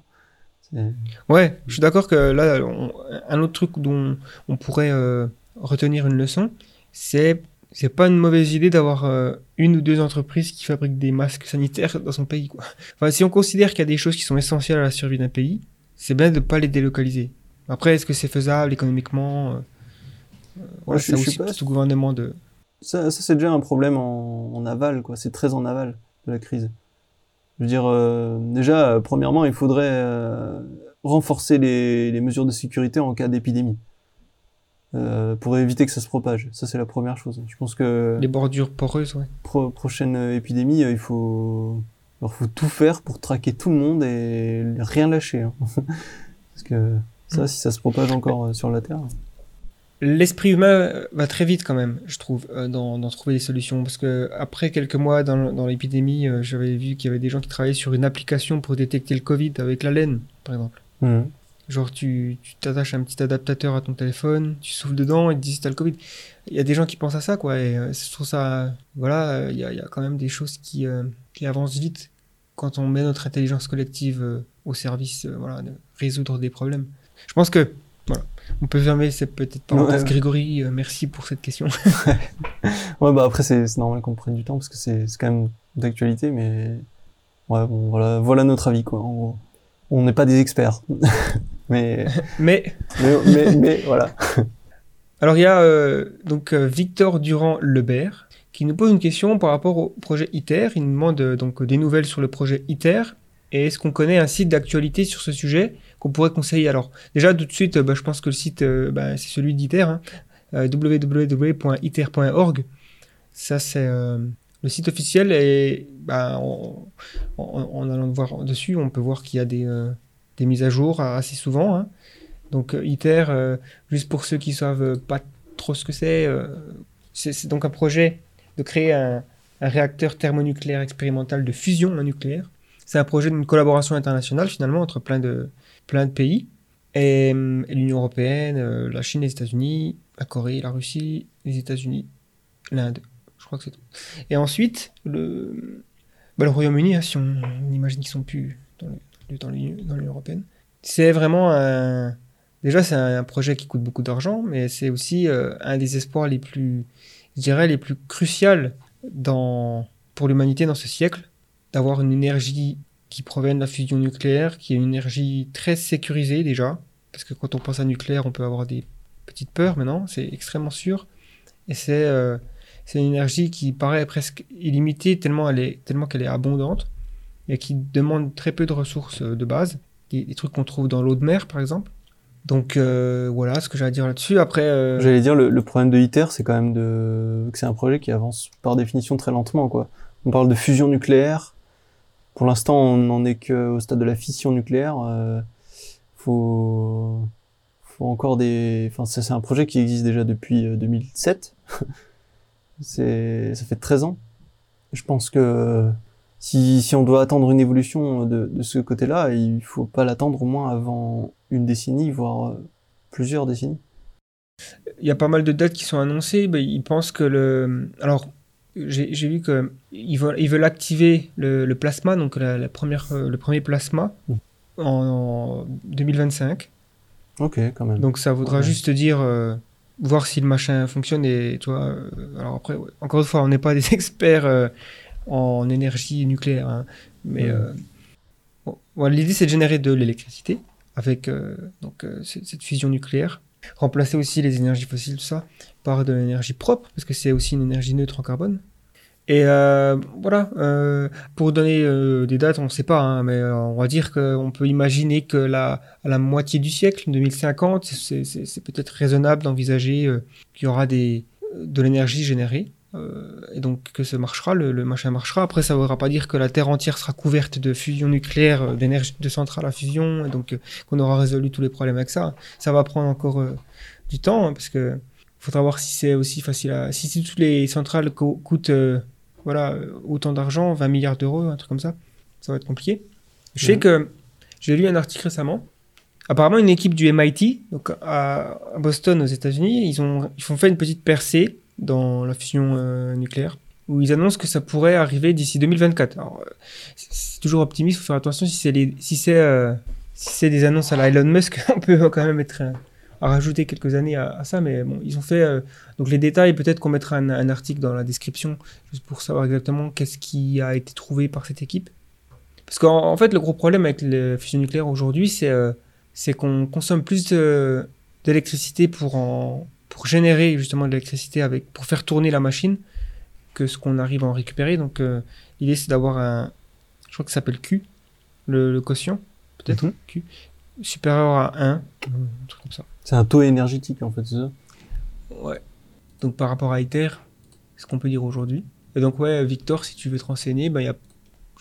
Ouais, je suis d'accord que là, on- un autre truc dont on pourrait euh, retenir une leçon, c'est c'est pas une mauvaise idée d'avoir euh, une ou deux entreprises qui fabriquent des masques sanitaires dans son pays. Quoi. Enfin, si on considère qu'il y a des choses qui sont essentielles à la survie d'un pays, c'est bien de pas les délocaliser. Après, est-ce que c'est faisable économiquement euh, voilà, aussi, pas- c'est au gouvernement de. Ça, ça c'est déjà un problème en, en aval, quoi. C'est très en aval de la crise. Je veux dire, euh, déjà, euh, premièrement, il faudrait euh, renforcer les, les mesures de sécurité en cas d'épidémie. Pour éviter que ça se propage. Ça, c'est la première chose. Je pense que Les bordures poreuses, ouais. pro- prochaine épidémie, il faut, alors, faut tout faire pour traquer tout le monde et rien lâcher. hein. Parce que ça, si ça se propage encore euh, sur la Terre. L'esprit humain euh, va très vite quand même, je trouve, euh, dans, dans trouver des solutions. Parce que après quelques mois dans, dans l'épidémie, j'avais vu qu'il y avait des gens qui travaillaient sur une application pour détecter le Covid avec la laine, par exemple. Mhm. Genre, tu t'attaches un petit adaptateur à ton téléphone, tu souffles dedans et te dis si t'as le Covid. Il y a des gens qui pensent à ça, quoi. Et je trouve ça. Voilà, il y, a, il y a quand même des choses qui, euh, qui avancent vite quand on met notre intelligence collective euh, au service euh, voilà, de résoudre des problèmes. Je pense que. Voilà. On peut fermer cette petite parenthèse. Ouais. Grégory, euh, merci pour cette question. Ouais, bah après, c'est normal qu'on prenne du temps parce que c'est quand même d'actualité, mais ouais, bon, voilà, voilà notre avis, quoi. On n'est pas des experts. mais, Mais mais, mais, mais, voilà. Alors il y a euh, donc Victor Durand Lebert qui nous pose une question par rapport au projet ITER. Il nous demande euh, donc des nouvelles sur le projet ITER et est-ce qu'on connaît un site d'actualité sur ce sujet qu'on pourrait conseiller? Alors déjà tout de suite, euh, bah, je pense que le site euh, bah, c'est celui d'ITER, hein, www.iter.org. Ça c'est le site officiel et bah, en, en- en allant voir dessus, on peut voir qu'il y a des, mises à jour assez souvent. hein. Donc ITER, juste pour ceux qui savent euh, pas trop ce que c'est c'est donc un projet de créer un, réacteur thermonucléaire expérimental de fusion nucléaire. C'est un projet d'une collaboration internationale finalement entre plein de, plein de pays. Et, l'Union européenne, euh, la Chine, les États-Unis, la Corée, la Russie, les États-Unis, l'Inde. Je crois que c'est tout. Et ensuite, le, bah, le Royaume-Uni, hein, si on, imagine qu'ils sont plus dans l'Union européenne. C'est vraiment un, Déjà, c'est un projet qui coûte beaucoup d'argent, mais c'est aussi euh, un des espoirs les plus, je dirais, les plus cruciaux dans, pour l'humanité dans ce siècle, d'avoir une énergie qui provient de la fusion nucléaire, qui est une énergie très sécurisée déjà, parce que quand on pense à nucléaire, on peut avoir des petites peurs, mais non, c'est extrêmement sûr. Et c'est euh, une énergie qui paraît presque illimitée tellement elle est qu'elle est abondante. et qui demandent très peu de ressources euh, de base, des, des trucs qu'on trouve dans l'eau de mer par exemple. Donc euh, voilà ce que à dire là-dessus. Après, euh, J'allais dire, le, le problème de ITER, c'est quand même de... que c'est un projet qui avance par définition très lentement, quoi. On parle de fusion nucléaire. Pour l'instant, on n'en est qu'au stade de la fission nucléaire. Euh, faut... faut encore des... Enfin, c'est un projet qui existe déjà depuis euh, 2007. c'est... Ça fait 13 ans. Je pense que si, si on doit attendre une évolution de, de ce côté-là, il faut pas l'attendre au moins avant une décennie, voire euh, plusieurs décennies. il y a pas mal de dates qui sont annoncées. Ils pensent que le. Alors, j'ai vu que ils veulent, ils veulent activer le, le plasma, donc la, la première, euh, le premier plasma, en, en 2025. Ok, quand même. Donc ça voudra Ouais. juste dire euh, voir si le machin fonctionne et tu vois. euh, alors après, ouais, encore une fois, on n'est pas des experts euh, en énergie nucléaire, hein, mais bon, l'idée c'est de générer de l'électricité avec euh, donc euh, cette fusion nucléaire, remplacer aussi les énergies fossiles ça par de l'énergie propre parce que c'est aussi une énergie neutre en carbone. Et euh, voilà, pour donner des dates, on ne sait pas, hein, mais on va dire qu'on peut imaginer que la, la moitié du siècle, 2050, c'est- peut-être raisonnable d'envisager qu'il y aura des, de l'énergie générée. Euh, et donc que ça marchera, le, le machin marchera. Après, ça ne voudra pas dire que la Terre entière sera couverte de fusion nucléaire, euh, d'énergie de centrales à fusion, et donc euh, qu'on aura résolu tous les problèmes avec ça. Ça va prendre encore euh, du temps, hein, parce que faudra voir si c'est aussi facile à... Si, si toutes les centrales co- coûtent voilà, autant d'argent, 20 milliards d'euros, un truc comme ça, ça va être compliqué. Je sais que j'ai lu un article récemment. Apparemment, une équipe du MIT, donc à, à Boston, aux États-Unis, ils ont, ils ont fait une petite percée dans la fusion euh, nucléaire, où ils annoncent que ça pourrait arriver d'ici 2024. Alors, euh, c'est toujours optimiste, il faut faire attention euh, si c'est des annonces à la Elon Musk, on peut quand même être à rajouter quelques années à, ça, mais bon, ils ont fait donc les détails. Peut-être qu'on mettra un, article dans la description juste pour savoir exactement qu'est-ce qui a été trouvé par cette équipe. Parce qu'en en fait, le gros problème avec la fusion nucléaire aujourd'hui, c'est qu'on consomme plus d'électricité pour, en, pour générer justement de l'électricité avec pour faire tourner la machine que ce qu'on arrive à en récupérer. Donc euh, l'idée c'est d'avoir un, je crois que ça s'appelle Q, le, le quotient, peut-être Mhm. Q, supérieur à 1, un truc comme ça. C'est un taux énergétique, en fait, c'est ça? Ouais. Donc par rapport à ITER, ce qu'on peut dire aujourd'hui. Et donc ouais, Victor, si tu veux te renseigner, bah, il y a,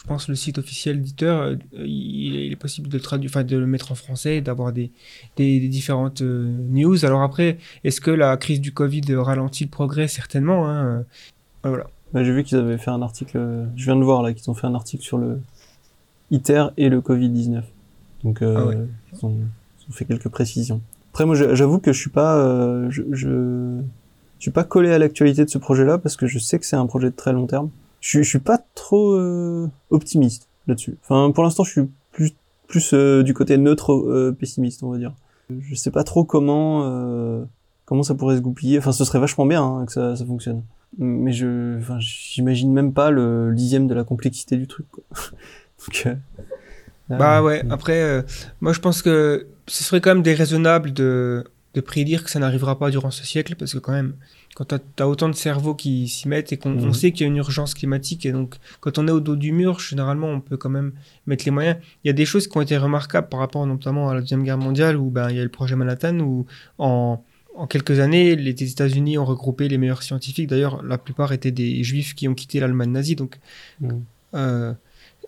je pense, le site officiel d'ITER, euh, il, il est possible de le traduire, enfin de le mettre en français, et d'avoir des, des, des différentes euh, news. Alors après, est-ce que la crise du Covid ralentit le progrès? Certainement. Hein. euh, Voilà. Bah, J'ai vu qu'ils avaient fait un article, je viens de voir là, qu'ils ont fait un article sur le ITER et le Covid-19. Donc, euh, Ah ouais. ils, ont, ils ont fait quelques précisions. Après, moi, j'avoue que je suis pas, euh, je, je, je suis pas collé à l'actualité de ce projet-là parce que je sais que c'est un projet de très long terme. Je, suis- je suis pas trop euh, optimiste là-dessus. Enfin, pour l'instant, je suis plus, plus euh, du côté neutre euh, pessimiste, on va dire. Je sais pas trop comment, euh, comment ça pourrait se goupiller. Enfin, ce serait vachement bien hein, que ça, ça fonctionne mais je enfin j'imagine même pas le dixième de la complexité du truc quoi. Donc, euh, Bah ouais, après, euh, moi je pense que ce serait quand même déraisonnable de, de prédire que ça n'arrivera pas durant ce siècle, parce que quand même, quand tu as, autant de cerveaux qui s'y mettent et qu'on on Mhm. sait qu'il y a une urgence climatique, et donc quand on est au dos du mur, généralement on peut quand même mettre les moyens. Il y a des choses qui ont été remarquables par rapport notamment à la Deuxième Guerre mondiale, où ben, il y a le projet Manhattan, où en, en quelques années, les États-Unis ont regroupé les meilleurs scientifiques. D'ailleurs, la plupart étaient des juifs qui ont quitté l'Allemagne nazie, donc euh,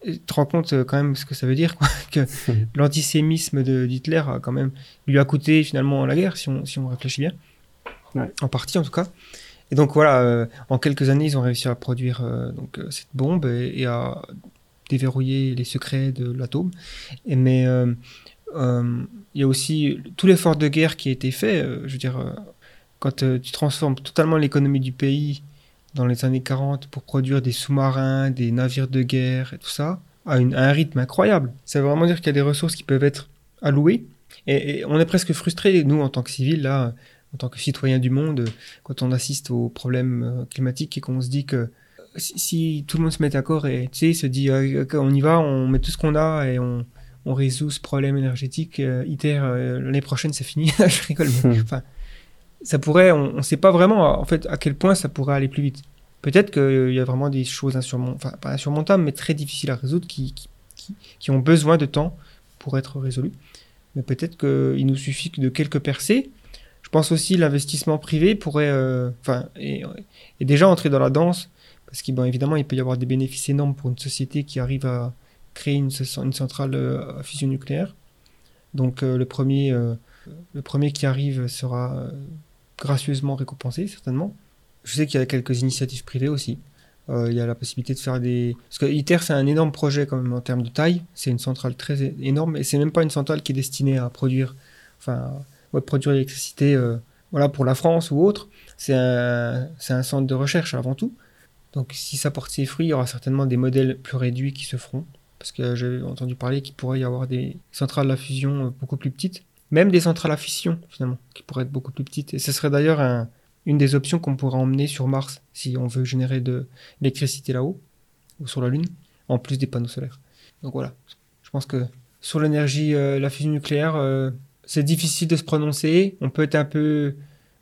tu te rends compte euh, quand même ce que ça veut dire, quoi, que l'antisémisme d'Hitler a quand même lui a coûté finalement la guerre, si on, si on réfléchit bien, En partie en tout cas. Et donc voilà, euh, en quelques années, ils ont réussi à produire euh, donc euh, cette bombe et, à déverrouiller les secrets de l'atome. Mais il y a aussi tout l'effort de guerre qui a été fait. je veux dire, quand tu transformes totalement l'économie du pays dans les années 40 pour produire des sous-marins, des navires de guerre et tout ça, à, un rythme incroyable. Ça veut vraiment dire qu'il y a des ressources qui peuvent être allouées. Et, et on est presque frustrés, nous, en tant que civils, là, en tant que citoyens du monde, euh, quand on assiste aux problèmes euh, climatiques et qu'on se dit que euh, si, si tout le monde se met d'accord et tu sais, se dit euh, ok, on y va, on met tout ce qu'on a et on, on résout ce problème énergétique, euh, ITER, euh, l'année prochaine c'est fini, je rigole, mais Hmm. enfin, ça pourrait, on ne sait pas vraiment en fait à quel point ça pourrait aller plus vite. peut-être qu'il y a vraiment des choses insurmontables, enfin pas insurmontables, mais très difficiles à résoudre qui, qui, qui- qui ont besoin de temps pour être résolues. Mais peut-être qu'il nous suffit que de quelques percées. Pense aussi l'investissement privé pourrait, euh, enfin, et, et déjà entrer dans la danse, parce qu'évidemment, évidemment, il peut y avoir des bénéfices énormes pour une société qui arrive à créer une, centrale euh, à fusion nucléaire. Donc euh, le premier, euh, le premier qui arrive sera euh, gracieusement récompensé certainement. Je sais qu'il y a quelques initiatives privées aussi. Euh, il y a la possibilité de faire des. Parce que ITER, c'est un énorme projet quand même en termes de taille. C'est une centrale très énorme et c'est même pas une centrale qui est destinée à produire, enfin, produire l'électricité, euh, voilà, pour la France ou autre. C'est un, un centre de recherche avant tout. Donc, si ça porte ses fruits, il y aura certainement des modèles plus réduits qui se feront. Parce que j'ai entendu parler qu'il pourrait y avoir des centrales à fusion euh, beaucoup plus petites. Même des centrales à fission, finalement, qui pourraient être beaucoup plus petites. Et ce serait d'ailleurs un- une des options qu'on pourrait emmener sur Mars si on veut générer de l'électricité là-haut, ou sur la Lune, en plus des panneaux solaires. Donc voilà. Je pense que sur l'énergie, euh, la fusion nucléaire, c'est difficile de se prononcer. On peut être un peu.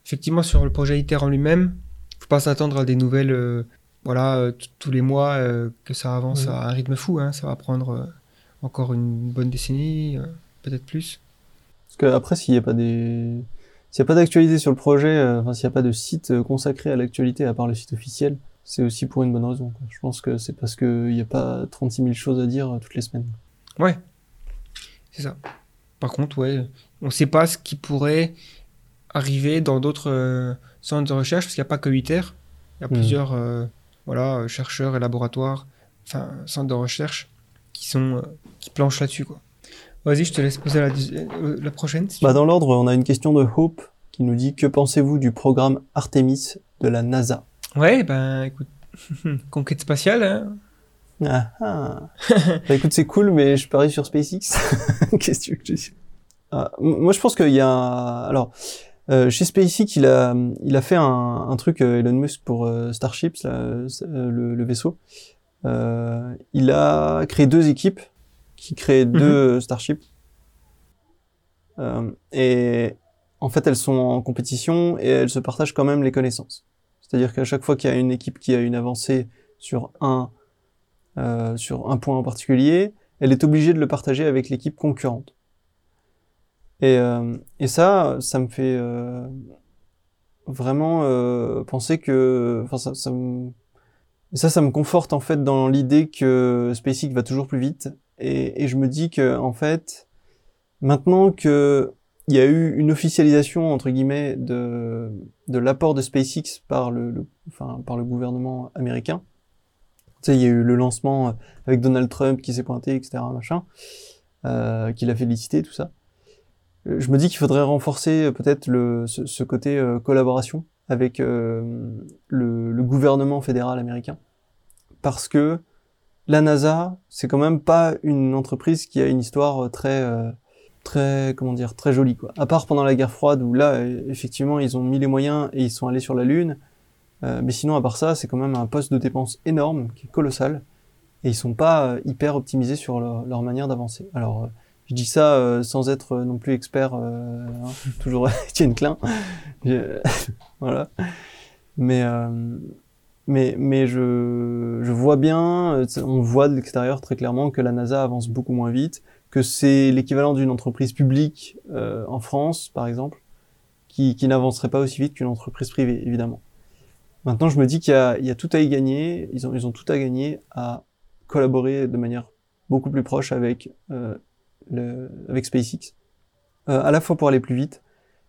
Effectivement, sur le projet ITER en lui-même, faut pas s'attendre à des nouvelles. euh, voilà, euh, tous les mois euh, que ça avance à un rythme fou. hein. Ça va prendre euh, encore une bonne décennie, peut-être plus. Parce que après, s'il n'y a pas des, s'il n'y a pas d'actualité sur le projet, enfin, s'il n'y a pas de site consacré à l'actualité à part le site officiel, c'est aussi pour une bonne raison. quoi. Je pense que c'est parce qu'il n'y a pas 36 000 choses à dire toutes les semaines. Ouais, c'est ça. Par contre, ouais, on ne sait pas ce qui pourrait arriver dans d'autres euh, centres de recherche, parce qu'il n'y a pas que ITER. Il y a Mhm. plusieurs euh, voilà, euh, chercheurs et laboratoires, enfin, centres de recherche qui, sont, euh, qui planchent là-dessus. quoi. Vas-y, je te laisse poser la, prochaine. si Bah, dans l'ordre, on a une question de Hope qui nous dit que pensez-vous du programme Artemis de la NASA? Ouais, ben écoute, conquête spatiale, hein. Ah, ah. bah écoute, c'est cool, mais je parie sur SpaceX. Qu'est-ce que tu veux que je dise Ah, Moi, je pense qu'il y a... un- Alors, euh, chez SpaceX, il a, il a fait un, un truc, euh, Elon Musk, pour euh, Starships, là, euh, le, le vaisseau. Il a créé deux équipes qui créent Mhm. deux Starships. Et en fait, elles sont en compétition et elles se partagent quand même les connaissances. C'est-à-dire qu'à chaque fois qu'il y a une équipe qui a une avancée sur un euh, sur un point en particulier, elle est obligée de le partager avec l'équipe concurrente. Et, euh, et ça, ça me fait euh, vraiment euh, penser que, enfin ça, ça me, ça, ça me conforte en fait dans l'idée que SpaceX va toujours plus vite. Et, et je me dis que en fait, maintenant que il y a eu une officialisation entre guillemets de de l'apport de SpaceX par le- enfin par le gouvernement américain. Tu sais, il y a eu le lancement euh, avec Donald Trump qui s'est pointé, etc., machin, euh, qui l'a félicité, tout ça. Euh, Je me dis qu'il faudrait renforcer euh, peut-être le ce, ce côté collaboration avec le, le gouvernement fédéral américain, parce que la NASA, c'est quand même pas une entreprise qui a une histoire très très comment dire très jolie quoi. À part pendant la guerre froide où là effectivement ils ont mis les moyens et ils sont allés sur la lune, Euh, mais sinon à part ça c'est quand même un poste de dépense énorme qui est colossal et ils sont pas euh, hyper optimisés sur leur, manière d'avancer. Alors euh, je dis ça sans être non plus expert, hein, toujours Étienne Klein, voilà. Mais mais mais je je vois bien, on voit de l'extérieur très clairement que la NASA avance beaucoup moins vite que c'est l'équivalent d'une entreprise publique en France, par exemple, qui, qui n'avancerait pas aussi vite qu'une entreprise privée, évidemment. Maintenant, je me dis qu'il y y a tout à y gagner, ils ont, ils ont tout à gagner à collaborer de manière beaucoup plus proche avec, euh, le, avec SpaceX, euh, à la fois pour aller plus vite,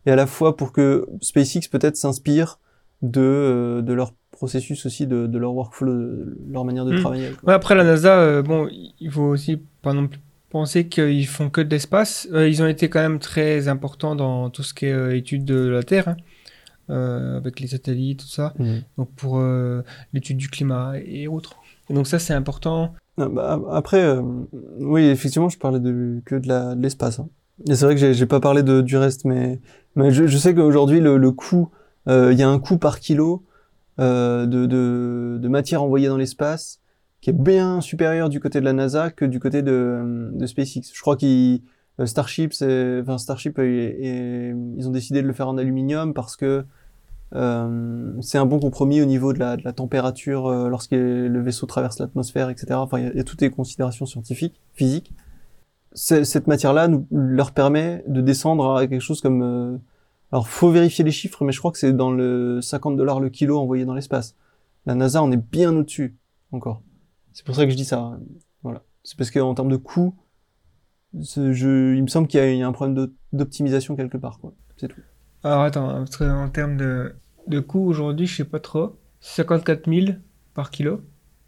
et à la fois pour que SpaceX peut-être s'inspire de, euh, de leur processus aussi, de, de leur workflow, de leur manière de Mm. travailler. Ouais, après la NASA, euh, bon, il faut aussi pas non plus penser qu'ils font que de l'espace. Euh, ils ont été quand même très importants dans tout ce qui est euh, étude de la Terre, hein, euh, avec les satellites, tout ça. Mhm. Donc pour euh, l'étude du climat et autres. Et donc ça, c'est important. Ah, bah, après, euh, oui, effectivement, je parlais de, que de l'espace. hein. Et c'est vrai que j'ai pas parlé de, du reste, mais, mais je, je sais qu'aujourd'hui, le, le coût, il y a un coût par kilo de, de, de matière envoyée dans l'espace qui est bien supérieur du côté de la NASA que du côté de, de SpaceX. Je crois qu'ils Starship, enfin Starship, et- et ils ont décidé de le faire en aluminium parce que Euh, c'est un bon compromis au niveau de la, de la température euh, lorsque le vaisseau traverse l'atmosphère, etc. Enfin, il y, a- toutes les considérations scientifiques, physiques. Cette matière-là nous leur permet de descendre à quelque chose comme. euh, alors, faut vérifier les chiffres, mais je crois que c'est dans le 50 dollars le kilo envoyé dans l'espace. La NASA, on est bien au-dessus encore. C'est pour ça que je dis ça. Voilà. C'est parce qu'en termes de coût, je, il me semble qu'il y, y a un problème d'o- d'optimisation quelque part. C'est tout. Alors attends, parce que en termes de, de coût aujourd'hui, je sais pas trop. 54 000 par kilo.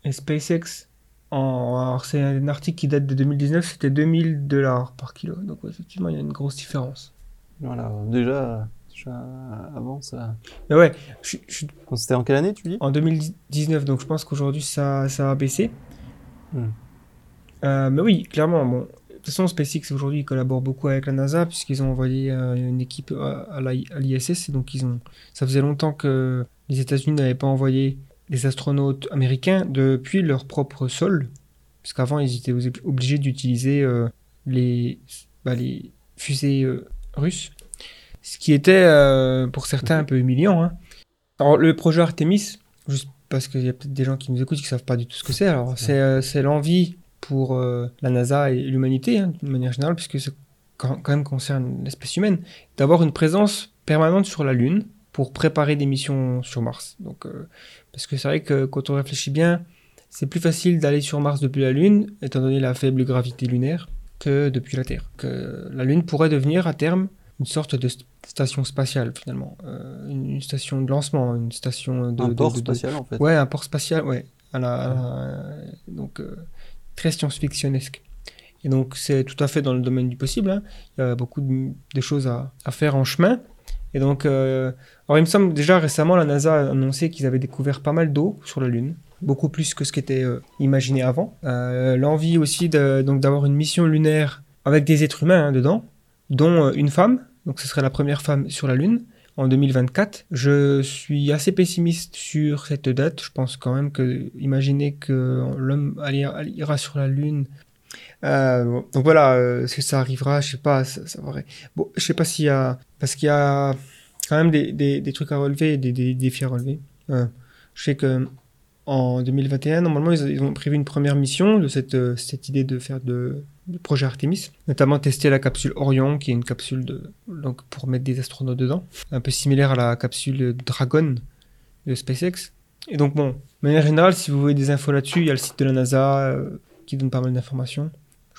Et SpaceX, en, alors c'est un article qui date de 2019, c'était 2000 dollars par kilo. Donc effectivement, il y a une grosse différence. Voilà. Déjà, déjà avant ça. Mais ouais, je, je- C'était en quelle année, tu dis? En 2019, donc je pense qu'aujourd'hui ça, ça a baissé. Hmm. Euh, mais oui, clairement, bon. De toute façon, SpaceX aujourd'hui ils collaborent beaucoup avec la NASA puisqu'ils ont envoyé euh, une équipe à, à l'ISS donc ils ont. Ça faisait longtemps que les États-Unis n'avaient pas envoyé des astronautes américains depuis leur propre sol, puisqu'avant ils étaient obli- obligés d'utiliser euh, les, bah, les fusées euh, russes, ce qui était euh, pour certains un peu humiliant. hein. Alors le projet Artemis, juste parce qu'il y a peut-être des gens qui nous écoutent qui ne savent pas du tout ce que c'est. Alors, c'est euh, c'est l'envie pour euh, la NASA et l'humanité, hein, d'une manière générale, puisque ça quand quand même concerne l'espèce humaine, d'avoir une présence permanente sur la Lune pour préparer des missions sur Mars. Donc, euh, parce que c'est vrai que quand on réfléchit bien, c'est plus facile d'aller sur Mars depuis la Lune, étant donné la faible gravité lunaire, que depuis la Terre. Que la Lune pourrait devenir à terme une sorte de st- station spatiale finalement, Euh, une, une station de lancement, une station de, Un de- port de- de- spatial, en fait. Ouais, un port spatial, ouais. À la, à la- donc, euh, très science-fictionnesque. Et donc, c'est tout à fait dans le domaine du possible. hein. Il y a beaucoup de, choses à, faire en chemin. Et donc, euh, alors il me semble déjà récemment, la NASA a annoncé qu'ils avaient découvert pas mal d'eau sur la Lune, beaucoup plus que ce qui était euh, imaginé avant. Euh, L'envie aussi de- donc d'avoir une mission lunaire avec des êtres humains hein, dedans, dont une femme. Donc, ce serait la première femme sur la Lune en 2024. Je suis assez pessimiste sur cette date. Je pense quand même que imaginer que l'homme ira sur la Lune. Euh, donc voilà, euh, est-ce que ça arrivera? Je sais pas. Ça, ça Bon, je sais pas s'il y a parce qu'il y a quand même des, des, des trucs à relever, des, des défis à relever. Euh, je sais que en 2021, normalement, ils, ils ont prévu une première mission de cette, euh, cette idée de faire de, du projet Artemis, notamment tester la capsule Orion, qui est une capsule de, donc pour mettre des astronautes dedans, un peu similaire à la capsule Dragon de SpaceX. Et donc bon, de manière générale, si vous voulez des infos là-dessus, il y a le site de la NASA euh, qui donne pas mal d'informations.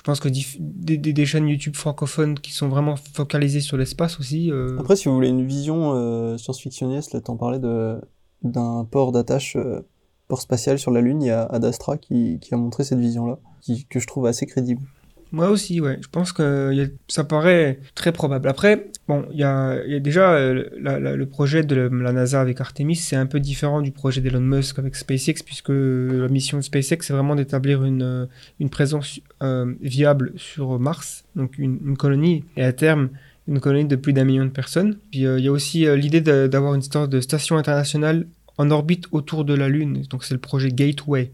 Je pense que des, chaînes YouTube francophones qui sont vraiment focalisées sur l'espace aussi. euh, Après, si vous voulez une vision euh, science-fictionniste, là, t'en parlais d'un port d'attache, euh, port spatial sur la Lune, il y a Ad Astra qui, qui a montré cette vision-là, que je trouve assez crédible. Moi aussi, ouais. Je pense que ça paraît très probable. Après, bon, il y a, déjà euh, le projet de la, NASA avec Artemis, c'est un peu différent du projet d'Elon Musk avec SpaceX, puisque la mission de SpaceX, c'est vraiment d'établir une, euh, présence euh, viable sur Mars, donc une, colonie, et à terme, une colonie de plus d'un million de personnes. Puis il y a aussi l'idée d'avoir une sorte de station internationale en orbite autour de la Lune. Donc c'est le projet Gateway.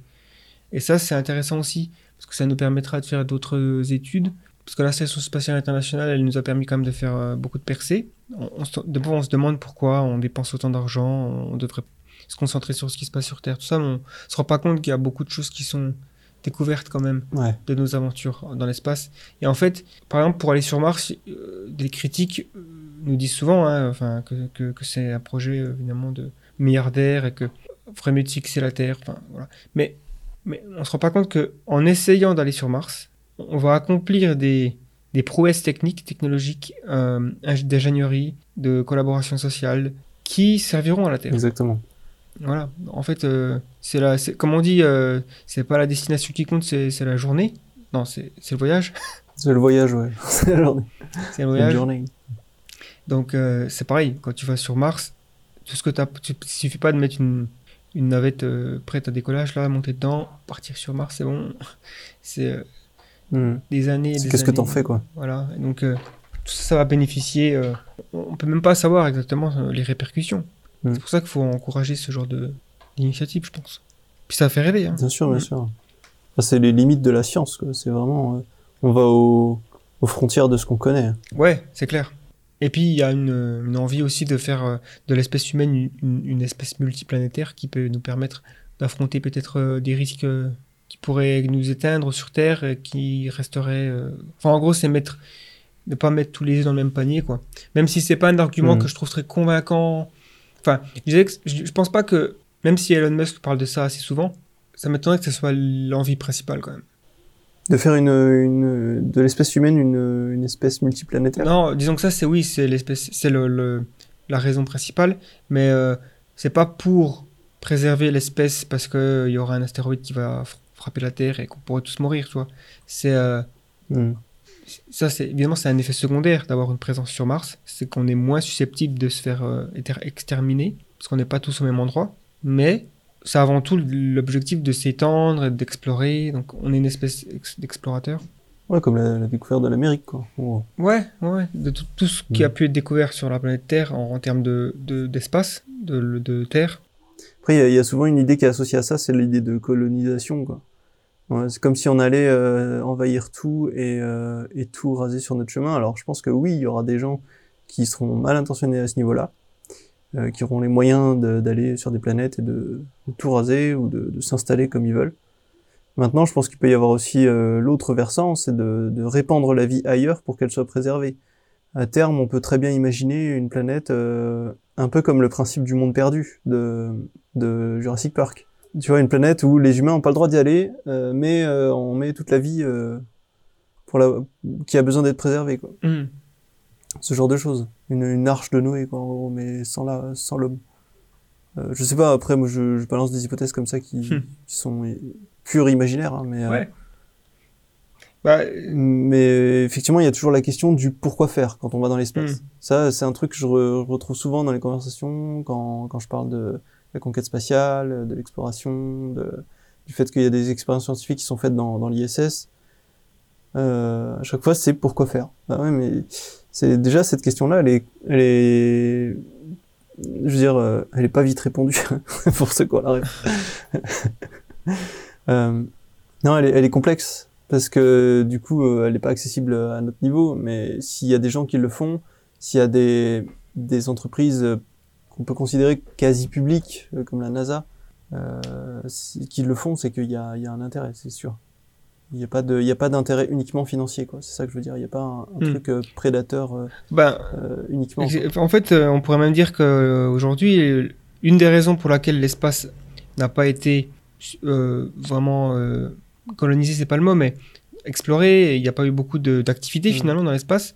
Et ça, c'est intéressant aussi, parce que ça nous permettra de faire d'autres études? Parce que la Station spatiale internationale, elle nous a permis quand même de faire euh, beaucoup de percées. On, on se, d'abord, on se demande pourquoi on dépense autant d'argent, on devrait se concentrer sur ce qui se passe sur Terre, tout ça, mais on se rend pas compte qu'il y a beaucoup de choses qui sont découvertes quand même Ouais. de nos aventures dans l'espace. Et en fait, par exemple, pour aller sur Mars, euh, des critiques euh, nous disent souvent hein, enfin, que, que, que c'est un projet euh, évidemment de milliardaire et que ferait mieux de fixer la Terre. Enfin, voilà. Mais, mais on se rend pas compte que en essayant d'aller sur Mars, on va accomplir des, des prouesses techniques, technologiques, euh, ing- d'ingénierie, de collaboration sociale qui serviront à la Terre. Exactement. Voilà. En fait, euh, c'est la, comme on dit, euh, c'est pas la destination qui compte, c'est la journée. Non, c'est le voyage. C'est le voyage, ouais. C'est la journée. C'est le La voyage. journée. Donc euh, c'est pareil, quand tu vas sur Mars, tout ce que tu- il suffit pas de mettre une, une navette euh, prête à décollage là, monter dedans, partir sur Mars, c'est bon. C'est euh, Hmm. des années. qu'est-ce que t'en fais, quoi. Voilà. Et donc euh, tout ça, ça va bénéficier. on peut même pas savoir exactement les répercussions. Mm. C'est pour ça qu'il faut encourager ce genre d'initiative, je pense. Puis ça fait rêver. Hein. Bien sûr, bien Mm. sûr. Enfin, c'est les limites de la science. C'est vraiment... on va au- aux frontières de ce qu'on connaît. Ouais, c'est clair. Et puis il y a une, une envie aussi de faire euh, de l'espèce humaine une, une- une espèce multiplanétaire qui peut nous permettre d'affronter peut-être euh, des risques euh, qui pourraient nous éteindre sur Terre, et qui resteraient. euh, Enfin, en gros, c'est mettre ne pas mettre tous les œufs dans le même panier, quoi. Même si c'est pas un argument Mhm. que je trouve très convaincant. Enfin, je, je pense pas que même si Elon Musk parle de ça assez souvent, ça m'étonnerait que ce soit l'envie principale quand même. De faire une, une de l'espèce humaine une, une espèce multiplanétaire? Non, disons que ça, c'est oui, c'est l'espèce, c'est le, le- la raison principale, mais euh, c'est pas pour préserver l'espèce parce que il y aura un astéroïde qui va frapper la Terre et qu'on pourrait tous mourir, tu vois. C'est euh, Hmm. ça, c'est évidemment c'est un effet secondaire d'avoir une présence sur Mars, c'est qu'on est moins susceptible de se faire euh, exterminer parce qu'on n'est pas tous au même endroit, mais c'est avant tout l'objectif de s'étendre et d'explorer. Donc, on est une espèce ex- d'explorateur. Ouais, comme la, la découverte de l'Amérique, quoi. Ouais, ouais, de tout, tout ce qui Mm. a pu être découvert sur la planète Terre en, en termes de, de- d'espace, de, de Terre. Après, il y a- il y, a souvent une idée qui est associée à ça, c'est l'idée de colonisation, quoi. Ouais, c'est comme si on allait euh, envahir tout et, euh, et tout raser sur notre chemin. Alors, je pense que oui, il y aura des gens qui seront mal intentionnés à ce niveau-là, euh, qui auront les moyens de- d'aller sur des planètes et de, de tout raser ou de, de s'installer comme ils veulent. Maintenant, je pense qu'il peut y avoir aussi euh, l'autre versant, c'est de, de répandre la vie ailleurs pour qu'elle soit préservée. À terme, on peut très bien imaginer une planète euh, un peu comme le principe du monde perdu de, de Jurassic Park. Tu vois, une planète où les humains n'ont pas le droit d'y aller, euh, mais euh, on met toute la vie euh, pour la, qui a besoin d'être préservée, quoi. Mm. Ce genre de choses. Une, une arche de Noé, quoi, en gros, mais sans la, sans l'homme. Euh, je sais pas, après, moi, je, je balance des hypothèses comme ça qui, Hmm. qui sont pures imaginaires, hein, mais, euh. Bah, mais effectivement, il y a toujours la question du pourquoi faire quand on va dans l'espace. Mm. Ça, c'est un truc que je re- retrouve souvent dans les conversations quand, quand je parle de la conquête spatiale, de l'exploration, du fait qu'il y a des expériences scientifiques qui sont faites dans, dans l'ISS. Euh, à chaque fois, c'est pourquoi faire. Bah ouais, mais c'est déjà cette question-là, elle est, elle est, je veux dire, euh, elle est pas vite répondue pour ceux qui ont la euh, non, elle est, elle est complexe parce que du coup, euh, elle n'est pas accessible à notre niveau. Mais s'il y a des gens qui le font, s'il y a des, des entreprises qu'on peut considérer quasi publiques, comme la NASA, qui le font, c'est qu'il y a, il y a un intérêt, c'est sûr. Il n'y a pas de, il y a pas d'intérêt uniquement financier, quoi. C'est ça que je veux dire. Il n'y a pas un, un Hmm. truc euh, prédateur euh, bah, euh, uniquement. En fait, on pourrait même dire qu'aujourd'hui, une des raisons pour laquelle l'espace n'a pas été vraiment colonisé, c'est pas le mot, mais exploré, il n'y a pas eu beaucoup d'activités Mm. finalement dans l'espace,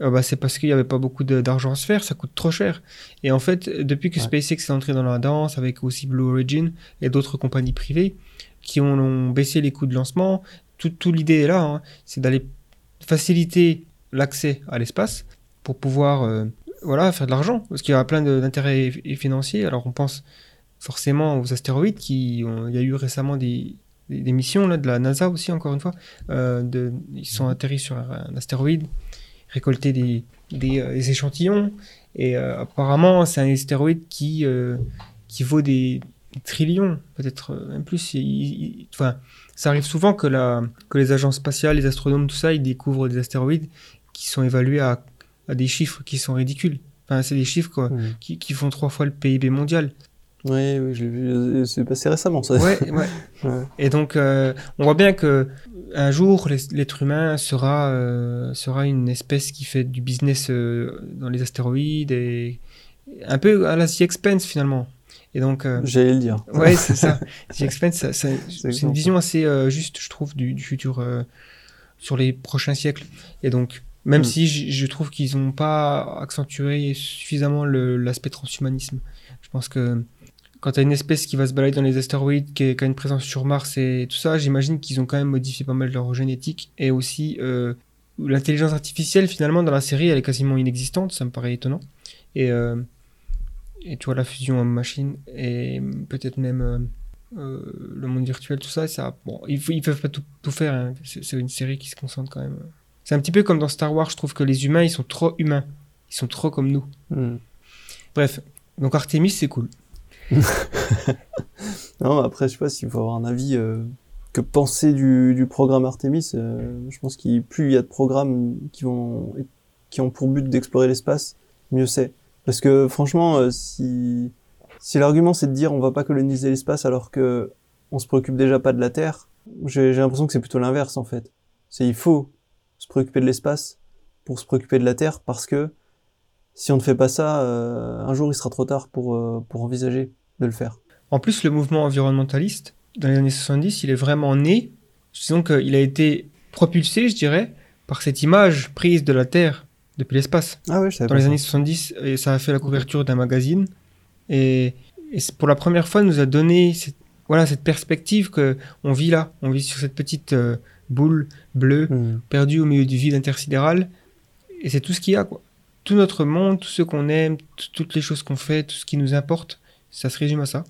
bah, c'est parce qu'il n'y avait pas beaucoup d'argent à se faire, ça coûte trop cher. Et en fait, depuis que Ouais. SpaceX est entré dans la danse, avec aussi Blue Origin et d'autres compagnies privées qui ont, ont baissé les coûts de lancement, tout, tout l'idée est là, hein, c'est d'aller faciliter l'accès à l'espace pour pouvoir euh, voilà, faire de l'argent. Parce qu'il y a plein d'intérêts fi- financiers. Alors on pense forcément aux astéroïdes. Qui il y a eu récemment des, missions là, de la NASA aussi, encore une fois. Euh, ils sont atterris sur un, astéroïde, récolté des, euh, échantillons. Et apparemment, c'est un astéroïde qui, qui vaut des trillions, peut-être même plus. Enfin, ça arrive souvent que, la, que les agences spatiales, les astronomes, tout ça, ils découvrent des astéroïdes qui sont évalués à, à des chiffres qui sont ridicules. Enfin, c'est des chiffres quoi, Hmm. qui, qui font trois fois le PIB mondial. Oui, oui, je l'ai vu. euh, C'est passé récemment, ça. Ouais, ouais. Ouais. Et donc, euh, on voit bien que un jour, l'être humain sera, euh, sera une espèce qui fait du business euh, dans les astéroïdes et un peu à la The Expense finalement. Et donc, euh, J'allais le dire. ouais, c'est ça. The ça- c'est une vision assez euh, juste, je trouve, du, du futur euh, sur les prochains siècles. Et donc, même Mm. si je trouve qu'ils n'ont pas accentué suffisamment l'aspect transhumanisme, je pense que quand tu as une espèce qui va se balader dans les astéroïdes, qui, a une présence sur Mars et tout ça, j'imagine qu'ils ont quand même modifié pas mal leur génétique. Et aussi, euh, l'intelligence artificielle, finalement, dans la série, elle est quasiment inexistante, ça me paraît étonnant. Et, euh, et tu vois, la fusion homme-machine et peut-être même euh, euh, le monde virtuel, tout ça, ça bon, ils, ils peuvent pas tout, tout faire. hein. C'est une série qui se concentre quand même. C'est un petit peu comme dans Star Wars, je trouve que les humains, ils sont trop humains. Ils sont trop comme nous. Hmm. Bref, donc Artemis, c'est cool. Non, après, je sais pas s'il faut avoir un avis euh, que penser du, du programme Artemis. euh, je pense qu'il plus il y a de programmes qui vont qui ont pour but d'explorer l'espace, mieux c'est. Parce que franchement, euh, si si l'argument c'est de dire on va pas coloniser l'espace alors que on se préoccupe déjà pas de la Terre, j'ai l'impression que c'est plutôt l'inverse en fait. C'est il faut se préoccuper de l'espace pour se préoccuper de la Terre parce que si on ne fait pas ça, euh, un jour il sera trop tard pour euh, pour envisager de le faire. En plus, le mouvement environnementaliste, dans les années 70, il est vraiment né. Disons qu'il a été propulsé, je dirais, par cette image prise de la Terre depuis l'espace. Ah ouais, je savais Dans pas les ça. années 70, et ça a fait la couverture d'un magazine. Et, pour la première fois, il nous a donné cette, voilà, cette perspective que on vit là. On vit sur cette petite euh, boule bleue Hmm. perdue au milieu du vide intersidéral. Et c'est tout ce qu'il y a, quoi. Tout notre monde, tout ce qu'on aime, toutes les choses qu'on fait, tout ce qui nous importe, ça se résume à ça.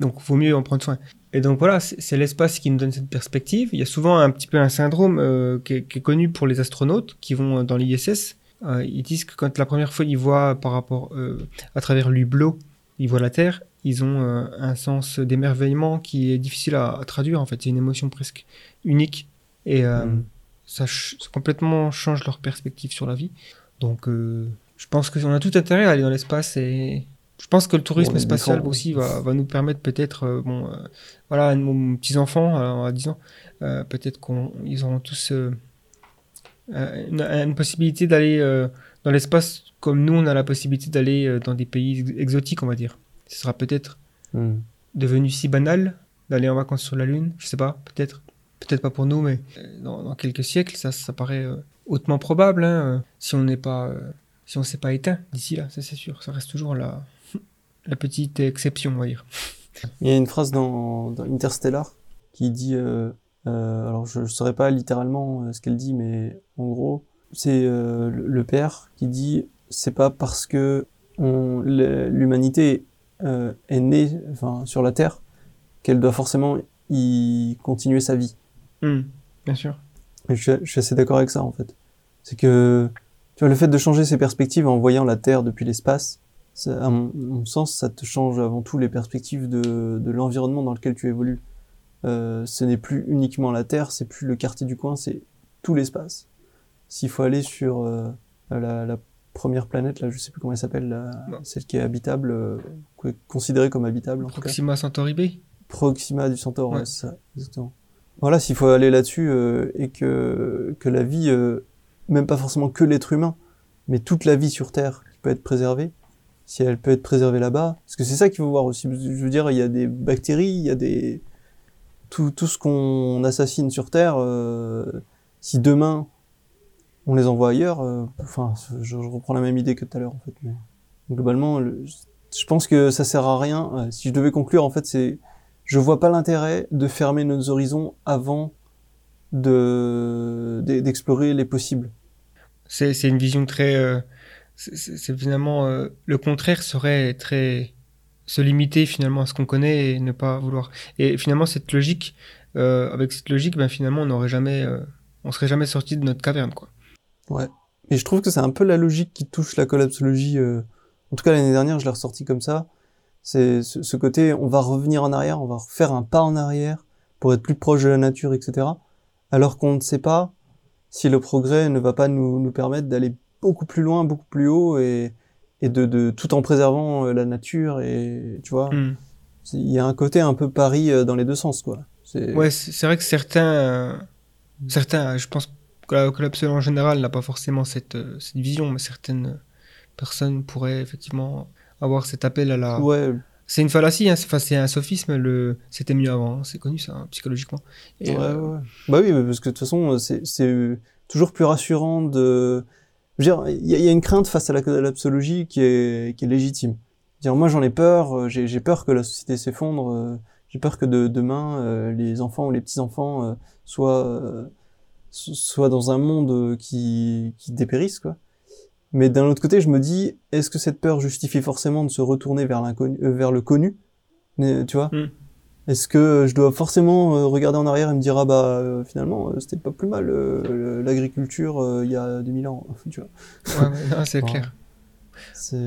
Donc, vaut mieux en prendre soin. Et donc voilà, c'est c'est l'espace qui nous donne cette perspective. Il y a souvent un petit peu un syndrome euh, qui, est, qui est connu pour les astronautes qui vont dans l'ISS. Euh, ils disent que quand la première fois ils voient par rapport euh, à travers l'hublot, ils voient la Terre, ils ont euh, un sens d'émerveillement qui est difficile à, à traduire. En fait, c'est une émotion presque unique et Mm. ça, complètement change leur perspective sur la vie. Donc, je pense qu'on a tout intérêt à aller dans l'espace et je pense que le tourisme Bon, spatial aussi va, va nous permettre peut-être, euh, bon, euh, voilà, nos petits enfants à 10 ans, peut-être qu'ils auront tous une, une possibilité d'aller euh, dans l'espace comme nous on a la possibilité d'aller euh, dans des pays ex- exotiques, on va dire. Ce sera peut-être Hmm. devenu si banal d'aller en vacances sur la Lune, je sais pas, peut-être. Peut-être pas pour nous, mais euh, dans, dans quelques siècles, ça, ça paraît euh, hautement probable, hein, euh, si on n'est pas, euh, si on s'est pas éteint d'ici là, ça c'est sûr. Ça reste toujours la, la petite exception, on va dire. Il y a une phrase dans, dans Interstellar qui dit, euh, euh, alors je ne saurais pas littéralement euh, ce qu'elle dit, mais en gros, c'est euh, le père qui dit, c'est pas parce que l'humanité euh, est née, enfin, sur la Terre, qu'elle doit forcément y continuer sa vie. Hmm, bien sûr. Et je, suis- je suis assez d'accord avec ça en fait. C'est que tu vois le fait de changer ses perspectives en voyant la Terre depuis l'espace, à mon, mon sens, ça te change avant tout les perspectives de, de l'environnement dans lequel tu évolues. Euh, ce n'est plus uniquement la Terre, c'est plus le quartier du coin, c'est tout l'espace. S'il faut aller sur euh, la, la première planète, là, je sais plus comment elle s'appelle, la- celle qui est habitable, euh, considérée comme habitable en tout cas. Proxima Centauri B. Proxima du Centaure, ouais, ça, exactement. Voilà, s'il faut aller là-dessus et que, que la vie, même pas forcément que l'être humain, mais toute la vie sur Terre qui peut être préservée, si elle peut être préservée là-bas, parce que c'est ça qu'il faut voir aussi. Je veux dire, il y a des bactéries, il y a des tout, ce qu'on assassine sur Terre. euh, si demain on les envoie ailleurs, euh, enfin, je, reprends la même idée que tout à l'heure en fait. Mais globalement, le- je pense que ça sert à rien. Ouais, si je devais conclure, en fait, c'est je vois pas l'intérêt de fermer nos horizons avant de d'e- d'explorer les possibles. C'est une vision très. euh, c'est- finalement. euh, le contraire serait très. Se limiter finalement à ce qu'on connaît et ne pas vouloir. Et finalement, cette logique. euh, avec cette logique, ben, finalement, on n'aurait jamais. euh, on serait jamais sorti de notre caverne, quoi. Et je trouve que c'est un peu la logique qui touche la collapsologie. euh, En tout cas, l'année dernière, je l'ai ressorti comme ça. C'est ce, ce côté, on va revenir en arrière, on va faire un pas en arrière pour être plus proche de la nature, etc. Alors qu'on ne sait pas si le progrès ne va pas nous, nous permettre d'aller beaucoup plus loin, beaucoup plus haut et, et de, de tout en préservant euh, la nature et tu vois, Hmm. il y a un côté un peu pari euh, dans les deux sens quoi. C'est Ouais, c'est vrai que certains, euh, certains, je pense que la collapsologie en général n'a pas forcément cette, cette vision, mais certaines personnes pourraient effectivement avoir cet appel à la. ouais, C'est une fallacie, hein, c'est enfin, c'est un sophisme, le c'était mieux avant, hein, c'est connu ça, hein, psychologiquement. Et, Ouais, euh, ouais. Bah oui, parce que de toute façon, c'est toujours plus rassurant de. Je veux dire, il y, a- une crainte face à la collapsologie qui est, qui est légitime. Dire, moi j'en ai peur, euh, j'ai peur que la société s'effondre, euh, j'ai peur que de, demain euh, les enfants ou les petits enfants euh, soient so- soient dans un monde qui qui dépérisse quoi. Mais d'un autre côté, je me dis, est-ce que cette peur justifie forcément de se retourner vers l'inconnu, vers le connu, tu vois? Hmm. Est-ce que je dois forcément euh, regarder en arrière et me dire ah bah euh, finalement euh, c'était pas plus mal l'agriculture il y a 2000 ans, tu vois ouais, c'est clair.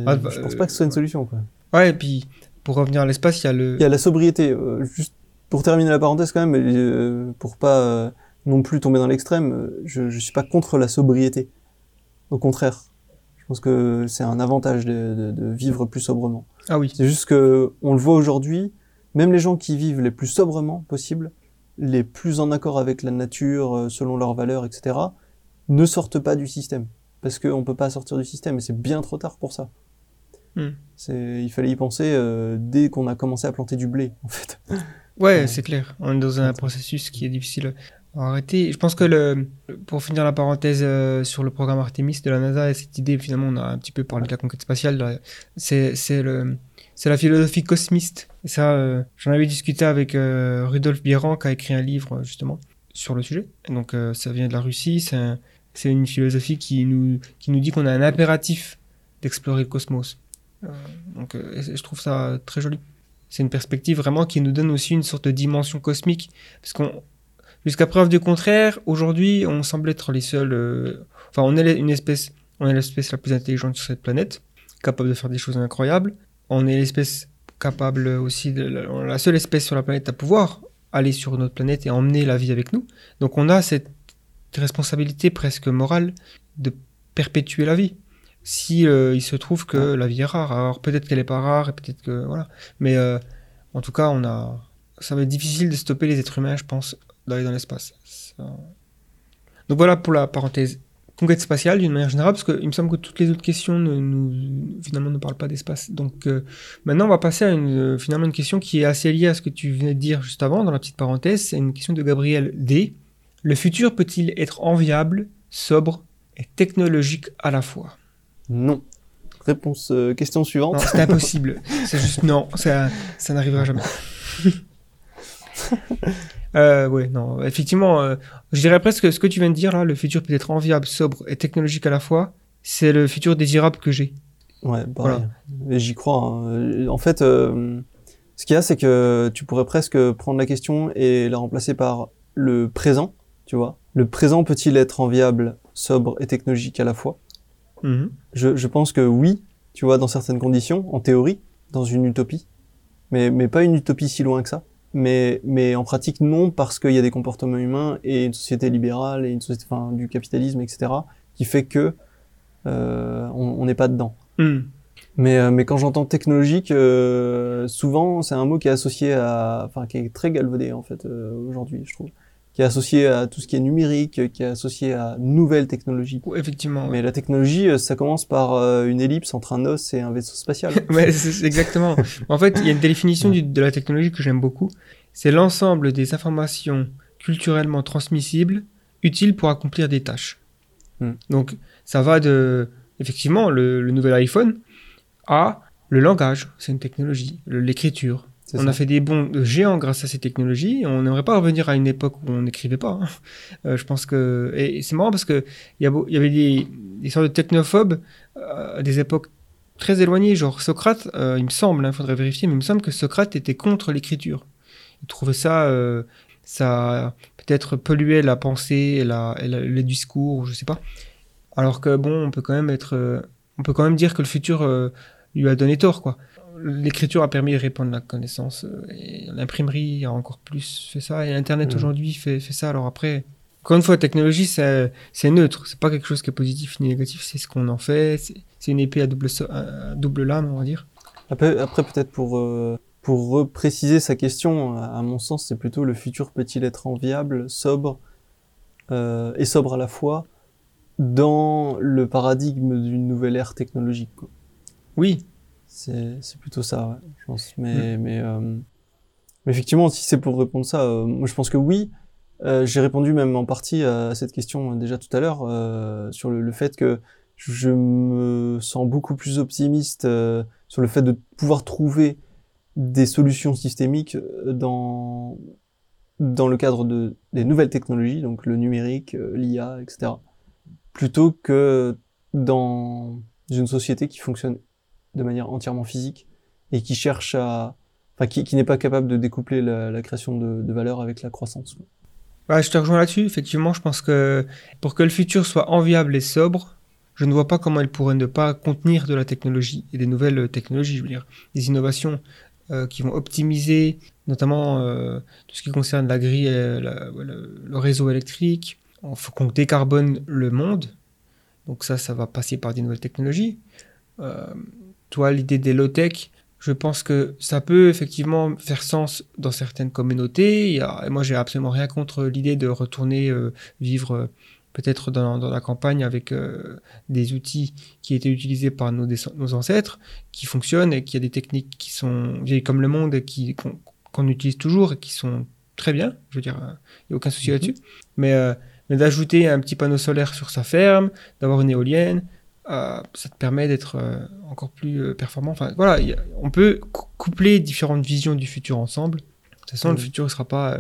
Ah, bah, je pense pas que ce soit une solution quoi. Ouais, et puis pour revenir à l'espace, il y a le. Il y a la sobriété. juste pour terminer la parenthèse quand même, pour pas non plus tomber dans l'extrême, je, je suis pas contre la sobriété. Au contraire, pense que c'est un avantage de, de- de vivre plus sobrement. Ah oui. C'est juste que on le voit aujourd'hui, même les gens qui vivent les plus sobrement possible, les plus en accord avec la nature, euh, selon leurs valeurs, etc., ne sortent pas du système. Parce qu'on peut pas sortir du système, et c'est bien trop tard pour ça. Hmm. Il fallait y penser euh, dès qu'on a commencé à planter du blé, en fait. Ouais, c'est clair. On est dans un processus qui est difficile à arrêter. Je pense que le, pour finir la parenthèse euh, sur le programme Artemis de la NASA, et cette idée, finalement, on a un petit peu parlé de la conquête spatiale, c'est le, c'est la philosophie cosmiste. Ça, euh, j'en avais discuté avec euh, Rudolf Bierang, qui a écrit un livre, justement, sur le sujet. Et donc, euh, ça vient de la Russie. C'est, un- c'est une philosophie qui nous, qui nous dit qu'on a un impératif d'explorer le cosmos. Euh, donc, euh, je trouve ça très joli. C'est une perspective vraiment qui nous donne aussi une sorte de dimension cosmique. Parce qu'on, jusqu'à preuve du contraire, aujourd'hui, on semble être les seuls. euh, Enfin, on est une espèce, on est l'espèce la plus intelligente sur cette planète, capable de faire des choses incroyables. On est l'espèce capable aussi, de, la, seule espèce sur la planète à pouvoir aller sur notre planète et emmener la vie avec nous. Donc, on a cette responsabilité presque morale de perpétuer la vie. Si euh, il se trouve que la vie est rare, alors peut-être qu'elle est pas rare, et peut-être que voilà. Mais euh, en tout cas, on a, ça va être difficile de stopper les êtres humains, je pense, d'aller dans l'espace. Ça- Donc voilà pour la parenthèse conquête spatiale d'une manière générale, parce qu'il me semble que toutes les autres questions ne, nous, finalement ne parlent pas d'espace. Donc euh, maintenant, on va passer à une, euh, finalement une question qui est assez liée à ce que tu venais de dire juste avant, dans la petite parenthèse. C'est une question de Gabriel D. Le futur peut-il être enviable, sobre et technologique à la fois? Non. Réponse, euh, question suivante. C'est impossible. c'est juste non, ça, ça n'arrivera jamais. euh, ouais, non, effectivement, euh, je dirais presque que ce que tu viens de dire là, le futur peut être enviable, sobre et technologique à la fois, c'est le futur désirable que j'ai. Ouais, pareil. Et J'y crois. hein. En fait, euh, ce qu'il y a, c'est que tu pourrais presque prendre la question et la remplacer par le présent, tu vois. Le présent peut-il être enviable, sobre et technologique à la fois? Mhm. je, je pense que oui, tu vois, dans certaines conditions, en théorie, dans une utopie, mais, mais pas une utopie si loin que ça. Mais, mais en pratique, non, parce qu'il y a des comportements humains et une société libérale et une société, enfin, du capitalisme, etc., qui fait que euh, on n'est pas dedans. Mhm. Mais, euh, mais quand j'entends technologique, euh, souvent c'est un mot qui est associé à, enfin qui est très galvaudé en fait euh, aujourd'hui, je trouve, qui est associé à tout ce qui est numérique, qui est associé à nouvelles technologies. Ouais, Effectivement. ouais. Mais la technologie, euh, ça commence par euh, une ellipse entre un os et un vaisseau spatial. Ouais, c'est c'est exactement. en fait, il y a une définition du- de la technologie que j'aime beaucoup. C'est l'ensemble des informations culturellement transmissibles utiles pour accomplir des tâches. Hmm. Donc, ça va de, effectivement, le, le nouvel iPhone à le langage, c'est une technologie, l'écriture. On ça. a fait des bons géants grâce à ces technologies. On n'aimerait pas revenir à une époque où on n'écrivait pas. hein. Euh, je pense que et c'est marrant parce que il y, avait des, des sortes de technophobes euh, à des époques très éloignées, genre Socrate. euh, il me semble, il faudrait vérifier, mais il me semble que Socrate était contre l'écriture. Il trouvait ça, euh, ça peut-être polluait la pensée et, la, et la- le discours, je sais pas. Alors que bon, on peut quand même être, euh, on peut quand même dire que le futur euh, lui a donné tort, quoi l'écriture a permis de répandre la connaissance euh, et l'imprimerie a encore plus fait ça et Internet Mhm. aujourd'hui fait, fait ça. Alors après, encore une fois, la technologie c'est neutre, c'est pas quelque chose qui est positif ni négatif, c'est ce qu'on en fait, c'est une épée à double, à double lame, on va dire. Après, après peut-être pour euh, pour repréciser sa question, à à mon sens, c'est plutôt le futur peut-il être enviable, sobre euh, et sobre à la fois dans le paradigme d'une nouvelle ère technologique. quoi. Oui, C'est c'est plutôt ça, ouais, je pense. Mais mais, euh, mais effectivement, si c'est pour répondre ça, euh, moi je pense que oui. Euh, J'ai répondu même en partie à cette question euh, déjà tout à l'heure euh, sur le, le fait que je me sens beaucoup plus optimiste euh, sur le fait de pouvoir trouver des solutions systémiques dans dans le cadre de des nouvelles technologies, donc le numérique, l'IA, etc. Plutôt que dans une société qui fonctionne de manière entièrement physique et qui cherche à, enfin, qui, qui n'est pas capable de découpler la, création de, de valeur avec la croissance. je te rejoins là-dessus. Effectivement, je pense que pour que le futur soit enviable et sobre, je ne vois pas comment il pourrait ne pas contenir de la technologie et des nouvelles technologies, je veux dire, des innovations euh, qui vont optimiser notamment euh, tout ce qui concerne la grille, euh, le, réseau électrique. Il faut qu'on décarbone le monde. Donc ça, ça va passer par des nouvelles technologies. Toi, l'idée des low-tech, je pense que ça peut effectivement faire sens dans certaines communautés. Et moi, j'ai absolument rien contre l'idée de retourner euh, vivre euh, peut-être dans, dans la campagne avec euh, des outils qui étaient utilisés par nos, ancêtres, qui fonctionnent et qui a des techniques qui sont vieilles comme le monde et qui, qu'on, qu'on utilise toujours et qui sont très bien. Je veux dire, il n'y a aucun souci Mhm. là-dessus. Mais, mais d'ajouter un petit panneau solaire sur sa ferme, d'avoir une éolienne, euh, ça te permet d'être euh, encore plus euh, performant. Enfin, voilà, il y a- on peut cou- coupler différentes visions du futur ensemble. De toute façon, le Mhm. futur ne sera pas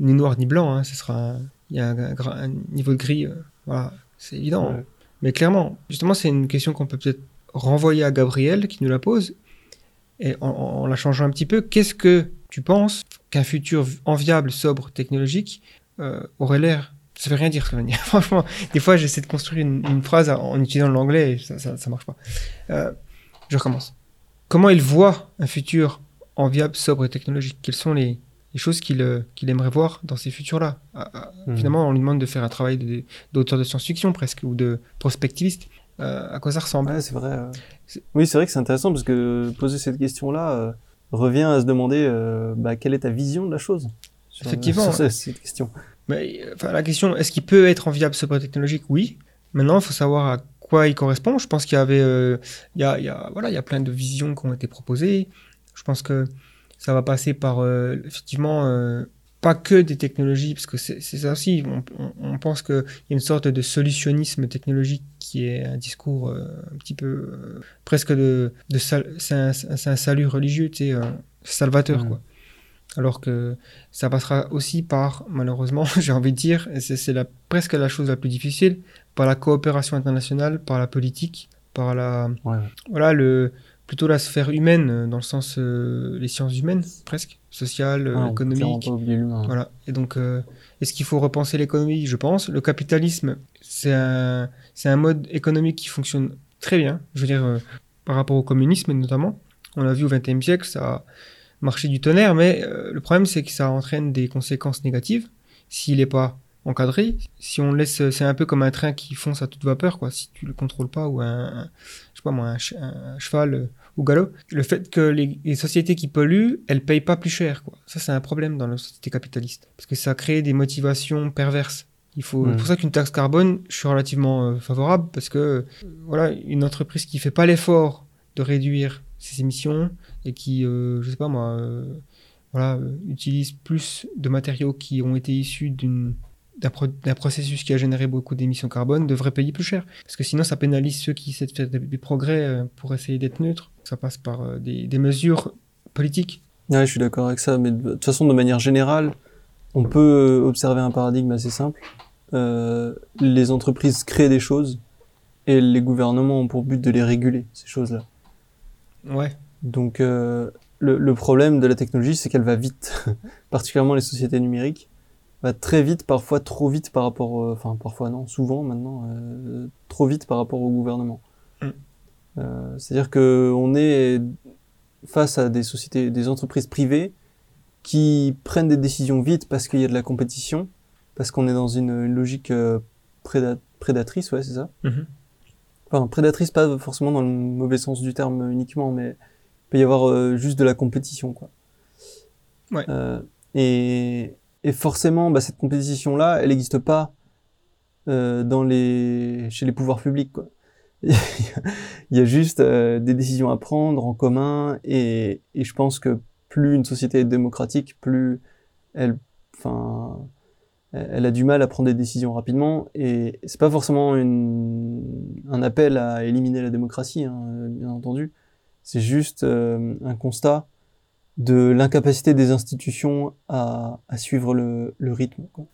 ni noir ni blanc. Hein, ce sera il y a un, un gra- un niveau de gris. voilà, c'est évident. Ouais. Mais clairement, justement, c'est une question qu'on peut peut-être renvoyer à Gabriel qui nous la pose. Et en, en- en la changeant un petit peu, qu'est-ce que tu penses qu'un futur enviable, sobre, technologique euh, aurait l'air Ça veut rien dire, dire. Franchement, des fois, j'essaie de construire une, une phrase en, en utilisant l'anglais et ça, ça, ça marche pas. Euh, je recommence. Comment il voit un futur enviable, sobre et technologique? Quelles sont les, les choses qu'il euh, qu'il aimerait voir dans ces futurs-là? Ah, ah, Mhm. Finalement, on lui demande de faire un travail de- d'auteur de, science-fiction presque ou de prospectiviste. Euh, à quoi ça ressemble? Ouais, c'est vrai. euh. Oui, c'est vrai que c'est intéressant parce que poser cette question-là revient à se demander bah, quelle est ta vision de la chose. sur- Effectivement. sur cette question. Mais, enfin, la question, est-ce qu'il peut être enviable sobre et technologique? Oui. Maintenant, il faut savoir à quoi il correspond. Je pense qu'il y avait, euh, il y a, il y a- voilà, il y a plein de visions qui ont été proposées. Je pense que ça va passer par, euh, effectivement, euh, pas que des technologies, parce que c'est ça aussi. On, pense qu'il y a une sorte de solutionnisme technologique qui est un discours un petit peu presque de, de c'est un, salut religieux, tu sais, salvateur, quoi. Alors que ça passera aussi par, malheureusement, j'ai envie de dire, et c'est la, presque la chose la plus difficile, par la coopération internationale, par la politique, par la, Ouais, voilà, le, plutôt la sphère humaine, euh, dans le sens, euh, les sciences humaines, presque, sociales, Ouais, économiques. Voilà. Et donc, euh, est-ce qu'il faut repenser l'économie? Je pense. Le capitalisme, c'est un, c'est un mode économique qui fonctionne très bien. Je veux dire, euh, par rapport au communisme notamment. On l'a vu au XXe siècle, ça marché du tonnerre, mais euh, le problème, c'est que ça entraîne des conséquences négatives s'il n'est pas encadré. Si on le laisse, c'est un peu comme un train qui fonce à toute vapeur, quoi. Si tu le contrôles pas, ou un, un- je sais pas moi, un, ch- un cheval euh, au galop. Le fait que les, les sociétés qui polluent, elles payent pas plus cher, quoi. Ça, c'est un problème dans la société capitaliste. Parce que ça crée des motivations perverses. Il faut, c'est pour ça qu'une taxe carbone, je suis relativement euh, favorable parce que, euh, voilà, une entreprise qui fait pas l'effort de réduire ses émissions et qui, euh, je sais pas moi, euh, voilà, euh, utilise plus de matériaux qui ont été issus d'une d'un pro- d'un processus qui a généré beaucoup d'émissions carbone devrait payer plus cher. Parce que sinon, ça pénalise ceux qui essaient de faire des, des progrès euh, pour essayer d'être neutres. Ça passe par des, des mesures politiques. Ouais, je suis d'accord avec ça, mais de toute façon, de manière générale, on peut observer un paradigme assez simple. Euh, les entreprises créent des choses et les gouvernements ont pour but de les réguler, ces choses-là. Ouais. Donc, euh, le, le problème de la technologie, c'est qu'elle va vite, particulièrement les sociétés numériques, va très vite, parfois trop vite par rapport, au- enfin parfois non, souvent maintenant, euh, trop vite par rapport au gouvernement. Mm. Euh, C'est-à-dire que on est face à des sociétés, des entreprises privées qui prennent des décisions vite parce qu'il y a de la compétition, parce qu'on est dans une, une logique euh, préda- prédatrice, ouais, c'est ça. Mhm. Enfin, prédatrice, pas forcément dans le mauvais sens du terme uniquement, mais il peut y avoir euh, juste de la compétition, quoi. Ouais. Euh, et, et forcément, bah, cette compétition-là, elle n'existe pas euh, dans les, chez les pouvoirs publics, quoi. Il y a juste des décisions à prendre en commun, et, et je pense que plus une société est démocratique, plus elle, enfin, elle elle a du mal à prendre des décisions rapidement et c'est pas forcément une, un appel à éliminer la démocratie, hein, bien entendu. C'est juste euh, un constat de l'incapacité des institutions à, à suivre le, le rythme. Quoi.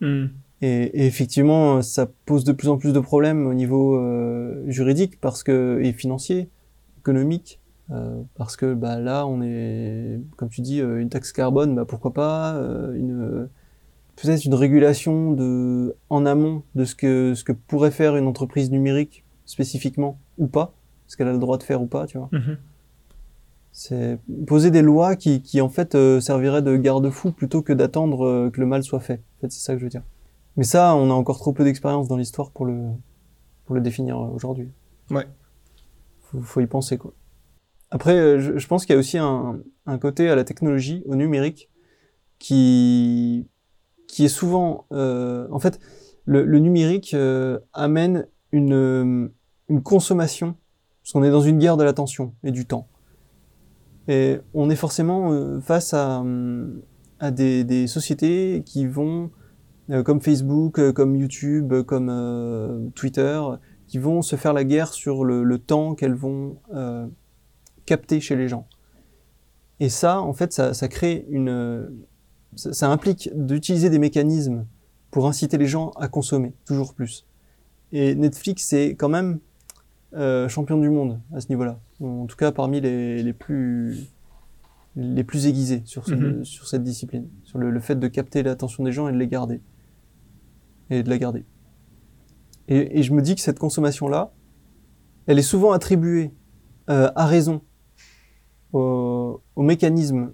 Mm. Et, et effectivement, ça pose de plus en plus de problèmes au niveau euh, juridique parce que et financier, économique, euh, parce que bah là, on est, comme tu dis, euh, une taxe carbone, bah pourquoi pas euh, une peut-être une régulation de en amont de ce que ce que pourrait faire une entreprise numérique spécifiquement ou pas, ce qu'elle a le droit de faire ou pas, tu vois. Mhm. C'est poser des lois qui, qui en fait euh, serviraient de garde-fou plutôt que d'attendre euh, que le mal soit fait. En fait, c'est ça que je veux dire. Mais ça, on a encore trop peu d'expérience dans l'histoire pour le pour le définir euh, aujourd'hui. Ouais. Faut, faut y penser quoi. Après, je, je pense qu'il y a aussi un, un côté à la technologie, au numérique, qui qui est souvent, euh, en fait, le, le numérique amène une une consommation, parce qu'on est dans une guerre de l'attention et du temps. Et on est forcément euh, face à, à des, sociétés qui vont, euh, comme Facebook, euh, comme YouTube, euh, comme euh, Twitter, qui vont se faire la guerre sur le, temps qu'elles vont euh, capter chez les gens. Et ça, en fait, ça, crée une... euh, ça implique d'utiliser des mécanismes pour inciter les gens à consommer toujours plus. Et Netflix, c'est quand même euh, champion du monde à ce niveau-là. En tout cas, parmi les, les plus les plus aiguisés sur, ce- Mhm. sur cette discipline, sur le, le fait de capter l'attention des gens et de les garder. Et de la garder. Et, et je me dis que cette consommation-là, elle est souvent attribuée euh, à raison au, au mécanisme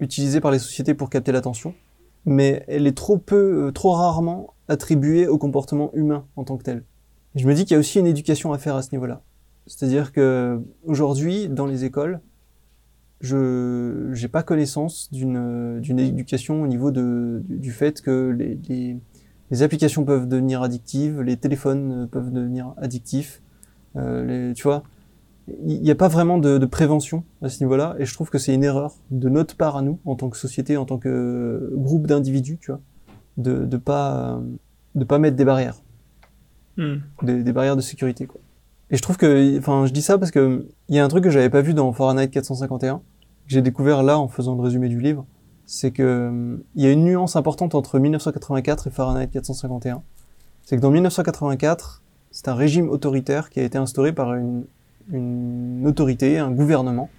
utilisé par les sociétés pour capter l'attention, mais elle est trop peu, euh, trop rarement attribuée au comportement humain en tant que tel. Je me dis qu'il y a aussi une éducation à faire à ce niveau-là. C'est-à-dire que aujourd'hui, dans les écoles, je j'ai pas connaissance d'une éducation au niveau de du, fait que les, les les applications peuvent devenir addictives, les téléphones euh, peuvent devenir addictifs. Euh, tu vois, il n'y a pas vraiment de, de prévention à ce niveau-là, et je trouve que c'est une erreur de notre part à nous, en tant que société, en tant que groupe d'individus, tu vois, de de pas de pas mettre des barrières Hmm. des, des barrières de sécurité quoi. Et je trouve que enfin je dis ça parce que il y a un truc que j'avais pas vu dans Fahrenheit 451 que j'ai découvert là en faisant le résumé du livre, c'est que il y a une nuance importante entre 1984 et Fahrenheit 451. C'est que dans 1984, c'est un régime autoritaire qui a été instauré par une une autorité, un gouvernement.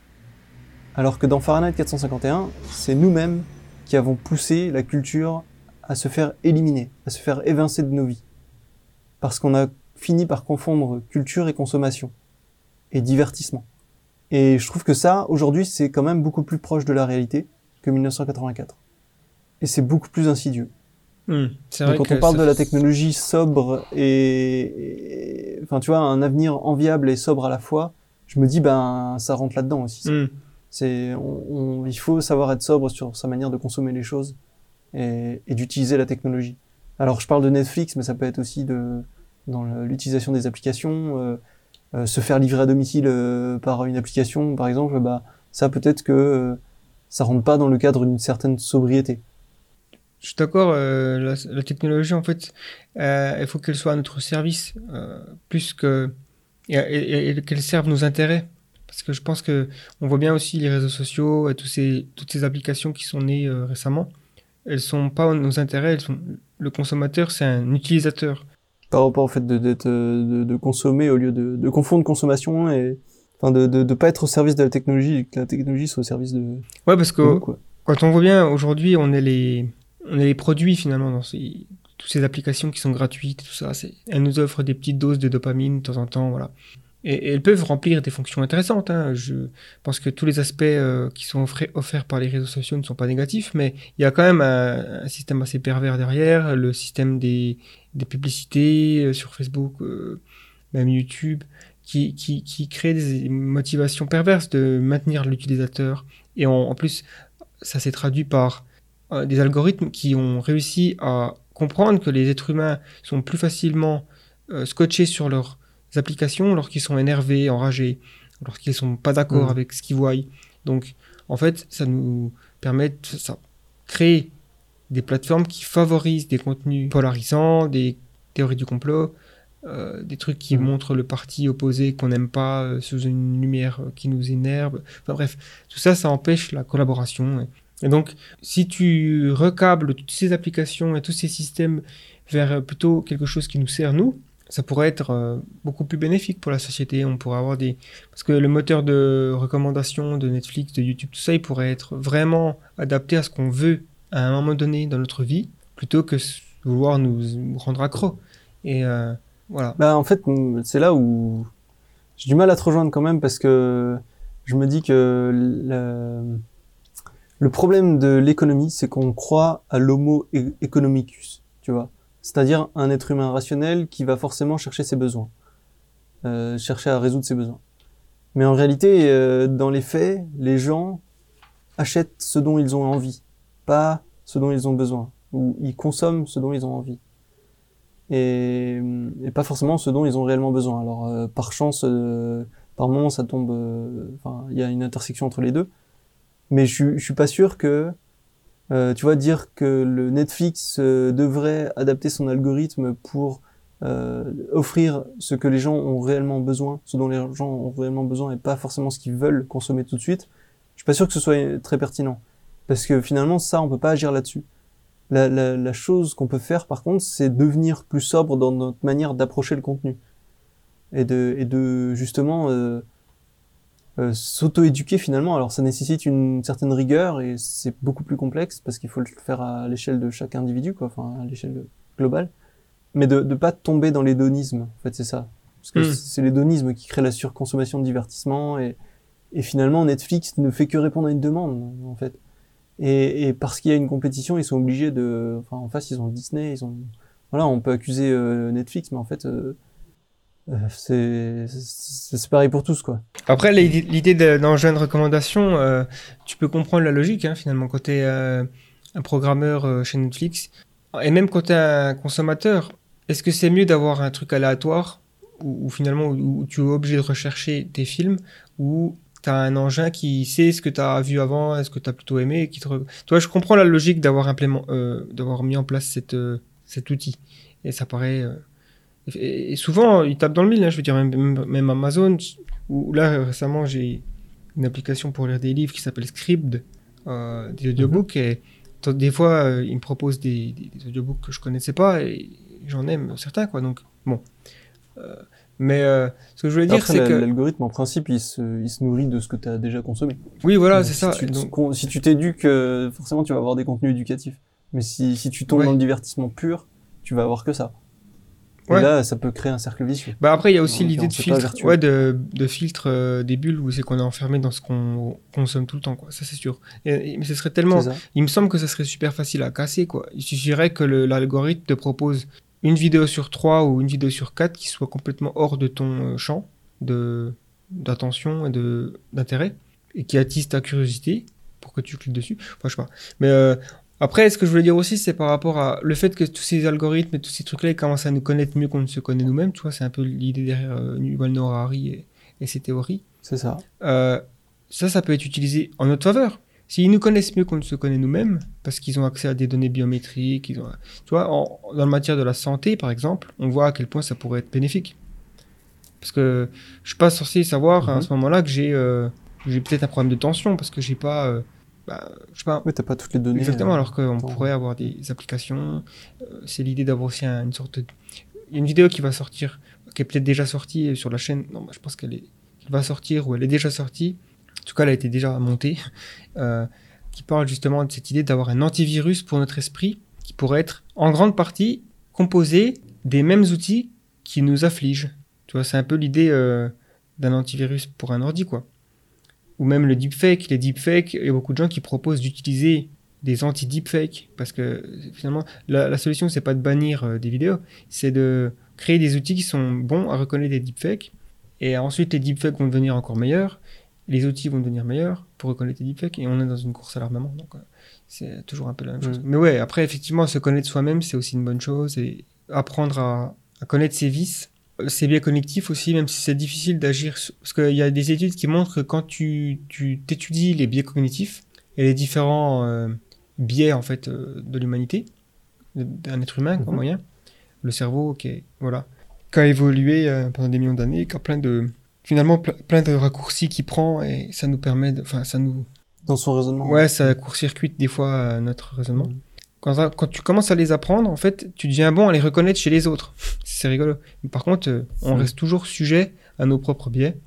Alors que dans Fahrenheit 451, c'est nous-mêmes qui avons poussé la culture à se faire éliminer, à se faire évincer de nos vies parce qu'on a fini par confondre culture et consommation et divertissement. Et je trouve que ça, aujourd'hui, c'est quand même beaucoup plus proche de la réalité que 1984. Et c'est beaucoup plus insidieux. Donc vrai quand que on parle ça- de la technologie sobre et, enfin tu vois, un avenir enviable et sobre à la fois, je me dis ben ça rentre là-dedans aussi. Hmm. C'est, on, on- il faut savoir être sobre sur sa manière de consommer les choses et, et d'utiliser la technologie. Alors je parle de Netflix, mais ça peut être aussi de dans l'utilisation des applications, euh, euh, se faire livrer à domicile euh, par une application, par exemple, bah ça peut-être que ça rentre pas dans le cadre d'une certaine sobriété. Je suis d'accord, la, technologie, en fait, il faut qu'elle soit à notre service, plus que. et, qu'elle serve nos intérêts. Parce que je pense que on voit bien aussi les réseaux sociaux et ces, toutes ces applications qui sont nées récemment. Elles sont pas nos intérêts, elles sont, le consommateur, c'est un utilisateur. par rapport au fait de, euh, de, de consommer au lieu de, de confondre consommation et enfin de, de, de pas être au service de la technologie et que la technologie soit au service de, Ouais, parce que nous, quand on voit bien, aujourd'hui, on est les, on est les produits finalement dans ces, toutes ces applications qui sont gratuites, tout ça. Elles nous offrent des petites doses de dopamine de temps en temps, voilà. Et, elles peuvent remplir des fonctions intéressantes. Hein. Je pense que tous les aspects euh, qui sont offerts par les réseaux sociaux ne sont pas négatifs, mais il y a quand même un, système assez pervers derrière, le système des, publicités euh, sur Facebook, euh, même YouTube, qui, crée des motivations perverses de maintenir l'utilisateur. Et en, plus, ça s'est traduit par des algorithmes qui ont réussi à comprendre que les êtres humains sont plus facilement scotchés sur leurs applications lorsqu'ils sont énervés, enragés, lorsqu'ils sont pas d'accord Mhm. avec ce qu'ils voient. Donc, en fait, ça nous permet de ça, créer des plateformes qui favorisent des contenus polarisants, des théories du complot, euh, des trucs qui Mhm. montrent le parti opposé qu'on n'aime pas euh, sous une lumière euh, qui nous énerve. Enfin bref, tout ça, ça empêche la collaboration. Et, et donc, si tu recables toutes ces applications et tous ces systèmes vers plutôt quelque chose qui nous sert nous, ça pourrait être euh, beaucoup plus bénéfique pour la société. On pourrait avoir des... Parce que le moteur de recommandation de Netflix, de YouTube, tout ça, il pourrait être vraiment adapté à ce qu'on veut à un moment donné dans notre vie, plutôt que vouloir nous rendre accro. Et euh, voilà. Bah, en fait, mm, c'est là où j'ai du mal à te rejoindre quand même parce que je me dis que le, le problème de l'économie, c'est qu'on croit à l'homo economicus, tu vois. C'est-à-dire un être humain rationnel qui va forcément chercher ses besoins. euh, chercher à résoudre ses besoins. Mais en réalité, euh, dans les faits, les gens achètent ce dont ils ont envie, pas ce dont ils ont besoin, ou ils consomment ce dont ils ont envie. Et, et pas forcément ce dont ils ont réellement besoin. Alors, euh, par chance, euh, par moment, ça tombe, euh, enfin, il y a une intersection entre les deux. Mais je, je suis pas sûr que, euh, tu vois, dire que le Netflix euh, devrait adapter son algorithme pour euh, offrir ce que les gens ont réellement besoin, ce dont les gens ont réellement besoin et pas forcément ce qu'ils veulent consommer tout de suite. Je suis pas sûr que ce soit très pertinent. Parce que finalement, ça, on peut pas agir là-dessus. La, la, la chose qu'on peut faire, par contre, c'est devenir plus sobre dans notre manière d'approcher le contenu. Et de, et de justement, euh, s'auto-éduquer finalement. Alors ça nécessite une certaine rigueur et c'est beaucoup plus complexe parce qu'il faut le faire à l'échelle de chaque individu, quoi, enfin à l'échelle globale. Mais de ne pas tomber dans l'hédonisme, en fait, c'est ça. Parce que Mm. c'est l'hédonisme qui crée la surconsommation de divertissement et, et finalement Netflix ne fait que répondre à une demande, en fait. Et, et parce qu'il y a une compétition, ils sont obligés de, enfin en face ils ont Disney, ils ont, voilà, on peut accuser euh, Netflix, mais en fait euh, c'est pareil pour tous quoi. Après, l'idée de- d'enjeu de recommandation, euh, tu peux comprendre la logique, hein, finalement, quand tu es un programmeur euh, chez Netflix, et même quand tu un consommateur, est-ce que c'est mieux d'avoir un truc aléatoire, où finalement, où, tu es obligé de rechercher tes films, ou tu as un engin qui sait ce que tu as vu avant, est-ce que tu as plutôt aimé, qui te... vois, je comprends la logique d'avoir implément- euh, d'avoir mis en place cette, euh, cet outil, et ça paraît... et, et souvent, ils tapent dans le mille, hein, je veux dire, même, Amazon, où là récemment j'ai une application pour lire des livres qui s'appelle Scribd, euh, des audiobooks, et des fois euh, ils me proposent des, des- des audiobooks que je connaissais pas et j'en aime certains quoi. Donc bon, Euh, mais ce que je voulais dire c'est que l'algorithme en principe il se, il se nourrit de ce que tu as déjà consommé. oui voilà c'est si ça. Tu, Donc, si tu t'éduques, forcément tu vas avoir des contenus éducatifs. Mais si, si tu tombes Ouais. dans le divertissement pur, tu vas avoir que ça. Et Ouais. là, ça peut créer un cercle vicieux. bah après il y a aussi l'idée de filtre, ouais, de, de filtre euh, des bulles où c'est qu'on est enfermé dans ce qu'on consomme tout le temps quoi. Ça c'est sûr. Et- et- mais ce serait tellement. Il me semble que ça serait super facile à casser, quoi. Il suffirait que l'algorithme te propose une vidéo sur trois ou une vidéo sur quatre qui soit complètement hors de ton euh, champ de d'attention et de d'intérêt et qui attise ta curiosité pour que tu cliques dessus. Enfin, je sais pas. Mais euh, après, ce que je voulais dire aussi, c'est par rapport à le fait que tous ces algorithmes et tous ces trucs-là, ils commencent à nous connaître mieux qu'on ne se connaît nous-mêmes. Tu vois, c'est un peu l'idée derrière euh, Yuval Noah Harari et, et ses théories. C'est ça. Euh, ça, ça peut être utilisé en notre faveur. S'ils nous connaissent mieux qu'on ne se connaît nous-mêmes, parce qu'ils ont accès à des données biométriques, ils ont, tu vois, en- dans le matière de la santé, par exemple, on voit à quel point ça pourrait être bénéfique. Parce que je suis pas censé savoir à Mhm. ce moment-là que j'ai euh, peut-être un problème de tension, parce que j'ai pas, euh, bah, je sais pas, Oui, t'as pas toutes les données. Exactement, euh, alors qu'on pourrait avoir des applications. euh, c'est l'idée d'avoir aussi un- une sorte de... Il y a une vidéo qui va sortir, qui est peut-être déjà sortie sur la chaîne. Non, bah, je pense qu'elle est... va sortir ou elle est déjà sortie. En tout cas, elle a été déjà montée. euh, qui parle justement de cette idée d'avoir un antivirus pour notre esprit qui pourrait être en grande partie composé des mêmes outils qui nous affligent. Tu vois, c'est un peu l'idée euh, d'un antivirus pour un ordi, quoi. Ou même le deepfake. Les deepfakes, il y a beaucoup de gens qui proposent d'utiliser des anti-deepfake parce que finalement la, la solution c'est pas de bannir euh, des vidéos. C'est de créer des outils qui sont bons à reconnaître des deepfakes. Et ensuite les deepfakes vont devenir encore meilleurs. Les outils vont devenir meilleurs pour reconnaître les deepfakes. Et on est dans une course à l'armement donc euh, c'est toujours un peu la même chose. Mm. mais ouais après effectivement se connaître soi-même c'est aussi une bonne chose. Et apprendre à, à connaître ses vices ses biais cognitifs aussi même si c'est difficile d'agir parce qu'il y a des études qui montrent que quand tu tu t'étudies les biais cognitifs et les différents euh, biais en fait euh, de l'humanité d'un être humain quoi, Mhm. moyen le cerveau qui est voilà qui a évolué euh, pendant des millions d'années qui a plein de finalement ple- plein de raccourcis qu'il prend et ça nous permet de enfin ça nous Dans son raisonnement. ouais ça court-circuite des fois notre raisonnement Mhm. Quand, quand tu commences à les apprendre en fait tu deviens bon à les reconnaître chez les autres c'est rigolo Mais par contre euh, on Mhm. reste toujours sujet à nos propres biais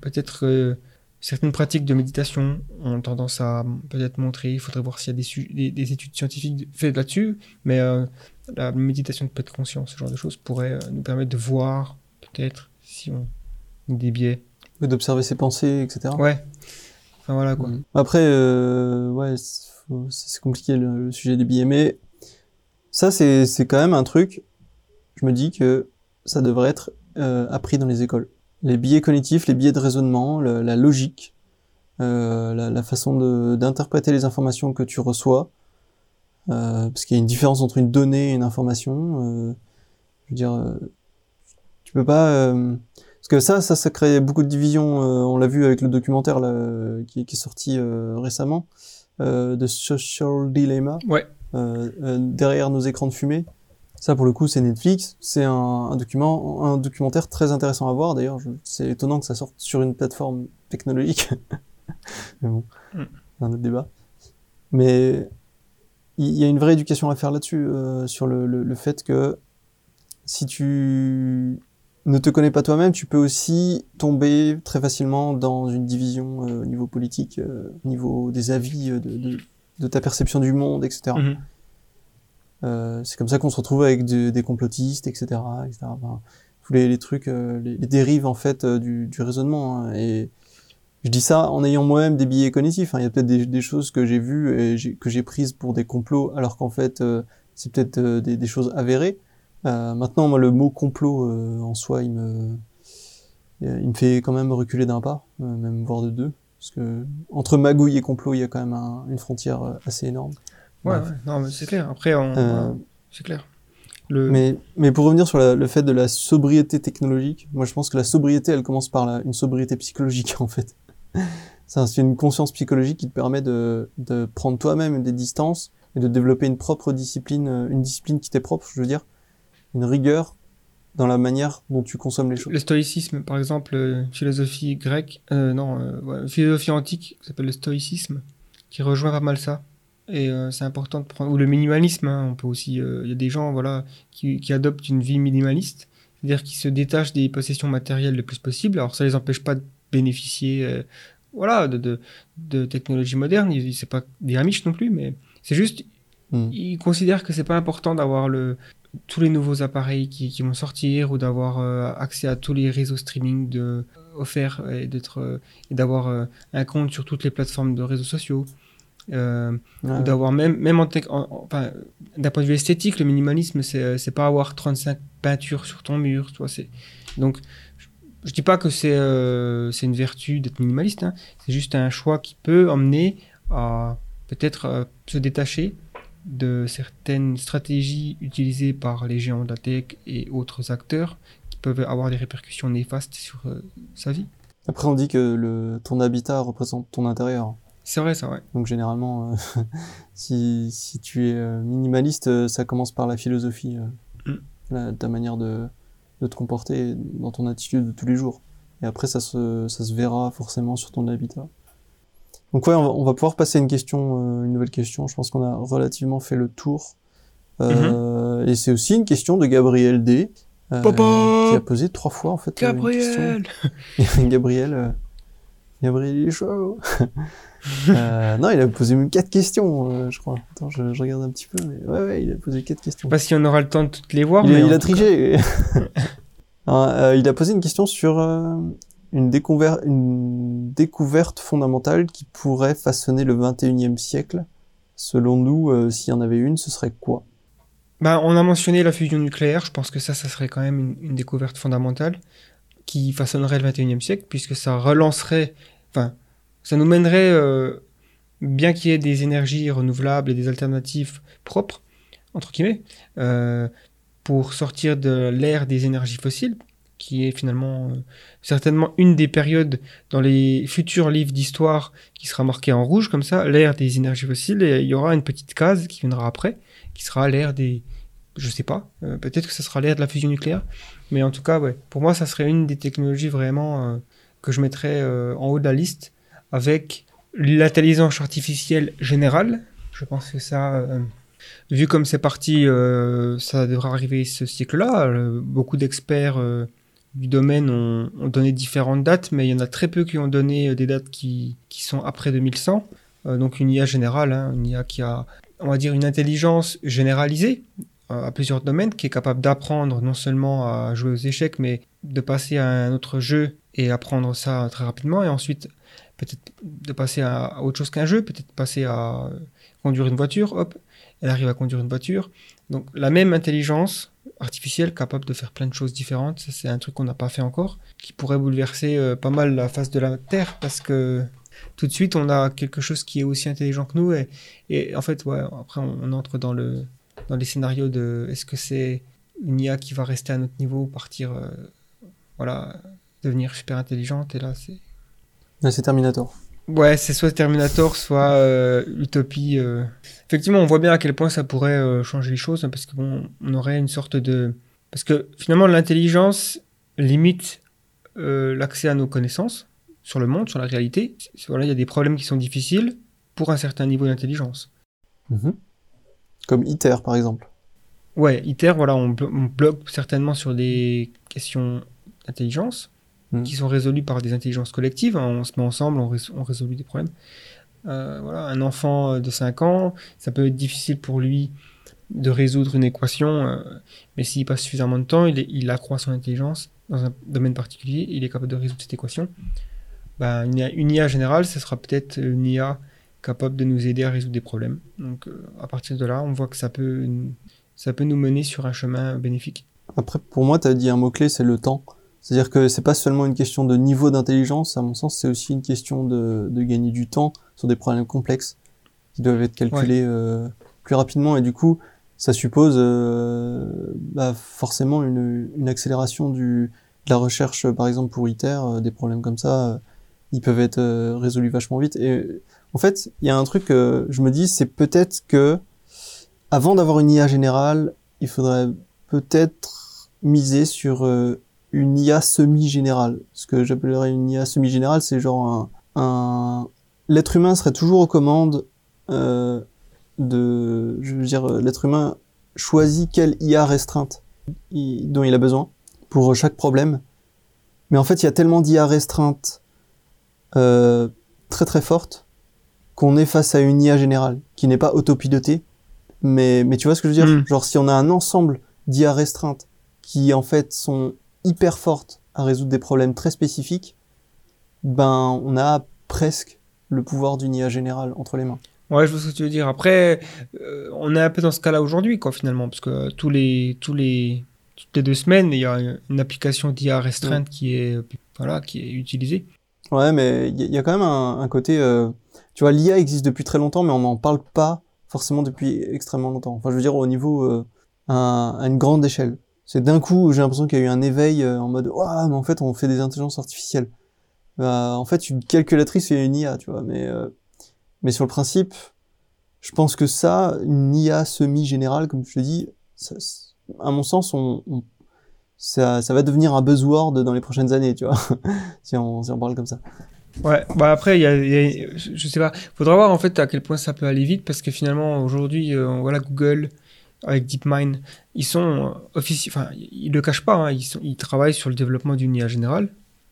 peut-être euh, certaines pratiques de méditation ont tendance à peut-être montrer, il faudrait voir s'il y a des, su- des, des études scientifiques faites là-dessus, mais euh, la méditation de pleine conscience, ce genre de choses, pourrait euh, nous permettre de voir peut-être si on a des biais. D'observer ses pensées, etc. Ouais. Enfin voilà quoi. Mhm. Après, ouais, c'est compliqué le, sujet des billets, mais ça, c'est quand même un truc. Je me dis que ça devrait être euh, appris dans les écoles. Les biais cognitifs, les biais de raisonnement, la logique, euh, la, la façon d'interpréter les informations que tu reçois, euh, parce qu'il y a une différence entre une donnée et une information. je veux dire, tu peux pas. parce que ça, ça, ça crée beaucoup de divisions. on l'a vu avec le documentaire qui, est sorti récemment de Social Dilemma. Ouais. euh, euh, derrière nos écrans de fumée. Ça, pour le coup, c'est Netflix. C'est un, un document, un documentaire très intéressant à voir. D'ailleurs, c'est étonnant que ça sorte sur une plateforme technologique. Mais bon, Mm. c'est un autre débat. Mais il y a une vraie éducation à faire là-dessus, euh, sur le, le, le fait que si tu ne te connais pas toi-même, tu peux aussi tomber très facilement dans une division euh, au niveau politique, euh, au niveau des avis, euh, de, de, de ta perception du monde, etc. Mhm. Euh, c'est comme ça qu'on se retrouve avec de- des complotistes, etc., etc. Enfin, tous les, les trucs, euh, les, les dérives en fait du, du raisonnement. hein. Et je dis ça en ayant moi-même des billets cognitifs. hein. Il y a peut-être des, des choses que j'ai vues et que j'ai prises pour des complots, alors qu'en fait euh, c'est peut-être des, des choses avérées. Euh, maintenant, moi, le mot complot euh, en soi, il me, il me fait quand même reculer d'un pas, euh, même voire de deux, parce que entre magouille et complot, il y a quand même un- une frontière assez énorme. Ouais, non, mais c'est clair. Après, on- c'est clair. Le... Mais, mais pour revenir sur la- le fait de la sobriété technologique, moi je pense que la sobriété, elle commence par la, une sobriété psychologique en fait. C'est une conscience psychologique qui te permet de, de prendre toi-même des distances et de développer une propre discipline, une discipline qui t'est propre, je veux dire, une rigueur dans la manière dont tu consommes les choses. Le stoïcisme, par exemple, euh, philosophie grecque, euh, non, euh, ouais, philosophie antique, s'appelle le stoïcisme, qui rejoint pas mal ça. Et euh, c'est important de prendre. Ou le minimalisme, hein, on peut aussi. Il y a des gens, voilà, qui, qui adoptent une vie minimaliste, c'est-à-dire qui se détachent des possessions matérielles le plus possible. Alors ça les empêche pas de bénéficier, voilà, de, de, de technologies modernes. C'est pas des Amish non plus, mais c'est juste Hmm. ils considèrent que c'est pas important d'avoir le tous les nouveaux appareils qui, qui vont sortir ou d'avoir euh, accès à tous les réseaux streaming de, offerts et d'être euh, et d'avoir euh, un compte sur toutes les plateformes de réseaux sociaux euh, Ouais. d'avoir même même en, tec- en- en- enfin, d'un point de vue esthétique le minimalisme c'est euh, c'est pas avoir 35 peintures sur ton mur tu vois c'est donc je, je dis pas que c'est euh, c'est une vertu d'être minimaliste hein. c'est juste un choix qui peut emmener à peut-être euh, se détacher de certaines stratégies utilisées par les géants de la tech et autres acteurs qui peuvent avoir des répercussions néfastes sur euh, sa vie. Après, on dit que le, ton habitat représente ton intérieur. C'est vrai ça, ouais. Donc généralement, euh, si, si tu es euh, minimaliste, ça commence par la philosophie, euh, Mm. la- ta manière de, de te comporter dans ton attitude de tous les jours. Et après, ça se, ça se verra forcément sur ton habitat. Donc ouais, on va, on va pouvoir passer à une question, euh, une nouvelle question. Je pense qu'on a relativement fait le tour. Euh, Et c'est aussi une question de Gabriel D. euh, Papa qui a posé trois fois en fait. euh, une question. Gabriel Gabriel, euh, Gabriel il est chaud. Euh, non, il a posé même quatre questions, euh, je crois. Attends, je, je regarde un petit peu, mais ouais, ouais, il a posé quatre Je questions. sais pas si on aura le temps de toutes les voir, il, a- mais il a triché. Euh, il a posé une question sur euh, une, découvert, une découverte fondamentale qui pourrait façonner le 21e siècle. Selon nous, euh, s'il y en avait une, ce serait quoi? Bah, on a mentionné la fusion nucléaire, je pense que ça, ça serait quand même une, une découverte fondamentale qui façonnerait le 21e siècle, puisque ça relancerait, enfin, ça nous mènerait, euh, bien qu'il y ait des énergies renouvelables et des alternatives propres, entre guillemets, euh, pour sortir de l'ère des énergies fossiles, qui est finalement euh, certainement une des périodes dans les futurs livres d'histoire qui sera marquée en rouge, comme ça, l'ère des énergies fossiles, et il y aura une petite case qui viendra après, qui sera l'ère des... Je sais pas, euh, peut-être que ça sera l'ère de la fusion nucléaire, mais en tout cas, ouais, pour moi, ça serait une des technologies vraiment euh, que je mettrais en haut de la liste, avec l'intelligence artificielle générale. Je pense que ça, vu comme c'est parti, ça devrait arriver ce siècle-là. Euh, beaucoup d'experts du domaine ont, donné différentes dates, mais il y en a très peu qui ont donné euh, des dates qui, qui sont après 2100. Euh, donc une IA générale, hein, une IA qui a, on va dire, une intelligence généralisée euh, à plusieurs domaines, qui est capable d'apprendre non seulement à jouer aux échecs, mais de passer à un autre jeu et apprendre ça très rapidement, et ensuite peut-être de passer à, à autre chose qu'un jeu, peut-être passer à conduire une voiture, hop, elle arrive à conduire une voiture. Donc la même intelligence artificielle capable de faire plein de choses différentes. C'est un truc qu'on n'a pas fait encore, qui pourrait bouleverser euh, pas mal la face de la Terre parce que tout de suite, on a quelque chose qui est aussi intelligent que nous. Et, en fait, ouais, après, on, entre dans, le, dans les scénarios de est-ce que c'est une IA qui va rester à notre niveau, partir, euh, voilà, devenir super intelligente. Et là, c'est. C'est Terminator. Ouais, c'est soit Terminator, soit euh, Utopie. euh. Effectivement, on voit bien à quel point ça pourrait euh, changer les choses, hein, parce que bon, on aurait une sorte de. Parce que finalement, l'intelligence limite euh, l'accès à nos connaissances sur le monde, sur la réalité. Voilà, il y a des problèmes qui sont difficiles pour un certain niveau d'intelligence. Mhm. Comme ITER, par exemple. Ouais, ITER, voilà, on, blo- on bloque certainement sur des questions d'intelligence Mm. qui sont résolues par des intelligences collectives. hein, on se met ensemble, on, rés- on résout des problèmes. Euh, voilà, un enfant de 5 ans, ça peut être difficile pour lui de résoudre une équation, euh, mais s'il passe suffisamment de temps, il, est- il accroît son intelligence dans un domaine particulier, il est capable de résoudre cette équation. Ben, une, IA, une IA générale, ce sera peut-être une IA capable de nous aider à résoudre des problèmes. Donc euh, à partir de là, on voit que ça peut, ça peut nous mener sur un chemin bénéfique. Après, pour moi, tu as dit un mot-clé, c'est le temps. C'est-à-dire que c'est pas seulement une question de niveau d'intelligence, à mon sens, c'est aussi une question de, de gagner du temps sur des problèmes complexes qui doivent être calculés euh, plus rapidement. Et du coup, ça suppose euh, bah, forcément une, une accélération du, de la recherche, par exemple pour ITER, euh, des problèmes comme ça, euh, ils peuvent être euh, résolus vachement vite. Et en fait, il y a un truc que je me dis, c'est peut-être que avant d'avoir une IA générale, il faudrait peut-être miser sur euh, une IA semi-générale. Ce que j'appellerais une IA semi-générale, c'est genre un, un... L'être humain serait toujours aux commandes euh, de... Je veux dire, l'être humain choisit quelle IA restreinte il- dont il a besoin pour chaque problème. Mais en fait, il y a tellement d'IA restreintes euh, très très fortes qu'on est face à une IA générale qui n'est pas autopilotée. Mais, mais tu vois ce que je veux dire? Mm. Genre si on a un ensemble d'IA restreintes qui en fait sont hyper fortes à résoudre des problèmes très spécifiques, ben on a presque le pouvoir d'une IA générale entre les mains. Ouais, je vois ce que tu veux dire. Après, euh, on est un peu dans ce cas-là aujourd'hui, quoi, finalement, parce que tous les, tous les, toutes les deux semaines, il y a une application d'IA restreinte qui est, voilà, qui est utilisée. Ouais, mais il y, a- il y a quand même un, un côté, euh, tu vois, l'IA existe depuis très longtemps, mais on n'en parle pas forcément depuis extrêmement longtemps. Enfin, je veux dire au niveau euh, à, à une grande échelle. C'est d'un coup, j'ai l'impression qu'il y a eu un éveil euh, en mode, waouh, mais en fait, on fait des intelligences artificielles. Bah, en fait, une calculatrice c'est une IA, tu vois, mais euh, mais sur le principe, je pense que ça, une IA semi-générale, comme je te dis, à mon sens, on, ça, ça va devenir un buzzword dans les prochaines années, tu vois, si on, si on parle comme ça. Ouais, bah après, il y a, y a- je sais pas, faudra voir en fait à quel point ça peut aller vite, parce que finalement, aujourd'hui, euh, voilà, Google, avec DeepMind, ils sont euh, offici- enfin, ils le cachent pas, hein, ils, sont, ils travaillent sur le développement d'une IA générale,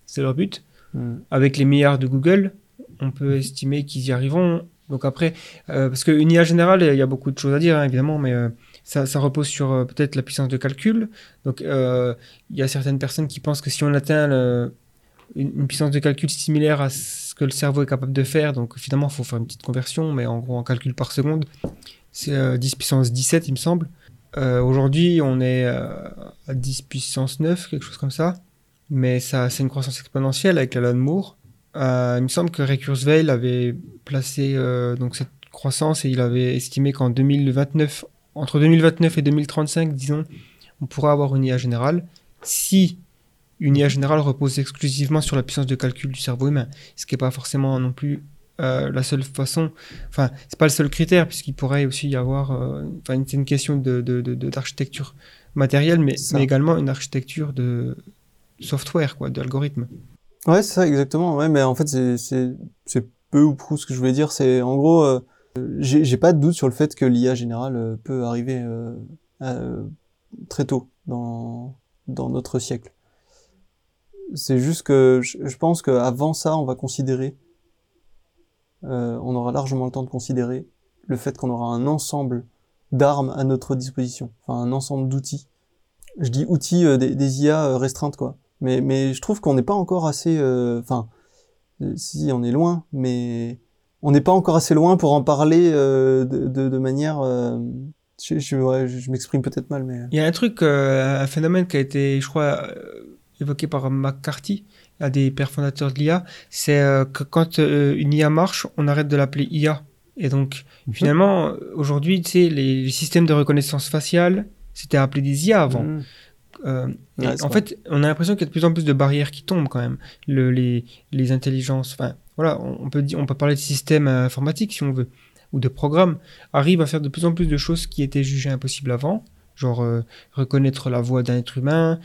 c'est leur but. Mm. avec les milliards de Google, on peut estimer qu'ils y arriveront. Donc après, euh, parce qu'une IA générale, il y a beaucoup de choses à dire, hein, évidemment, mais euh, ça, ça repose sur euh, peut-être la puissance de calcul. Donc il y a certaines personnes qui pensent que si on atteint le- une, une puissance de calcul similaire à ce que le cerveau est capable de faire, donc finalement, il faut faire une petite conversion, mais en gros, en calcul par seconde, c'est euh, 10 puissance 17, il me semble. Euh, Aujourd'hui, on est euh, à 10 puissance 9, quelque chose comme ça mais ça, c'est une croissance exponentielle avec la loi de Moore. Euh, il me semble que Ray Kurzweil avait placé euh, donc cette croissance et il avait estimé qu'en 2029, entre 2029 et 2035, disons, on pourra avoir une IA générale si une IA générale repose exclusivement sur la puissance de calcul du cerveau humain, ce qui n'est pas forcément non plus euh, la seule façon, enfin, c'est pas le seul critère, puisqu'il pourrait aussi y avoir, euh, enfin, c'est une question de, de, de- de- d'architecture matérielle, mais, mais également une architecture de software, quoi, d'algorithme. Ouais, c'est ça, exactement. Ouais, mais en fait, c'est, peu ou prou ce que je voulais dire. C'est, en gros, euh, j'ai, pas de doute sur le fait que l'IA générale euh, peut arriver euh, euh, très tôt dans, dans notre siècle. C'est juste que je, je pense qu'avant ça, on va considérer, euh, on aura largement le temps de considérer le fait qu'on aura un ensemble d'armes à notre disposition, enfin un ensemble d'outils. Je dis outils euh, des, IA euh, restreintes, quoi. Mais, je trouve qu'on n'est pas encore assez... euh, Enfin, si, on est loin, mais on n'est pas encore assez loin pour en parler de, de, de manière... Je, je, je, m'exprime peut-être mal, mais Il y a un truc, un phénomène qui a été, je crois, évoqué par McCarthy, un des pères fondateurs de l'IA, c'est euh, que quand euh, une IA marche, on arrête de l'appeler IA. Et donc, finalement, aujourd'hui, tu sais, les, les systèmes de reconnaissance faciale, c'était appelé des IA avant. Mhm. Euh, Ouais, en vrai. fait, on a l'impression qu'il y a de plus en plus de barrières qui tombent quand même. Le, les, les intelligences, enfin, voilà, on on peut, dire, on peut parler de systèmes informatiques si on veut, ou de programmes, arrivent à faire de plus en plus de choses qui étaient jugées impossibles avant, genre euh, reconnaître la voix d'un être humain,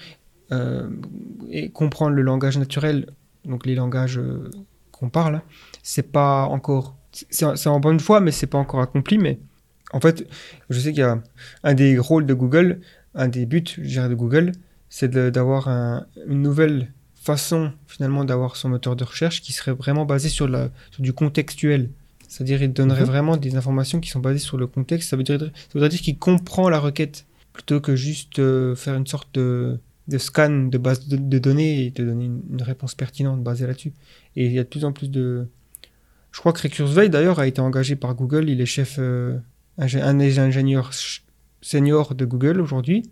euh, et comprendre le langage naturel, donc les langages euh, qu'on parle, c'est pas encore. C'est en bonne foi, mais c'est pas encore accompli. Mais en fait, je sais qu'il y a un des rôles de Google, un des buts, je dirais, de Google, c'est d'avoir un- une nouvelle façon finalement d'avoir son moteur de recherche qui serait vraiment basé sur, la, sur du contextuel. C'est-à-dire, il donnerait Mhm. vraiment des informations qui sont basées sur le contexte. Ça, veut dire, ça dire qu'il comprend la requête plutôt que juste euh, faire une sorte de, de scan de base de, données et te donner une, réponse pertinente basée là-dessus. Et il y a de plus en plus de. Je crois que Kurzweil d'ailleurs a été engagé par Google. Il est chef, euh, un des ingénieurs seniors de Google aujourd'hui.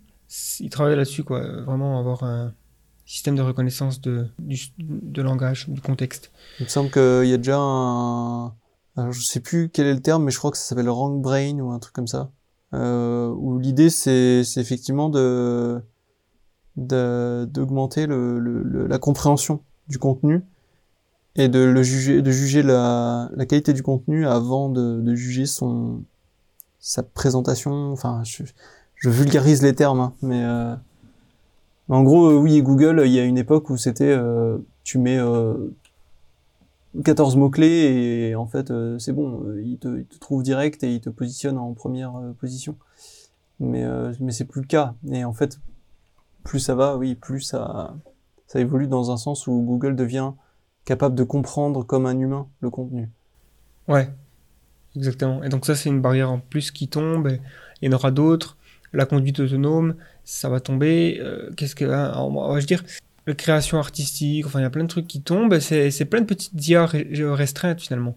Il travaille là-dessus, quoi. Vraiment avoir un système de reconnaissance de, du, langage, du contexte. Il me semble qu'il y a déjà un... Alors, je sais plus quel est le terme, mais je crois que ça s'appelle Wrong Brain ou un truc comme ça. Euh, où l'idée, c'est effectivement de- d'augmenter le, le- le- la compréhension du contenu et de le juger, de juger la, la qualité du contenu avant de, de juger son sa présentation. Enfin, je, je vulgarise les termes, hein, mais euh, en gros, euh, oui, Google, il y a une époque où c'était euh, tu mets euh, 14 mots-clés et en fait euh, c'est bon, euh, il, te, il te trouve direct et il te positionne en première position. Mais, mais c'est plus le cas. Et en fait, plus ça va, oui, plus ça, ça évolue dans un sens où Google devient capable de comprendre comme un humain le contenu. Ouais, exactement. Et donc ça, c'est une barrière en plus qui tombe. Il y en aura d'autres. La conduite autonome, ça va tomber. Euh, Qu'est-ce que, hein, je veux dire, la création artistique. Enfin, il y a plein de trucs qui tombent. C'est plein de petites IA restreintes finalement.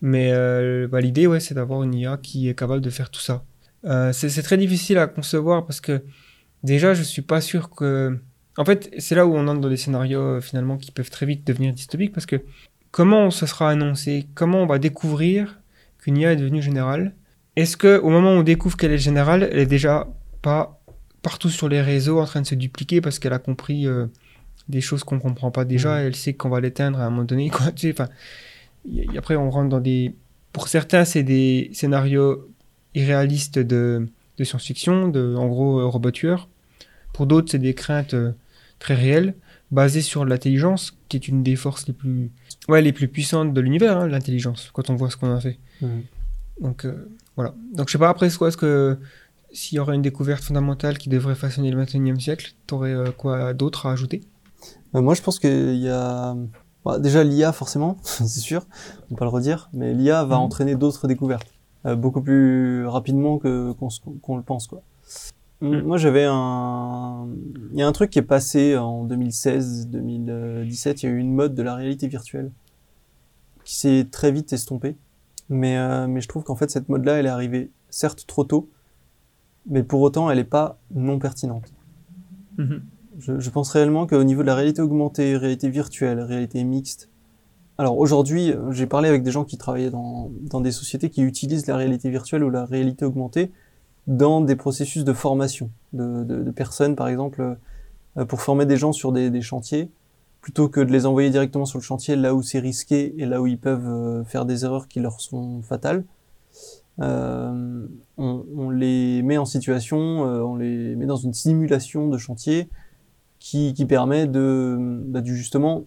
Mais euh, bah, l'idée, ouais, c'est d'avoir une IA qui est capable de faire tout ça. Euh, c'est très difficile à concevoir parce que déjà, je suis pas sûr que. En fait, c'est là où on entre dans des scénarios euh, finalement qui peuvent très vite devenir dystopiques parce que comment ça sera annoncé, comment on va découvrir qu'une IA est devenue générale? Est-ce que au moment où on découvre qu'elle est générale, elle est déjà pas partout sur les réseaux en train de se dupliquer parce qu'elle a compris euh, des choses qu'on comprend pas déjà, Mhm. elle sait qu'on va l'éteindre à un moment donné. Quoi, tu sais, enfin, après on rentre dans des, pour certains c'est des scénarios irréalistes de, de science-fiction, de en gros euh, robot tueur. Pour d'autres c'est des craintes euh, très réelles basées sur l'intelligence qui est une des forces les plus ouais les plus puissantes de l'univers, hein, l'intelligence quand on voit ce qu'on a fait. Donc euh, voilà. Donc je sais pas après c'est quoi est-ce que s'il y aurait une découverte fondamentale qui devrait façonner le 21e siècle, t'aurais euh, quoi d'autre à ajouter? Euh, moi, je pense qu'il y a bah, déjà l'IA forcément, c'est sûr, on peut pas le redire, mais l'IA va Mhm. entraîner d'autres découvertes beaucoup plus rapidement que qu'on le pense quoi. Mhm. Moi, j'avais un, il y a un truc qui est passé en 2016-2017, il y a eu une mode de la réalité virtuelle qui s'est très vite estompée, mais euh, mais je trouve qu'en fait cette mode-là, elle est arrivée certes trop tôt, mais pour autant, elle est pas non pertinente. Je, je pense réellement qu'au niveau de la réalité augmentée, réalité virtuelle, réalité mixte. Alors aujourd'hui, euh, j'ai parlé avec des gens qui travaillaient dans, des sociétés qui utilisent la réalité virtuelle ou la réalité augmentée dans des processus de formation de, de, de personnes, par exemple, euh, pour former des gens sur des, chantiers, plutôt que de les envoyer directement sur le chantier là où c'est risqué et là où ils peuvent euh, faire des erreurs qui leur sont fatales. On, les met en situation, on les met dans une simulation de chantier qui, permet de, bah, du- justement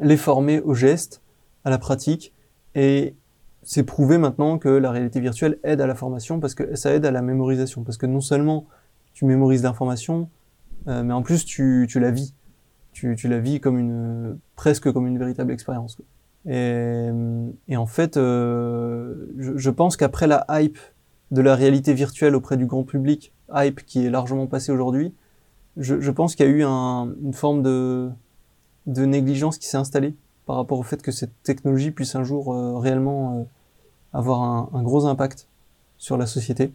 les former au geste, à la pratique, et c'est prouvé maintenant que la réalité virtuelle aide à la formation parce que ça aide à la mémorisation, parce que non seulement tu mémorises l'information, euh, mais en plus tu, tu la vis, tu, tu la vis comme une presque comme une véritable expérience. Et, en fait, euh, je, pense qu'après la hype de la réalité virtuelle auprès du grand public, hype qui est largement passée aujourd'hui, je, je pense qu'il y a eu un- une forme de, de négligence qui s'est installée par rapport au fait que cette technologie puisse un jour euh, réellement euh, avoir un, gros impact sur la société.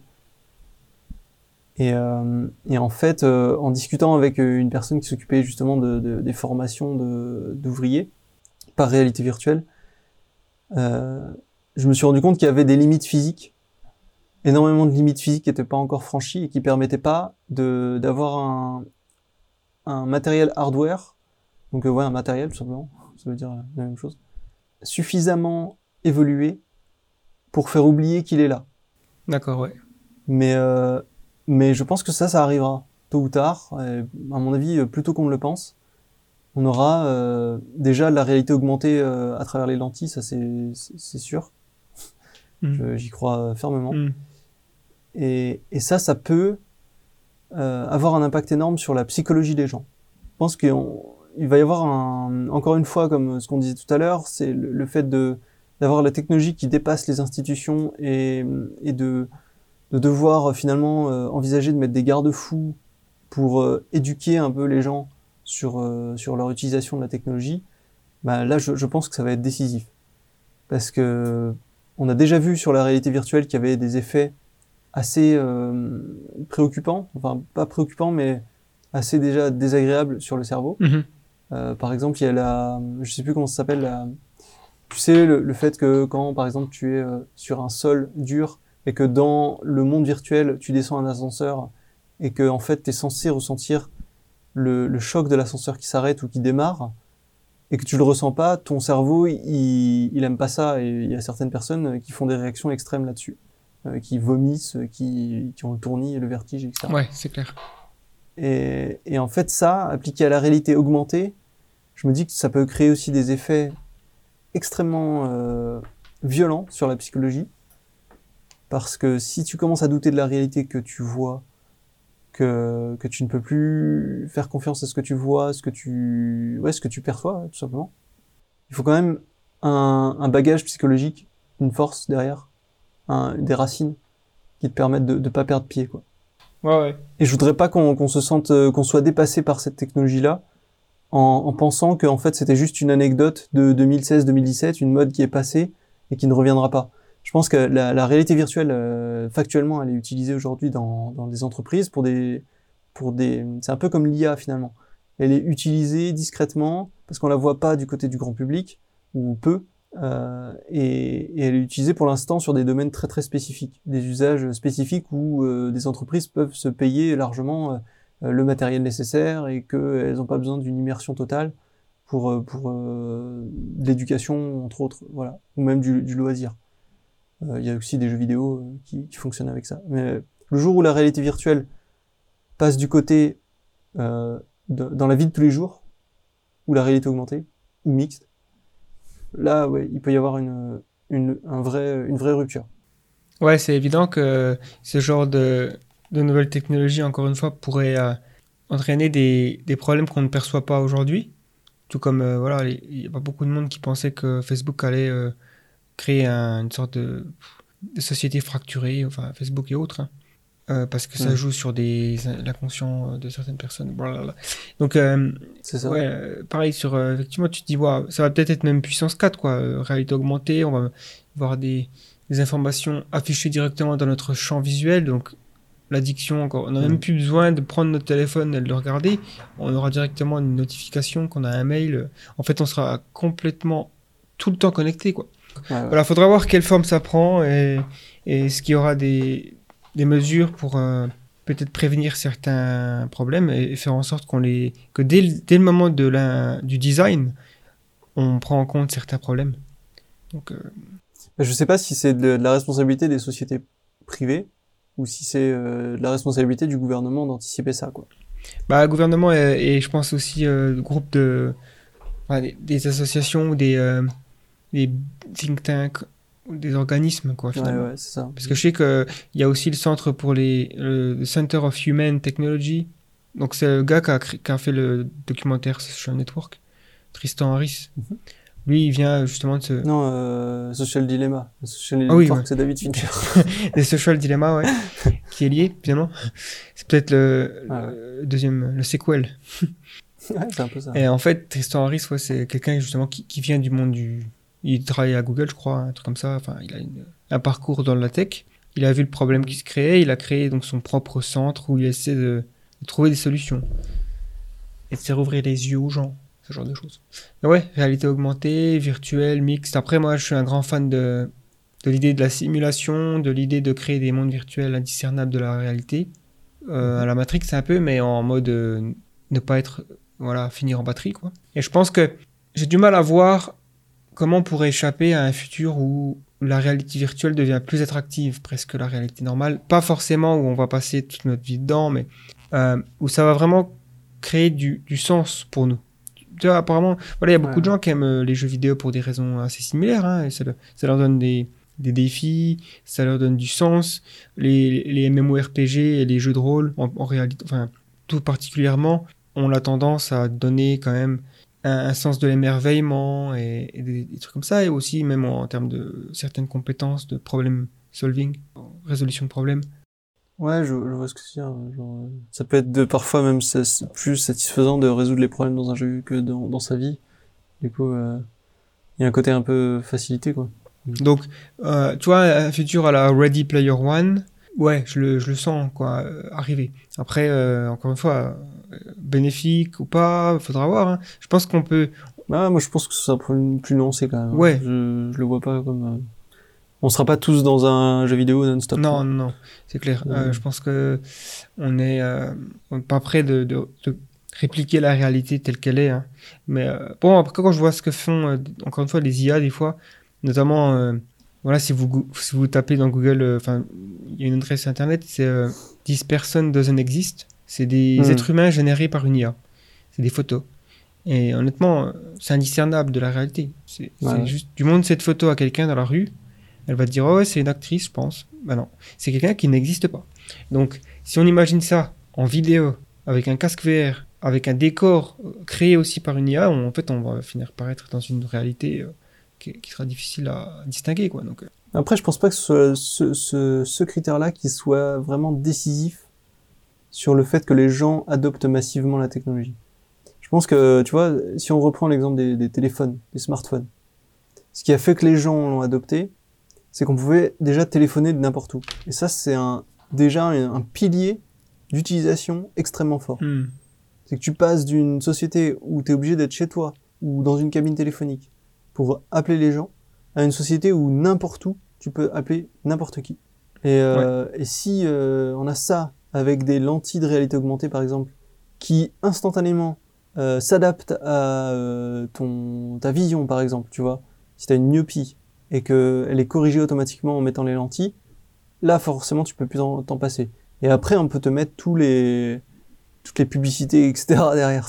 Et, euh, en fait, en discutant avec une personne qui s'occupait justement de, de- des formations de- d'ouvriers par réalité virtuelle, je me suis rendu compte qu'il y avait des limites physiques, énormément de limites physiques qui n'étaient pas encore franchies et qui permettaient pas d'avoir un, un matériel hardware, donc euh, un matériel tout simplement, ça veut dire euh, la même chose, suffisamment évolué pour faire oublier qu'il est là. D'accord, ouais. Mais, euh, mais je pense que ça, ça arrivera tôt ou tard. Et à mon avis, plus tôt qu'on ne le pense. On aura euh, déjà la réalité augmentée euh, à travers les lentilles, ça c'est sûr. Mm. Je- J'y crois fermement. Mm. Et, et ça, ça peut avoir un impact énorme sur la psychologie des gens. Je pense qu'il va y avoir encore une fois, comme ce qu'on disait tout à l'heure, c'est le, fait d'avoir la technologie qui dépasse les institutions et, de, de devoir euh, finalement euh, envisager de mettre des garde-fous pour euh, éduquer un peu les gens sur, leur utilisation de la technologie, bah, là je, pense que ça va être décisif. Parce que on a déjà vu sur la réalité virtuelle qu'il y avait des effets assez préoccupants, enfin pas préoccupants mais assez déjà désagréables sur le cerveau. Mhm. Euh, par exemple, il y a la, je sais plus comment ça s'appelle, tu sais, le, fait que quand, par exemple, tu es euh, sur un sol dur et que dans le monde virtuel, tu descends un ascenseur et que, en fait, tu es censé ressentir le, choc de l'ascenseur qui s'arrête ou qui démarre et que tu le ressens pas, ton cerveau, il, aime pas ça et il y a certaines personnes qui font des réactions extrêmes là-dessus, euh, qui vomissent, qui, qui ont le tournis, le vertige, etc. Ouais, c'est clair. Et, et en fait, ça, appliqué à la réalité augmentée, je me dis que ça peut créer aussi des effets extrêmement euh, violents sur la psychologie. Parce que si tu commences à douter de la réalité que tu vois, que, que tu ne peux plus faire confiance à ce que tu vois, ce que tu, ouais, ce que tu perçois, tout simplement, il faut quand même un, un bagage psychologique, une force derrière, un, des racines qui te permettent de ne pas perdre pied, quoi. Et je voudrais pas qu'on se sente, euh, qu'on soit dépassé par cette technologie-là, en, en pensant que en fait c'était juste une anecdote de 2016-2017, une mode qui est passée et qui ne reviendra pas. Je pense que la, la réalité virtuelle, euh, factuellement, elle est utilisée aujourd'hui dans, dans des entreprises pour des, pour des, c'est un peu comme l'IA finalement. Elle est utilisée discrètement parce qu'on la voit pas du côté du grand public ou peu, euh, et, et elle est utilisée pour l'instant sur des domaines très très spécifiques, des usages spécifiques où euh, des entreprises peuvent se payer largement euh, le matériel nécessaire et qu'elles n'ont pas besoin d'une immersion totale pour euh, pour euh, l'éducation entre autres, voilà, ou même du, du loisir. Euh, Il y a aussi des jeux vidéo qui, qui fonctionnent avec ça. Mais le jour où la réalité virtuelle passe du côté de- dans la vie de tous les jours, ou la réalité augmentée, ou mixte, là, ouais, il peut y avoir une, une, un vrai, une vraie rupture. Ouais, c'est évident que ce genre de, de nouvelles technologies, encore une fois, pourrait euh, entraîner des, des problèmes qu'on ne perçoit pas aujourd'hui. Tout comme, euh, voilà, il y a pas beaucoup de monde qui pensait que Facebook allait euh, créer un- une sorte de, de société fracturée, enfin Facebook et autres, hein. Euh, parce que ça Mm. joue sur des, l'inconscient de certaines personnes. Blablabla. Donc, euh, C'est ça. Ouais, euh, pareil sur euh, effectivement tu te dis waouh, ça va peut-être être même puissance 4 quoi, euh, réalité augmentée, on va voir des, des informations affichées directement dans notre champ visuel donc l'addiction encore, on n'a Mm. même plus besoin de prendre notre téléphone et de le regarder, on aura directement une notification qu'on a un mail, en fait on sera complètement tout le temps connecté quoi. Ouais, ouais. Voilà, faudra voir quelle forme ça prend et, et est-ce qu'il y aura des, des mesures pour euh, peut-être prévenir certains problèmes et, et faire en sorte qu'on les que dès, le- dès le moment de la, du design, on prend en compte certains problèmes. Donc euh, Je sais pas si c'est de, de la responsabilité des sociétés privées ou si c'est euh, de la responsabilité du gouvernement d'anticiper ça, quoi. bah, gouvernement et, et je pense aussi euh, groupe de enfin, des, des associations ou des, des think tanks des organismes quoi Ouais, finalement. ouais, c'est ça. Parce que je sais qu'il y a aussi le centre pour les. Le Center of Human Technology. Donc, c'est le gars qui a, qui a fait le documentaire Social Network, Tristan Harris. Mhm. Lui, il vient justement de ce. Non, euh, Social Dilemma. Social Ah oui, ouais. c'est David Fincher. des Social Dilemma, ouais. qui est lié, finalement. C'est peut-être le, Ah le deuxième, le sequel. ouais, c'est un peu ça. Et en fait, Tristan Harris, ouais, c'est quelqu'un justement qui, qui vient du monde du. Il travaille à Google, je crois, un truc comme ça. Enfin, il a une- un parcours dans la tech. il a vu le problème qui se créait, il a créé donc son propre centre où il essaie de, de trouver des solutions et de faire ouvrir les yeux aux gens, ce genre de choses. Mais ouais, réalité augmentée, virtuelle, mixte. Après, moi, je suis un grand fan de, de l'idée de la simulation, de l'idée de créer des mondes virtuels indiscernables de la réalité. Euh, à la Matrix, un peu, mais en mode euh, ne pas être, voilà, finir en batterie, quoi. Et je pense que j'ai du mal à voir comment on pourrait échapper à un futur où la réalité virtuelle devient plus attractive presque que la réalité normale. Pas forcément où on va passer toute notre vie dedans, mais euh, où ça va vraiment créer du, du sens pour nous. Tu vois, apparemment, voilà, il y a beaucoup Ouais. de gens qui aiment euh, les jeux vidéo pour des raisons assez similaires. Hein, et ça, le- ça leur donne des, des défis, ça leur donne du sens. Les, les MMORPG et les jeux de rôle, en, en réalité, enfin, tout particulièrement, ont la tendance à donner quand même un, un sens de l'émerveillement et, et des, des trucs comme ça, et aussi même en, en termes de certaines compétences de problem solving, résolution de problèmes. Ouais, je, je vois ce que veux dire. Genre, euh, ça peut être de parfois même c'est plus satisfaisant de résoudre les problèmes dans un jeu que dans, dans sa vie. Du coup, euh, il y a un côté un peu facilité, quoi. Donc, euh, tu vois, un futur à la Ready Player One, ouais, je le, je le sens, quoi, euh, arriver. Après, euh, encore une fois, euh, bénéfique ou pas, faudra voir. hein. Je pense qu'on peut, Ah, moi, je pense que ce sera plus, plus nuancé quand même. hein. Ouais. Je, je le vois pas comme. euh, On sera pas tous dans un jeu vidéo non-stop. Non, non, non, c'est clair. Ouais. Euh, je pense que on est, euh, pas prêt de, de, de répliquer la réalité telle qu'elle est. hein. Mais euh, bon, après quand je vois ce que font, euh, encore une fois, les IA des fois, notamment, euh, voilà, si vous si vous tapez dans Google, euh, enfin, il y a une adresse internet, c'est euh, 10 personnes doesn't exist. C'est des Hmm. êtres humains générés par une IA. C'est des photos. Et honnêtement, euh, c'est indiscernable de la réalité. C'est Ouais. juste, tu montres cette photo à quelqu'un dans la rue, elle va te dire, oh ouais, c'est une actrice, je pense. Bah non, c'est quelqu'un qui n'existe pas. Donc, si on imagine ça en vidéo, avec un casque VR, avec un décor euh, créé aussi par une IA, on- en fait, on va finir par être dans une réalité euh, qui, qui sera difficile à distinguer, quoi. Donc, euh, Après, je pense pas que ce soit ce, ce, ce critère-là qui soit vraiment décisif sur le fait que les gens adoptent massivement la technologie. Je pense que, tu vois, si on reprend l'exemple des, des téléphones, des smartphones, ce qui a fait que les gens l'ont adopté, c'est qu'on pouvait déjà téléphoner de n'importe où. Et ça, c'est un, déjà un, un pilier d'utilisation extrêmement fort. hmm. C'est que tu passes d'une société où tu es obligé d'être chez toi ou dans une cabine téléphonique pour appeler les gens à une société où n'importe où tu peux appeler n'importe qui. Et, euh, et si euh, on a ça avec des lentilles de réalité augmentée par exemple qui instantanément euh, s'adaptent à ton ta vision par exemple, tu vois, si tu as une myopie et que elle est corrigée automatiquement en mettant les lentilles, là forcément tu peux plus t'en passer. Et après on peut te mettre tous les toutes les publicités, etc. derrière.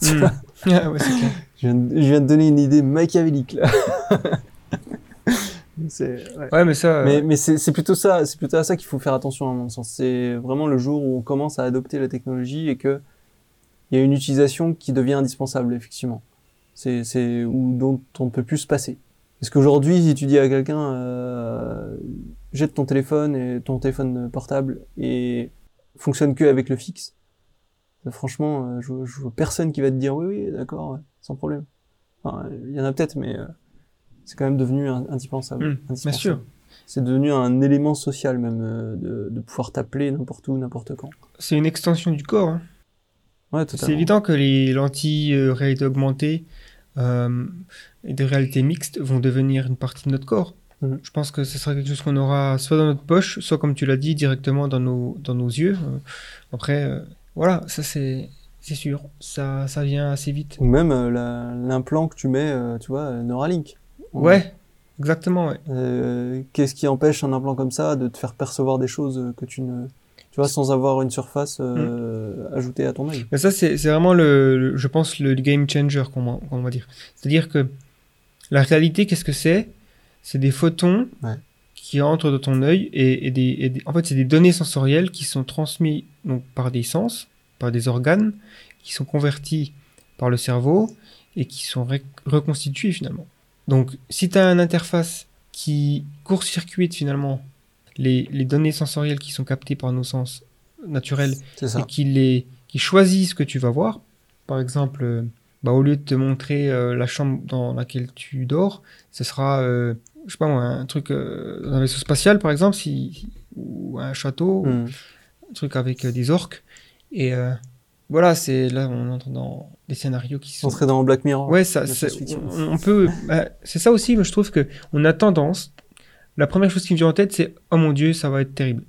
Ah ouais, clair. Je, viens de, je viens de donner une idée machiavélique là. Ouais. Ouais, mais ça, Mais, mais c'est plutôt ça, c'est plutôt à ça qu'il faut faire attention à mon sens. C'est vraiment le jour où on commence à adopter la technologie et que il y a une utilisation qui devient indispensable effectivement. C'est c'est ou dont on ne peut plus se passer. Parce qu'aujourd'hui, si tu dis à quelqu'un euh, jette ton téléphone et ton téléphone portable et fonctionne que avec le fixe, euh, franchement, euh, je, je vois personne qui va te dire oui oui d'accord ouais, sans problème. Enfin, il y en a peut-être, mais euh, c'est quand même devenu indispensable. Hmm, bien indispensable. sûr. C'est devenu un élément social même euh, de, de pouvoir t'appeler n'importe où, n'importe quand. c'est une extension du corps. hein. Ouais, C'est évident que les lentilles euh, réalité augmentée et de réalité mixte vont devenir une partie de notre corps. Mhm. Je pense que ce sera quelque chose qu'on aura soit dans notre poche, soit comme tu l'as dit, directement dans nos, dans nos yeux. Après, voilà, ça c'est c'est sûr, ça, ça vient assez vite. Ou même euh, la- l'implant que tu mets, euh, tu vois, euh, Neuralink. Ouais, exactement, ouais. Euh, Qu'est-ce qui empêche un implant comme ça de te faire percevoir des choses que tu ne, tu vois, sans avoir une surface euh, ajoutée à ton œil? Mais ça, c'est vraiment, le, le- je pense, le game changer, qu'on va, dire. C'est-à-dire que la réalité, qu'est-ce que c'est? C'est des photons Ouais. qui entrent dans ton œil et, et des, et des- en fait, c'est des données sensorielles qui sont transmises donc, par des sens, par des organes, qui sont convertis par le cerveau et qui sont reconstitués finalement. Donc, si tu as une interface qui court-circuite finalement les, les données sensorielles qui sont captées par nos sens naturels et qui, les, qui choisit ce que tu vas voir. Par exemple, euh, bah, au lieu de te montrer euh, la chambre dans laquelle tu dors, ce sera, euh, je sais pas moi, un truc euh, dans un vaisseau spatial, par exemple, si, ou un château, Hmm. un truc avec des orques. Et euh, voilà, c'est là on entre dans des scénarios qui sont. On serait dans Black Mirror. Ouais, ça, on, on peut. bah, c'est ça aussi, mais je trouve que on a tendance. La première chose qui me vient en tête, c'est oh mon dieu, ça va être terrible.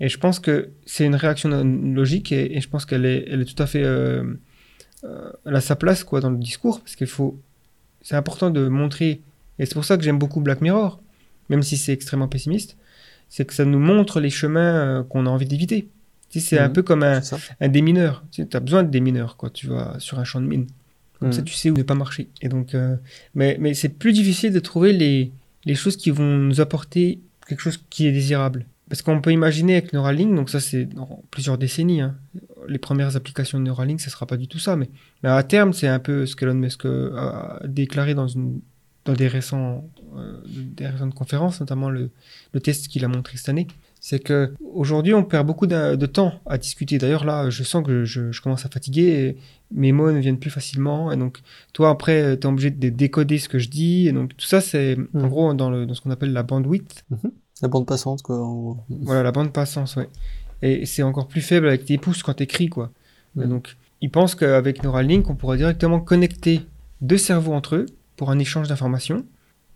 Et je pense que c'est une réaction logique et, et je pense qu'elle est, elle est tout à fait. Euh, euh, elle a sa place quoi dans le discours parce qu'il faut. C'est important de montrer. Et c'est pour ça que j'aime beaucoup Black Mirror, même si c'est extrêmement pessimiste. C'est que ça nous montre les chemins euh, qu'on a envie d'éviter. Tu sais, c'est un Mhm. peu comme un, un démineur. Tu as besoin de démineurs quand tu vas sur un champ de mine. Comme Mhm. ça, tu sais où ne pas marcher. Et donc, euh, mais mais c'est plus difficile de trouver les, les choses qui vont nous apporter quelque chose qui est désirable. Parce qu'on peut imaginer avec Neuralink, donc ça c'est dans plusieurs décennies, hein. les premières applications de Neuralink, ce sera pas du tout ça, mais, mais à terme, c'est un peu ce qu'Elon Musk euh, a déclaré dans, une, dans des, récents, euh, des récentes conférences, notamment le, le test qu'il a montré cette année. C'est que aujourd'hui, on perd beaucoup de, de temps à discuter. D'ailleurs, là, je sens que je, je commence à fatiguer. Et mes mots ne viennent plus facilement. Et donc, toi, après, tu es obligé de décoder ce que je dis. Et donc, tout ça, c'est en gros dans, le, dans ce qu'on appelle la bandwidth. La bande passante, quoi. en gros. Voilà, la bande passante, ouais. Et c'est encore plus faible avec tes pouces quand t'écris, quoi. Et donc, ils pensent qu'avec Neuralink, on pourrait directement connecter deux cerveaux entre eux pour un échange d'informations.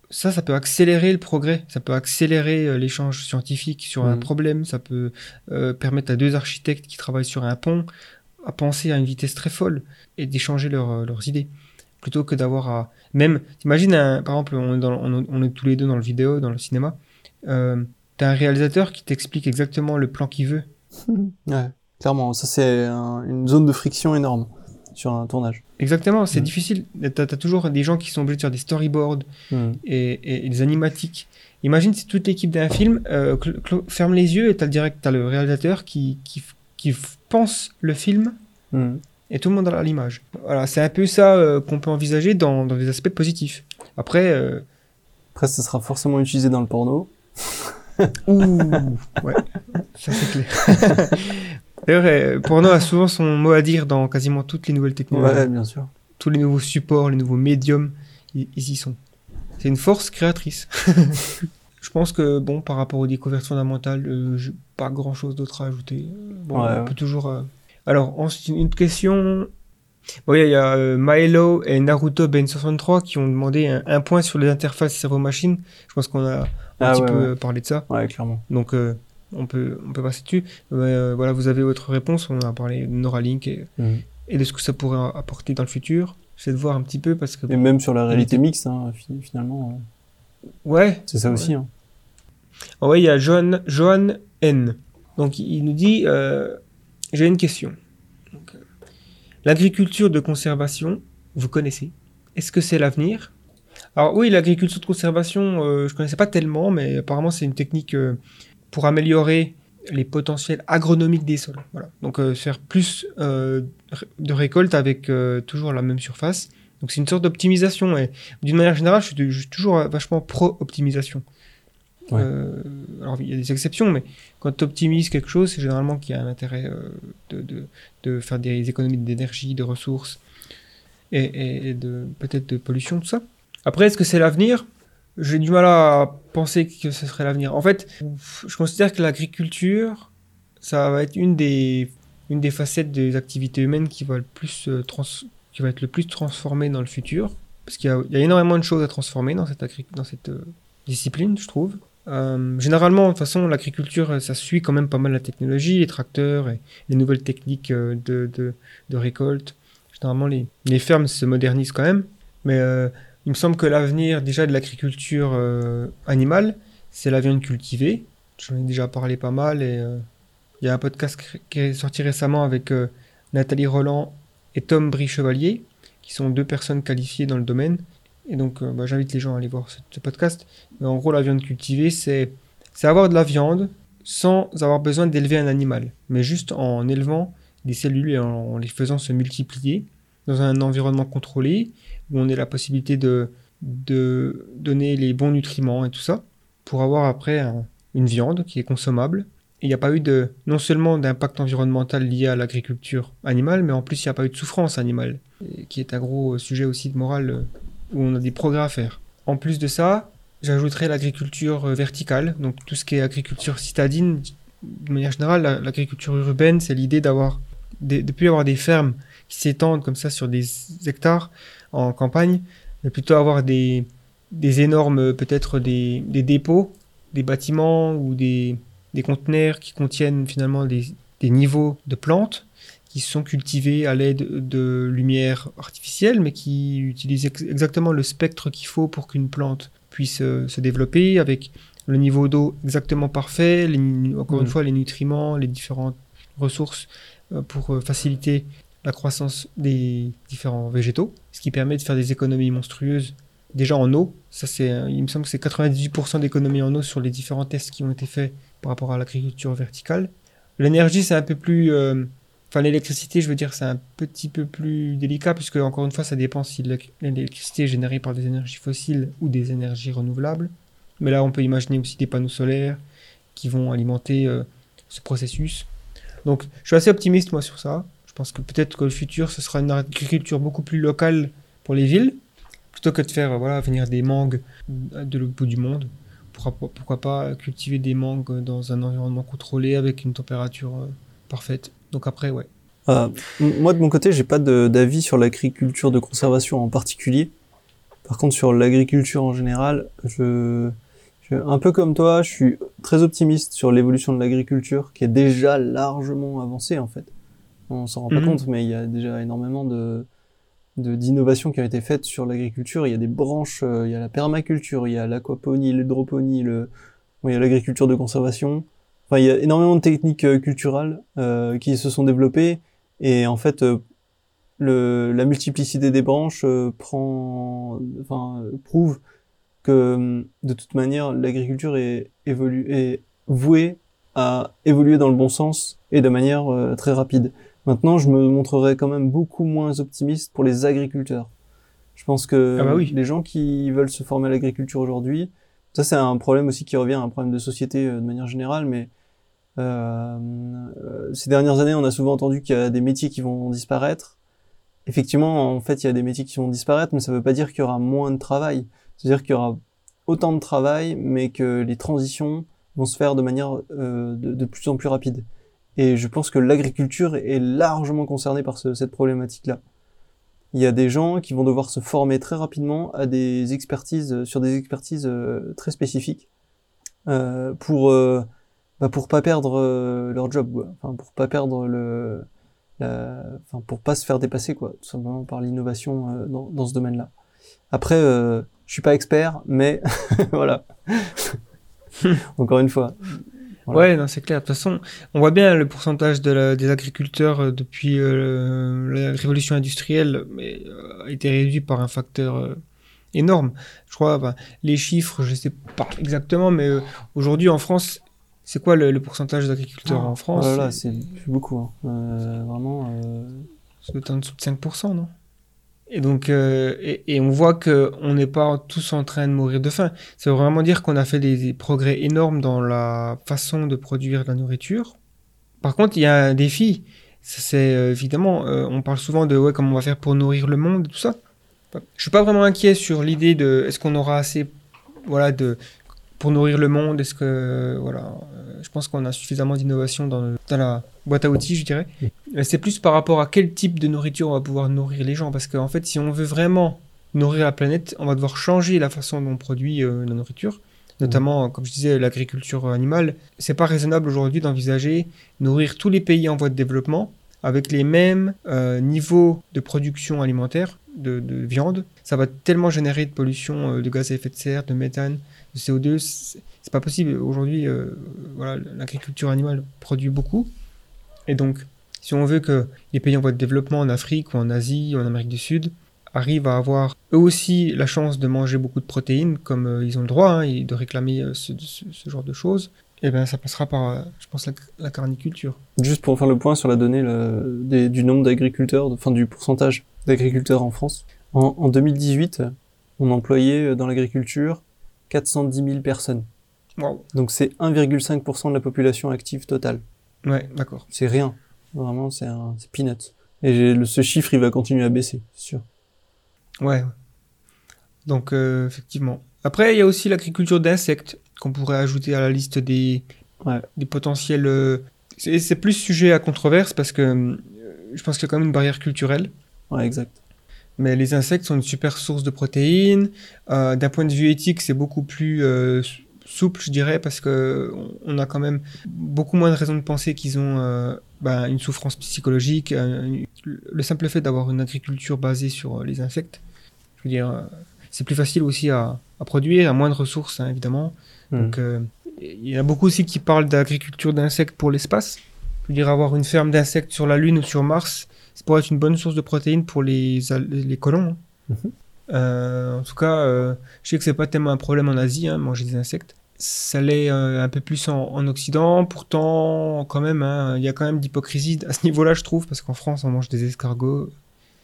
Ça, ça peut accélérer le progrès, ça peut accélérer euh, l'échange scientifique sur un Mhm. problème, ça peut euh, permettre à deux architectes qui travaillent sur un pont à penser à une vitesse très folle et d'échanger leurs, euh, leurs idées. Plutôt que d'avoir à... Même, t'imagines, un- par exemple, on est, dans- on, on est tous les deux dans le vidéo, dans le cinéma, euh, t'as un réalisateur qui t'explique exactement le plan qu'il veut. Ouais, clairement. Ça, c'est un- une zone de friction énorme sur un tournage. Exactement, c'est Mhm. difficile. T'as as toujours des gens qui sont obligés de faire des storyboards Hmm. et, des animatiques. Imagine si toute l'équipe d'un film euh, ferme les yeux et le direct, t'as le réalisateur qui, pense le film Hmm. et tout le monde a l'image. Voilà, c'est un peu ça euh, qu'on peut envisager dans, dans des aspects positifs. Après, euh, Après, ça sera forcément utilisé dans le porno. ouh, ouais, ça c'est clair. D'ailleurs, euh, Porno a souvent son mot à dire dans quasiment toutes les nouvelles technologies. Ouais, bien sûr. tous les nouveaux supports, les nouveaux médiums, ils, ils y sont. C'est une force créatrice. Je pense que, bon, par rapport aux découvertes fondamentales, euh, j'ai pas grand chose d'autre à ajouter. Bon, Ouais, on ouais. peut toujours. euh, Alors, ensuite, une question. Oui, il y a euh, Maelo et Naruto Ben63 qui ont demandé un, un point sur les interfaces cerveau-machine. Je pense qu'on a un Ah petit ouais, peu parlé de ça. Ouais, clairement. Donc, euh, on, peut, on peut passer dessus. Euh, voilà, vous avez votre réponse. On a parlé de Neuralink et, Hmm. et de ce que ça pourrait apporter dans le futur. J'essaie de voir un petit peu parce que. Et même sur la réalité mixte, hein, fi- finalement, euh, Ouais, c'est ça aussi. Hein. Ah ouais, il y a Johan, Johan N. Donc il nous dit euh, J'ai une question. Euh, L'agriculture de conservation, vous connaissez? Est-ce que c'est l'avenir? Alors oui, l'agriculture de conservation, je connaissais pas tellement, mais apparemment c'est une technique pour améliorer les potentiels agronomiques des sols. Voilà. Donc euh, faire plus euh, de récoltes avec euh, toujours la même surface. Donc c'est une sorte d'optimisation. Et d'une manière générale, je suis, je suis toujours vachement pro-optimisation. Ouais. Alors il y a des exceptions, mais quand tu optimises quelque chose, c'est généralement qu'il y a un intérêt de, de, de faire des économies d'énergie, de ressources et, et- et de peut-être de pollution, tout ça. Après, est-ce que c'est l'avenir? J'ai du mal à penser que ce serait l'avenir. En fait, je considère que l'agriculture, ça va être une des, une des facettes des activités humaines qui va, le plus, euh, trans- qui va être le plus transformée dans le futur. Parce qu'il y a, énormément de choses à transformer dans cette, dans cette euh, discipline, je trouve. Euh, généralement, de toute façon, l'agriculture, ça suit quand même pas mal la technologie, les tracteurs et les nouvelles techniques de, de, récolte. Généralement, les, les fermes se modernisent quand même. Mais il me semble que l'avenir déjà de l'agriculture euh, animale, c'est la viande cultivée. J'en ai déjà parlé pas mal et euh, il y a un podcast qui est sorti récemment avec euh, Nathalie Roland et Tom Brie-Chevalier, qui sont deux personnes qualifiées dans le domaine. Et donc, bah, j'invite les gens à aller voir ce, podcast. En gros, la viande cultivée, c'est avoir de la viande sans avoir besoin d'élever un animal, mais juste en élevant des cellules et en les faisant se multiplier dans un environnement contrôlé où on ait la possibilité de, de donner les bons nutriments et tout ça pour avoir après un- une viande qui est consommable. Il n'y a pas eu de, non seulement d'impact environnemental lié à l'agriculture animale, mais en plus il n'y a pas eu de souffrance animale, qui est un gros sujet aussi de morale euh, où on a des progrès à faire. En plus de ça, j'ajouterais l'agriculture euh, verticale, donc tout ce qui est agriculture citadine. De manière générale, la- l'agriculture urbaine, c'est l'idée d'avoir, de, de plus avoir des fermes qui s'étendent comme ça sur des hectares en campagne, mais plutôt avoir des, des énormes, peut-être des, des dépôts, des bâtiments ou des, des conteneurs qui contiennent finalement des, des niveaux de plantes qui sont cultivés à l'aide de lumière artificielle, mais qui utilisent ex- exactement le spectre qu'il faut pour qu'une plante puisse euh, se développer avec le niveau d'eau exactement parfait, les encore une Mhm. fois les nutriments, les différentes ressources euh, pour euh, faciliter la croissance des différents végétaux, ce qui permet de faire des économies monstrueuses déjà en eau. Ça, c'est, euh, il me semble que c'est 98% d'économies en eau sur les différents tests qui ont été faits par rapport à l'agriculture verticale. L'énergie, c'est un peu plus. euh, Enfin, l'électricité, je veux dire, c'est un petit peu plus délicat, puisque, encore une fois, ça dépend si l'éle- l'électricité est générée par des énergies fossiles ou des énergies renouvelables. Mais là, on peut imaginer aussi des panneaux solaires qui vont alimenter euh, ce processus. Donc, je suis assez optimiste, moi, sur ça. Pense que peut-être que le futur, ce sera une agriculture beaucoup plus locale pour les villes, plutôt que de faire euh, voilà, venir des mangues de l'autre bout du monde. Pourquoi, pas cultiver des mangues dans un environnement contrôlé avec une température euh, parfaite. Donc après, ouais. Euh, moi, de mon côté, j'ai pas d'avis sur l'agriculture de conservation en particulier. Par contre, sur l'agriculture en général, je- un peu comme toi, je suis très optimiste sur l'évolution de l'agriculture, qui est déjà largement avancée en fait. On s'en rend pas Mhm. compte, mais il y a déjà énormément de d'innovations qui ont été faites sur l'agriculture. Il y a des branches, euh, il y a la permaculture, il y a l'aquaponie, l'hydroponie, le, bon, il y a l'agriculture de conservation. Enfin, il y a énormément de techniques euh, culturelles euh, qui se sont développées et en fait, euh, le, la multiplicité des branches euh, prend, enfin, prouve que de toute manière, l'agriculture est, est vouée à évoluer dans le bon sens et de manière euh, très rapide. Maintenant, je me montrerai quand même beaucoup moins optimiste pour les agriculteurs. Je pense que Ah bah oui. les gens qui veulent se former à l'agriculture aujourd'hui, ça c'est un problème aussi qui revient, un problème de société euh, de manière générale, mais euh, euh, ces dernières années, on a souvent entendu qu'il y a des métiers qui vont disparaître. Effectivement, en fait, il y a des métiers qui vont disparaître, mais ça ne veut pas dire qu'il y aura moins de travail. C'est-à-dire qu'il y aura autant de travail, mais que les transitions vont se faire de manière euh, de, de plus en plus rapide. Et je pense que l'agriculture est largement concernée par ce- cette problématique-là. Il y a des gens qui vont devoir se former très rapidement à des expertises, sur des expertises euh, très spécifiques, euh, pour euh, bah, pour pas perdre euh, leur job, quoi. Enfin, pour pas perdre le, la, enfin, pour pas se faire dépasser, quoi, tout simplement par l'innovation euh, dans, dans ce domaine-là. Après, euh, je suis pas expert, mais voilà. Encore une fois. Voilà. Ouais, non, c'est clair. De toute façon, on voit bien le pourcentage de la- des agriculteurs euh, depuis euh, la révolution industrielle mais, euh, a été réduit par un facteur euh, énorme. Je crois, ben, les chiffres, je sais pas exactement, mais aujourd'hui en France, c'est quoi le, le pourcentage d'agriculteurs en France? Oh là là, c'est c'est beaucoup. Hein. Vraiment. être en dessous de 5%, non? Et donc, euh, et, on voit que on n'est pas tous en train de mourir de faim. Ça veut vraiment dire qu'on a fait des, progrès énormes dans la façon de produire de la nourriture. Par contre, il y a un défi. C'est euh, évidemment, euh, on parle souvent de ouais, comment on va faire pour nourrir le monde, tout ça. Je suis pas vraiment inquiet sur l'idée de est-ce qu'on aura assez, voilà, de pour nourrir le monde. Est-ce que voilà, euh, je pense qu'on a suffisamment d'innovation dans, la boîte à outils, je dirais. Mais C'est plus par rapport à quel type de nourriture on va pouvoir nourrir les gens. Parce qu'en fait, si on veut vraiment nourrir la planète, on va devoir changer la façon dont on produit euh, la nourriture. Notamment, comme je disais, l'agriculture animale. C'est pas raisonnable aujourd'hui d'envisager nourrir tous les pays en voie de développement avec les mêmes euh, niveaux de production alimentaire de, de viande. Ça va tellement générer de pollution euh, de gaz à effet de serre, de méthane, de CO2. C'est pas possible. Aujourd'hui, euh, voilà, l'agriculture animale produit beaucoup. Et donc, si on veut que les pays en voie de développement en Afrique ou en Asie ou en Amérique du Sud arrivent à avoir eux aussi la chance de manger beaucoup de protéines, comme euh, ils ont le droit, hein, et de réclamer euh, ce, genre de choses, et ben ça passera par, je pense, la, carniculture. Juste pour faire le point sur la donnée du nombre d'agriculteurs, enfin du pourcentage d'agriculteurs en France. En, en 2018, on employait dans l'agriculture 410 000 personnes. Donc c'est 1,5% de la population active totale. Ouais, d'accord. C'est rien. Vraiment, c'est peanuts. Et le- ce chiffre, il va continuer à baisser, c'est sûr. Ouais. Donc, euh, effectivement. Après, il y a aussi l'agriculture d'insectes qu'on pourrait ajouter à la liste des, Ouais. des potentiels. euh, C'est c'est plus sujet à controverse parce que euh, je pense qu'il y a quand même une barrière culturelle. Ouais, exact. Mais les insectes sont une super source de protéines. Euh, D'un point de vue éthique, c'est beaucoup plus euh, sou- souple, je dirais, parce que on- a quand même beaucoup moins de raisons de penser qu'ils ont euh, ben, une souffrance psychologique. le simple fait d'avoir une agriculture basée sur les insectes, je veux dire, c'est plus facile aussi à, à produire, à moins de ressources, hein, évidemment. Mm. Donc, euh, il y en a beaucoup aussi qui parlent d'agriculture d'insectes pour l'espace. Je veux dire, avoir une ferme d'insectes sur la Lune ou sur Mars, ça pourrait être une bonne source de protéines pour les, les colons. hein. Mhm. Euh, en tout cas, euh, je sais que c'est pas tellement un problème en Asie, hein, manger des insectes. Ça l'est euh, un peu plus en, en Occident. Pourtant, quand même, hein, il y a quand même d'hypocrisie à ce niveau-là, je trouve, parce qu'en France, on mange des escargots.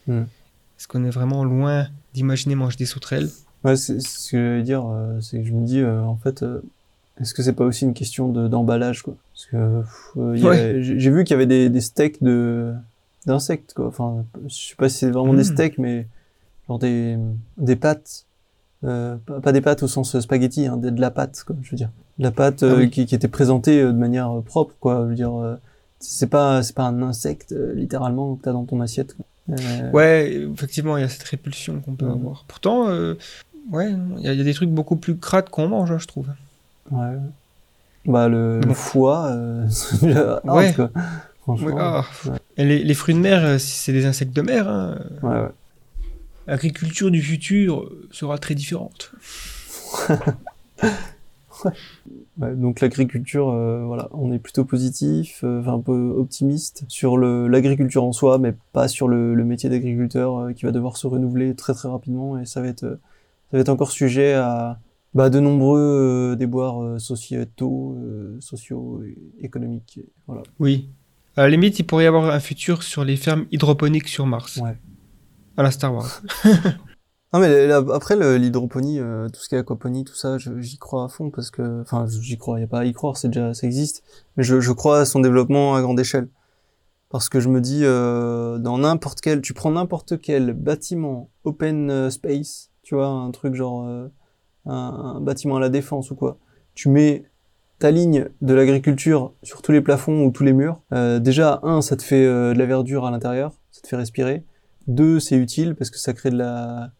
Mhm. Est-ce qu'on est vraiment loin d'imaginer manger des sauterelles? Ouais, c'est ce que je veux dire, c'est que je me dis, en fait, est-ce que c'est pas aussi une question de d'emballage, quoi? Parce que Ouais. j'ai j'ai vu qu'il y avait des, des steaks de d'insectes, quoi. Enfin, je sais pas si c'est vraiment des Mm. steaks, mais genre des des pâtes, euh, pas, des pâtes au sens spaghetti, hein, de, de la pâte, quoi. Je veux dire, de la pâte Ah euh, oui. qui, qui était présentée euh, de manière euh, propre, quoi. Je veux dire, euh, c'est pas c'est pas un insecte littéralement que t'as dans ton assiette. quoi. Euh, Ouais, effectivement, il y a cette répulsion qu'on peut Mhm. avoir. Pourtant, euh, ouais, il y, a il y a des trucs beaucoup plus crades qu'on mange, hein, je trouve. Ouais. Bah le, le foie, euh, hard, Ouais. quoi. Franchement. Ouais, ah. ouais. Et les, les fruits de mer, euh, c'est des insectes de mer. hein, Ouais, ouais. L'agriculture du futur sera très différente. Ouais, donc l'agriculture, euh, voilà, on est plutôt positif, euh, enfin un peu optimiste sur l'agriculture en soi, mais pas sur le, le métier d'agriculteur euh, qui va devoir se renouveler très très rapidement et ça va être euh, ça va être encore sujet à bah, de nombreux euh, déboires euh, sociétaux, euh, sociaux, et économiques. Voilà. Oui. À la limite, il pourrait y avoir un futur sur les fermes hydroponiques sur Mars. Ouais. À la Star Wars. Non mais là, après l'hydroponie, euh, tout ce qui est aquaponie, tout ça, j'y crois à fond parce que, enfin, j'y crois, y a pas à y croire, c'est déjà, ça existe. Mais je, je crois à son développement à grande échelle parce que je me dis, euh, dans n'importe quel, tu prends n'importe quel bâtiment open euh, space, tu vois, un truc genre euh, un, un bâtiment à la défense ou quoi, tu mets ta ligne de l'agriculture sur tous les plafonds ou tous les murs. Euh, déjà, un, ça te fait euh, de la verdure à l'intérieur, ça te fait respirer. Deux, c'est utile parce que ça crée de la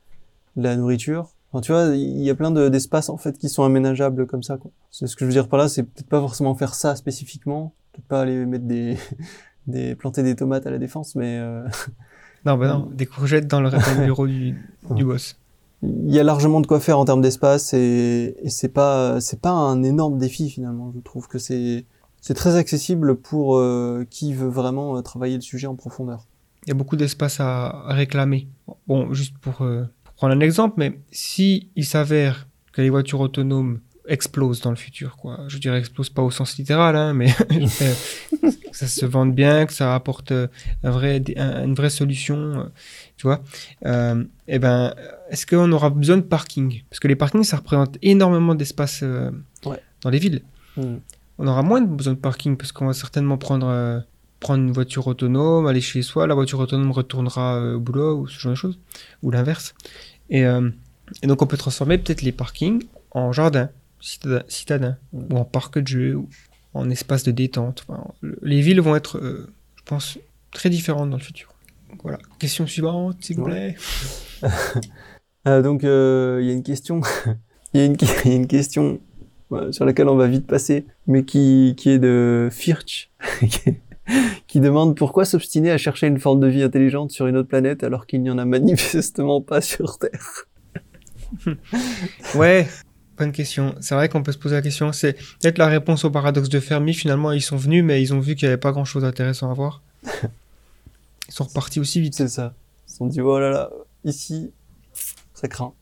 de la nourriture. Enfin, tu vois, il y a plein de- d'espaces en fait qui sont aménageables comme ça. Quoi. C'est ce que je veux dire par là, c'est peut-être pas forcément faire ça spécifiquement, peut-être pas aller mettre des, des planter des tomates à la défense, mais euh, Non, bah non, des courgettes dans le, dans le bureau du, du boss. Il y a largement de quoi faire en termes d'espace et, et c'est pas c'est pas un énorme défi finalement. Je trouve que c'est c'est très accessible pour euh, qui veut vraiment euh, travailler le sujet en profondeur. Il y a beaucoup d'espace à, à réclamer. Bon, juste pour, euh, pour prendre un exemple, mais si il s'avère que les voitures autonomes explosent dans le futur, quoi. Je dirais explosent pas au sens littéral, hein, mais que ça se vende bien, que ça apporte un vrai, un- une vraie solution, euh, tu vois. Euh, eh ben, est-ce qu'on aura besoin de parking? Parce que les parkings, ça représente énormément d'espace euh, Ouais. dans les villes. Hmm. On aura moins besoin de parking parce qu'on va certainement prendre euh, prendre une voiture autonome, aller chez soi, la voiture autonome retournera au boulot ou ce genre de choses, ou l'inverse. Et, et donc on peut transformer peut-être les parkings en jardin citadin, citadin ou en parc de jeux, ou en espace de détente. Enfin, les villes vont être, je pense, très différentes dans le futur. Voilà. Question suivante, s'il vous plaît. Euh, donc euh, il y a une question, il y, a une- il y a une question euh, sur laquelle on va vite passer, mais qui, qui est de Firch, qui- qui demande pourquoi s'obstiner à chercher une forme de vie intelligente sur une autre planète alors qu'il n'y en a manifestement pas sur Terre? Ouais, bonne question. C'est vrai qu'on peut se poser la question. C'est peut-être la réponse au paradoxe de Fermi. Finalement, ils sont venus, mais ils ont vu qu'il n'y avait pas grand-chose d'intéressant à voir. Ils sont repartis aussi vite. C'est ça. Ils se sont dit oh là là, ici, ça craint.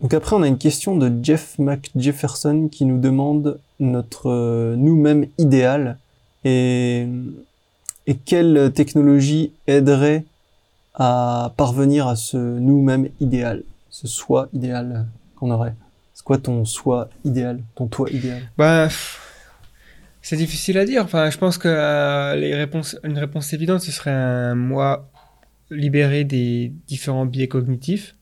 Donc après on a une question de Jeff McJefferson qui nous demande notre euh, nous-mêmes idéal et, et quelle technologie aiderait à parvenir à ce nous-mêmes idéal, ce soi idéal qu'on aurait. C'est quoi ton soi idéal, ton toi idéal? Bah, c'est difficile à dire. Enfin, je pense que euh, les réponses, une réponse évidente, ce serait un moi libéré des différents biais cognitifs,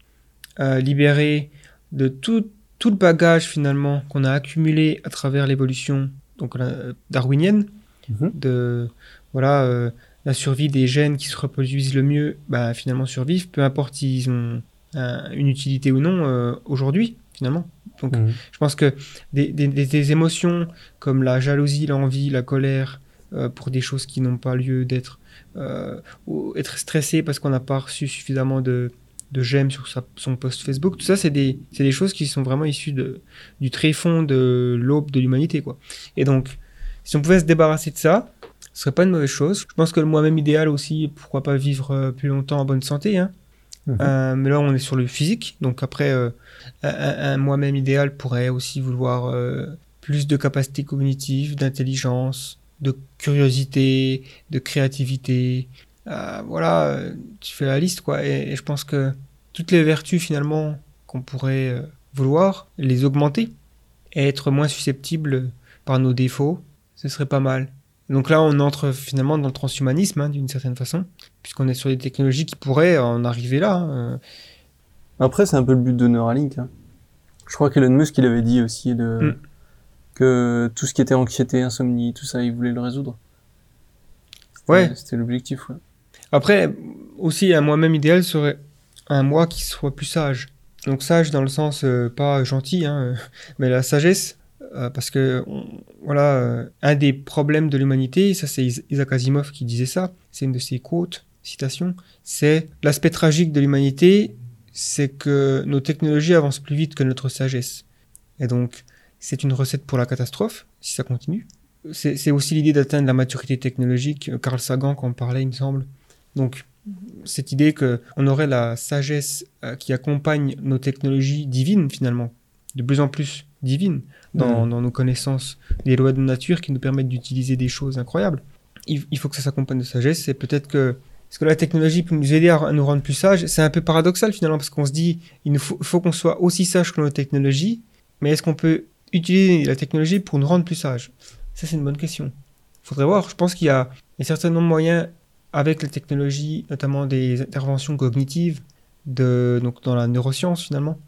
euh, libéré de toute tout le bagage finalement qu'on a accumulé à travers l'évolution donc la- darwinienne, Mhm. de voilà euh, la survie des gènes qui se reproduisent le mieux, bah, finalement survivent, peu importe s'ils ont un- une utilité ou non euh, aujourd'hui finalement. Donc Mhm. je pense que des, des- des- des émotions comme la jalousie, l'envie, la colère, euh, pour des choses qui n'ont pas lieu d'être, euh, ou être stressé parce qu'on n'a pas reçu suffisamment de, de j'aime sur sa- son post Facebook, tout ça, c'est des, choses qui sont vraiment issues de, du tréfonds de l'aube de l'humanité. quoi. Et donc, si on pouvait se débarrasser de ça, ce serait pas une mauvaise chose. Je pense que le moi-même idéal aussi, pourquoi pas vivre euh, plus longtemps en bonne santé. Hein. Mhm. Euh, mais là, on est sur le physique. Donc après, euh, un, moi-même idéal pourrait aussi vouloir euh, plus de capacités cognitives, d'intelligence, de curiosité, de créativité. Euh, voilà, euh, tu fais la liste, quoi. Et, je pense que toutes les vertus, finalement, qu'on pourrait vouloir, les augmenter et être moins susceptible par nos défauts, ce serait pas mal. Donc là, on entre finalement dans le transhumanisme, hein, d'une certaine façon, puisqu'on est sur des technologies qui pourraient en arriver là. hein. Après, c'est un peu le but de Neuralink. hein. Je crois qu'Elon Musk, il avait dit aussi de... Mm. que tout ce qui était anxiété, insomnie, tout ça, il voulait le résoudre. Ouais. C'était l'objectif, ouais. Après, aussi, un moi-même idéal serait un moi qui soit plus sage. Donc sage dans le sens euh, pas gentil, hein, euh, mais la sagesse, euh, parce que on- voilà, euh, un des problèmes de l'humanité, ça c'est Is- Isaac Asimov qui disait ça, c'est une de ses quotes, citations, c'est l'aspect tragique de l'humanité, c'est que nos technologies avancent plus vite que notre sagesse. Et donc, c'est une recette pour la catastrophe, si ça continue. C'est aussi l'idée d'atteindre la maturité technologique. Carl Sagan qui en parlait, il me semble. Donc, cette idée que on aurait la sagesse euh, qui accompagne nos technologies divines, finalement, de plus en plus divines, dans, Mhm. dans nos connaissances des lois de nature qui nous permettent d'utiliser des choses incroyables. Il, il faut que ça s'accompagne de sagesse, et peut-être que est-ce que la technologie peut nous aider à, nous rendre plus sages C'est un peu paradoxal finalement, parce qu'on se dit, il faut, qu'on soit aussi sage que nos technologies, mais est-ce qu'on peut utiliser la technologie pour nous rendre plus sages? Ça, c'est une bonne question. Faudrait voir. Je pense qu'il y a, il y a certainement moyen, avec la technologie, notamment des interventions cognitives, de, donc dans la neuroscience finalement,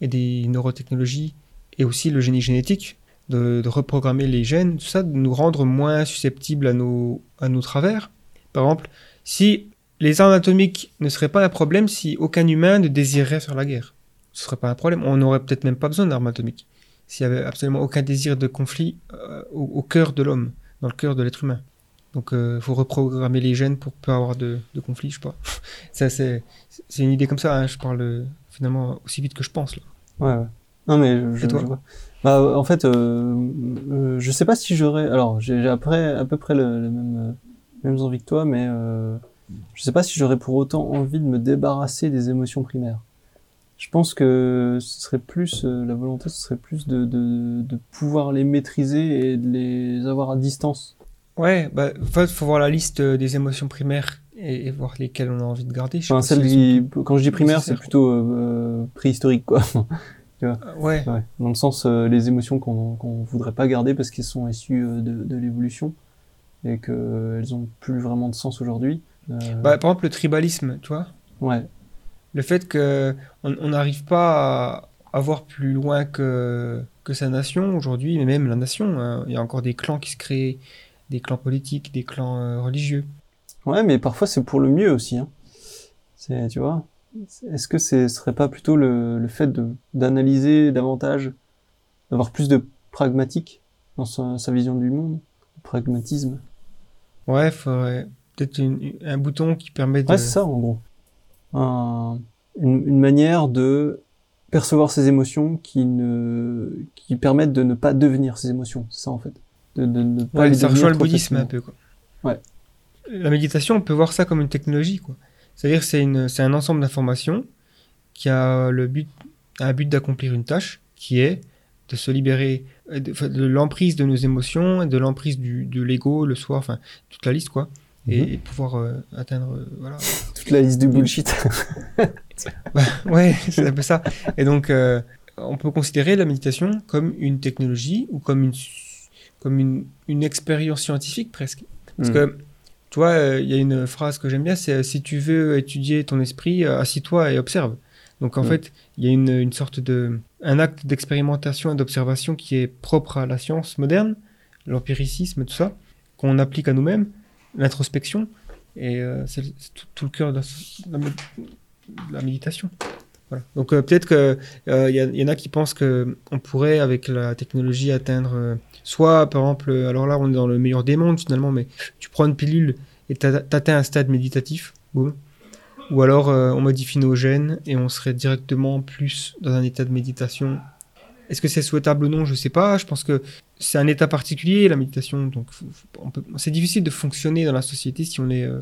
et des neurotechnologies, et aussi le génie génétique, de, de reprogrammer les gènes, tout ça, de nous rendre moins susceptibles à nos travers. Par exemple, si les armes atomiques ne seraient pas un problème si aucun humain ne désirerait faire la guerre. Ce serait pas un problème. On n'aurait peut-être même pas besoin d'armes atomiques. S'il y avait absolument aucun désir de conflit euh, au, au cœur de l'homme, dans le cœur de l'être humain. Donc il faut reprogrammer les gènes pour pas avoir de, de conflit, je sais pas. Ça, c'est, c'est une idée comme ça, hein. je parle euh, finalement aussi vite que je pense. Là. Ouais, ouais. Non, mais je, toi je vois. Bah, en fait, euh, euh, je sais pas si j'aurais. Alors, j'ai à peu près le, euh, mêmes envies que toi, mais euh, je sais pas si j'aurais pour autant envie de me débarrasser des émotions primaires. Je pense que ce serait plus euh, la volonté, ce serait plus de, de, de pouvoir les maîtriser et de les avoir à distance. Ouais, bah, en fait, faut voir la liste euh, des émotions primaires et, et voir lesquelles on a envie de garder. Je Enfin, celle quand je dis primaire, c'est plutôt euh, préhistorique, quoi. ouais, Ouais, dans le sens les émotions qu'on qu'on voudrait pas garder parce qu'elles sont issues de, de l'évolution et qu'elles ont plus vraiment de sens aujourd'hui. Euh, bah, par exemple, le tribalisme, tu vois. ouais, Le fait que on on n'arrive pas à, à voir plus loin que, que sa nation aujourd'hui, mais même la nation. hein. Il y a encore des clans qui se créent, des clans politiques, des clans euh, religieux. ouais, mais parfois c'est pour le mieux aussi. Hein. C'est, tu vois, est-ce que ce serait pas plutôt le, le fait de d'analyser davantage, d'avoir plus de pragmatique dans sa, sa vision du monde, pragmatisme. Ouais, faudrait peut-être un bouton qui permet de. Ouais, c'est ça en gros. Un- une, une manière de percevoir ses émotions qui ne qui permettent de ne pas devenir ces émotions. C'est ça en fait. De, de ne pas Ouais, ça rejoint le bouddhisme un peu. Quoi. Ouais. La méditation, on peut voir ça comme une technologie. quoi. C'est-à-dire c'est une, c'est un ensemble d'informations qui a le but, un but d'accomplir une tâche qui est de se libérer de, enfin, de l'emprise de nos émotions, de l'emprise du, de l'ego, le soi, enfin toute la liste quoi, et, Mhm. et pouvoir euh, atteindre euh, voilà. Toute la liste du bullshit. Ouais, c'est un peu ça. Et donc, euh, on peut considérer la méditation comme une technologie ou comme une, comme une, une expérience scientifique presque. Parce Mm. que, tu vois, euh, il y a une phrase que j'aime bien, c'est euh, si tu veux étudier ton esprit, euh, assis-toi et observe. Donc en Ouais. fait, il y a une, une sorte de un acte d'expérimentation et d'observation qui est propre à la science moderne, l'empiricisme, tout ça, qu'on applique à nous-mêmes, l'introspection, et euh, c'est tout, tout le cœur de la, de méditation. Voilà. Donc euh, peut-être que euh, y, y en a qui pensent que on pourrait avec la technologie atteindre soit par exemple, alors là on est dans le meilleur des mondes finalement, mais tu prends une pilule et t'as- t'atteins un stade méditatif, boum. Ou alors euh, on modifie nos gènes et on serait directement plus dans un état de méditation. Est-ce que c'est souhaitable ou non? Je sais pas. Je pense que c'est un état particulier la méditation, donc c'est difficile de fonctionner dans la société si on est euh,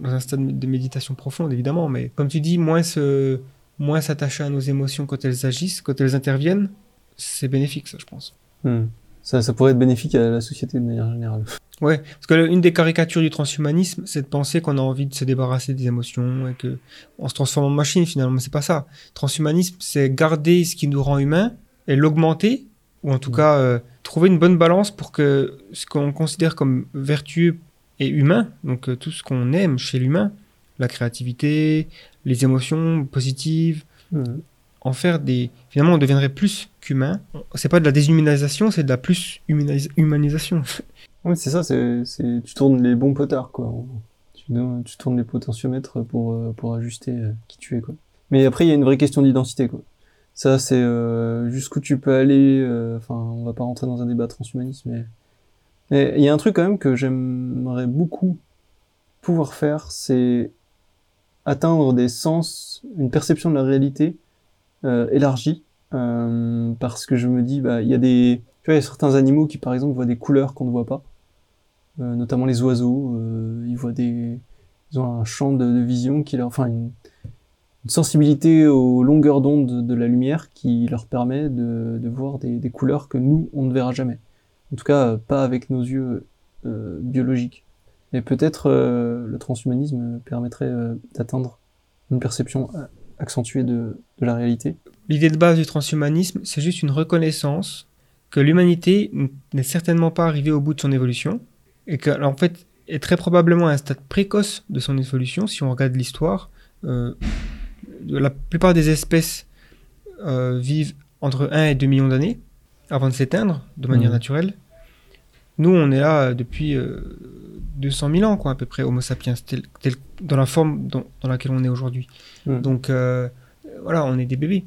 dans un stade de méditation profonde évidemment. Mais comme tu dis, moins se moins s'attacher à nos émotions quand elles agissent, quand elles interviennent, c'est bénéfique ça je pense. Hmm. Ça, ça pourrait être bénéfique à la société de manière générale. Ouais, parce que le- une des caricatures du transhumanisme, c'est de penser qu'on a envie de se débarrasser des émotions et que on se transforme en machine finalement, mais c'est pas ça. Transhumanisme, c'est garder ce qui nous rend humain et l'augmenter, ou en tout Mm. cas euh, trouver une bonne balance pour que ce qu'on considère comme vertueux et humain, donc euh, tout ce qu'on aime chez l'humain, la créativité, les émotions positives, Hmm. en faire des. Finalement, on deviendrait plus qu'humain. C'est pas de la déshumanisation, c'est de la plus humanis- humanisation. Oui, c'est ça, tu tournes les bons potards, quoi. Tu, tournes les potentiomètres pour, euh, pour ajuster euh, qui tu es. Mais après, il y a une vraie question d'identité, quoi. Ça, c'est euh, jusqu'où tu peux aller. Enfin, on va pas rentrer dans un débat transhumaniste, mais il y a un truc quand même que j'aimerais beaucoup pouvoir faire, c'est atteindre des sens, une perception de la réalité élargie, euh, parce que je me dis, bah, il y a des, tu vois, a certains animaux qui, par exemple, voient des couleurs qu'on ne voit pas, euh, notamment les oiseaux, euh, ils voient des, ils ont un champ de, vision qui leur, enfin, une, sensibilité aux longueurs d'onde de, la lumière qui leur permet de, voir des, couleurs que nous, on ne verra jamais. En tout cas, pas avec nos yeux biologiques. Et peut-être le transhumanisme permettrait d'atteindre une perception accentuée de la réalité. L'idée de base du transhumanisme, c'est juste une reconnaissance que l'humanité n'est certainement pas arrivée au bout de son évolution et qu'elle en fait est très probablement à un stade précoce de son évolution. Si on regarde l'histoire, euh, la plupart des espèces euh, vivent entre 1 et 2 millions d'années avant de s'éteindre de manière Mhm. naturelle. Nous, on est là euh, depuis euh, 200 000 ans, quoi, à peu près, Homo sapiens, tel- tel- dans la forme dans, dans laquelle on est aujourd'hui. Mhm. Donc, voilà, on est des bébés.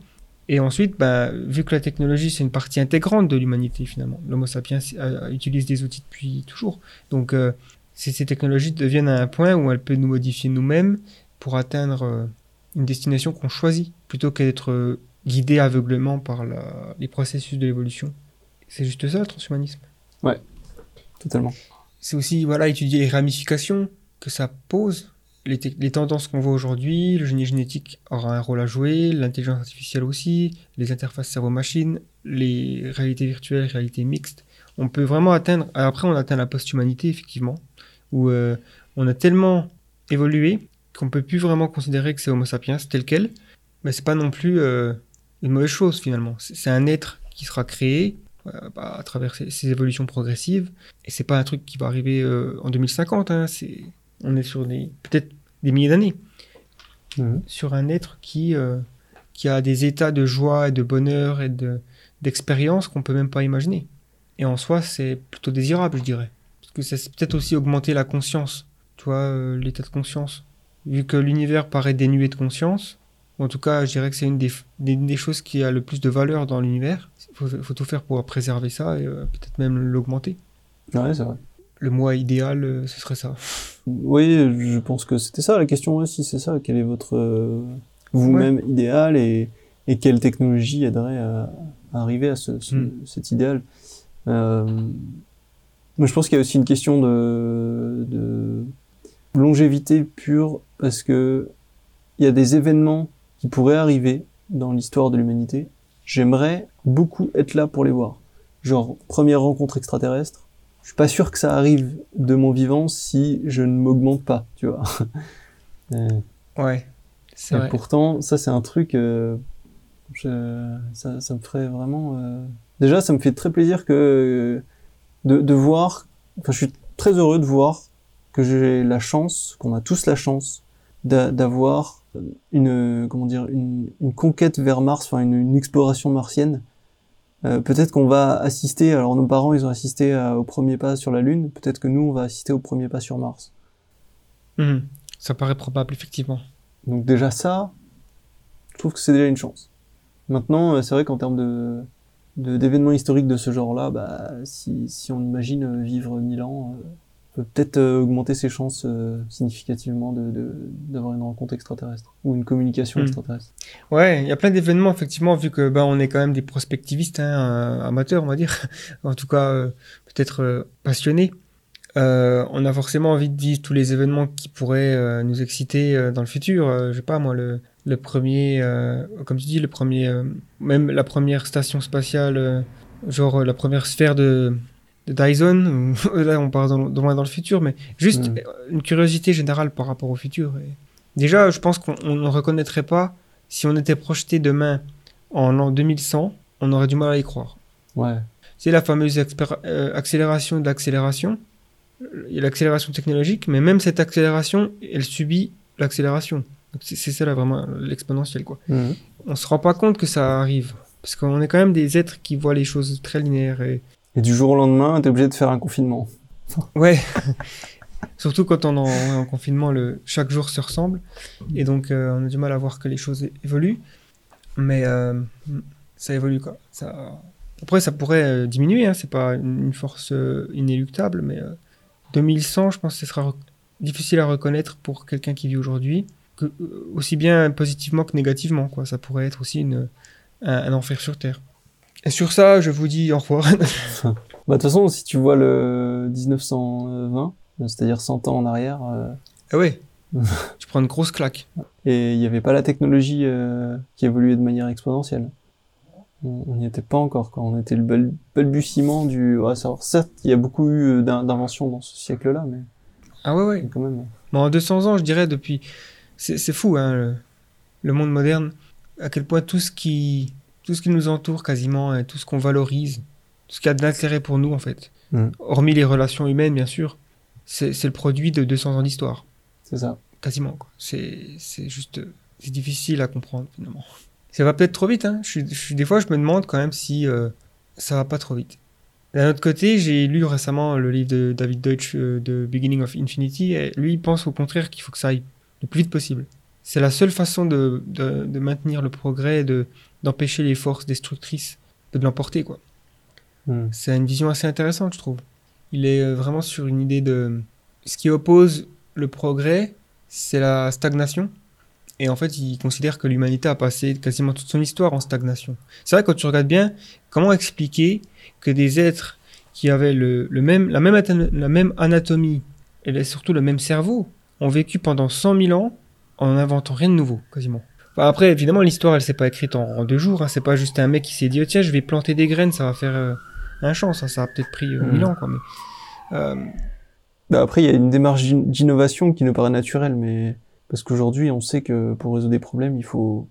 Et ensuite, ben, vu que la technologie, c'est une partie intégrante de l'humanité, finalement, l'Homo sapiens euh, utilise des outils depuis toujours. Donc, euh, ces, ces technologies deviennent à un point où elles peuvent nous modifier nous-mêmes pour atteindre euh, une destination qu'on choisit, plutôt que d'être guidé aveuglément par la- les processus de l'évolution. C'est juste ça, le transhumanisme? Totalement. C'est aussi voilà, étudier les ramifications que ça pose, les, te- les tendances qu'on voit aujourd'hui, le génie génétique aura un rôle à jouer, l'intelligence artificielle aussi, les interfaces cerveau-machine, les réalités virtuelles, réalités mixtes. On peut vraiment atteindre, après on atteint la post-humanité effectivement, où euh, on a tellement évolué qu'on peut plus vraiment considérer que c'est Homo sapiens tel quel, mais c'est pas non plus euh, une mauvaise chose finalement. C'est un être qui sera créé euh, bah, à travers ces, évolutions progressives, et c'est pas un truc qui va arriver en 2050. Hein, on est sur des peut-être des milliers d'années Mhm. sur un être qui euh, qui a des états de joie et de bonheur et de d'expérience qu'on peut même pas imaginer. Et en soi, c'est plutôt désirable, je dirais, parce que ça c'est peut-être aussi augmenter la conscience, tu vois, euh, l'état de conscience. Vu que l'univers paraît dénué de conscience, ou en tout cas, je dirais que c'est une des, des, des choses qui a le plus de valeur dans l'univers. Il faut, faut tout faire pour préserver ça et euh, peut-être même l'augmenter. Ouais, c'est vrai. Le moi idéal, euh, ce serait ça. Oui, je pense que c'était ça la question aussi, c'est ça. Quel est votre euh, vous-même idéal et, et quelle technologie aiderait à, à arriver à ce, ce- Mm. cet idéal? Euh, Moi, je pense qu'il y a aussi une question de, de longévité pure parce que il y a des événements qui pourraient arriver dans l'histoire de l'humanité. J'aimerais beaucoup être là pour les voir. Genre première rencontre extraterrestre. Je suis pas sûr que ça arrive de mon vivant si je ne m'augmente pas, tu vois. Euh, Ouais, et vrai. pourtant, ça c'est un truc, euh, je- ça, ça me ferait vraiment. euh, Déjà, ça me fait très plaisir que de, de voir. Enfin, je suis très heureux de voir que j'ai la chance, qu'on a tous la chance d'a- d'avoir une comment dire une, une conquête vers Mars, enfin une, une exploration martienne. Euh, peut-être qu'on va assister. Alors nos parents, ils ont assisté à- au premier pas sur la Lune. Peut-être que nous, on va assister au premier pas sur Mars. Mhm. Ça paraît probable, effectivement. Donc déjà ça, je trouve que c'est déjà une chance. Maintenant, euh, c'est vrai qu'en termes de d'événements historiques de ce genre-là, bah, si, si on imagine euh, vivre 1000 ans, euh, peut peut-être euh, augmenter ses chances euh, significativement de de- d'avoir une rencontre extraterrestre ou une communication Hmm. extraterrestre. Ouais, il y a plein d'événements, effectivement, vu que ben, on est quand même des prospectivistes, hein, euh, amateurs, on va dire. en tout cas, euh, peut-être euh, passionnés. On a forcément envie de vivre tous les événements qui pourraient nous exciter dans le futur. Je sais pas, moi, le, le premier, comme tu dis, le premier, même la première station spatiale, genre la première sphère de, de Dyson. ou- Là, on part dans, dans loin dans le futur, mais juste Mm. euh, une curiosité générale par rapport au futur. Et déjà, je pense qu'on on ne reconnaîtrait pas si on était projeté demain en l'an 2100, on aurait du mal à y croire. Ouais. C'est la fameuse euh, accélération de l'accélération. L'accélération technologique, mais même cette accélération, elle subit l'accélération. C'est ça là vraiment l'exponentielle quoi. Mhm. On se rend pas compte que ça arrive parce qu'on est quand même des êtres qui voient les choses très linéaires et Et du jour au lendemain, t'es obligé de faire un confinement. ouais. Surtout quand on est en, en confinement, chaque jour se ressemble et donc euh, on a du mal à voir que les choses évoluent. Mais euh, ça évolue quoi. Après ça pourrait euh, diminuer, hein, c'est pas une, force inéluctable, mais euh, 2100, je pense que ce sera difficile à reconnaître pour quelqu'un qui vit aujourd'hui, aussi bien positivement que négativement. Ça pourrait être aussi un enfer sur Terre. Et sur ça, je vous dis au revoir. Bah, de toute façon, si tu vois le 1920, euh, c'est-à-dire 100 ans en arrière, euh, ah ouais, tu prends une grosse claque. et il n'y avait pas la technologie euh, qui évoluait de manière exponentielle. On n'y était pas encore, quoi. On était le bal- balbutiement du... Ouais, certes, il y a beaucoup eu euh, d'in- d'inventions dans ce siècle-là, mais Ah ouais, ouais. quand même... Mais en 200 ans, je dirais, depuis. C'est c'est fou, hein, le, le monde moderne, à quel point tout ce qui, tout ce qui nous entoure quasiment, tout ce qu'on valorise, tout ce qui a de l'intérêt pour nous, en fait, Mm. hormis les relations humaines, bien sûr, c'est le produit de 200 ans d'histoire, C'est ça. quasiment. C'est juste. C'est difficile à comprendre, finalement. Ça va peut-être trop vite, hein. Je des fois, je me demande quand même si euh, ça va pas trop vite. D'un autre côté, j'ai lu récemment le livre de David Deutsch, euh, de Beginning of Infinity, et lui, il pense au contraire qu'il faut que ça aille le plus vite possible. C'est la seule façon de, de, de maintenir le progrès, et de d'empêcher les forces destructrices de l'emporter, quoi. Mm. C'est une vision assez intéressante, je trouve. Il est euh, vraiment sur une idée de... Ce qui oppose le progrès, c'est la stagnation. Et en fait, il considère que l'humanité a passé quasiment toute son histoire en stagnation. C'est vrai, quand tu regardes bien, comment expliquer que des êtres qui avaient le, le même, la, même la même anatomie et surtout le même cerveau ont vécu pendant 100 000 ans en n'inventant rien de nouveau, quasiment. Enfin, après, évidemment, l'histoire, elle s'est pas écrite en, en deux jours. Hein. C'est pas juste un mec qui s'est dit, oh, tiens, je vais planter des graines, ça va faire euh, un champ. Ça, ça a peut-être pris euh, Mhm. 1000 ans, quoi. Mais, euh, Bah, après, il y a une démarche d'in- d'innovation qui nous paraît naturelle, mais parce qu'aujourd'hui, on sait que pour résoudre des problèmes, il faut,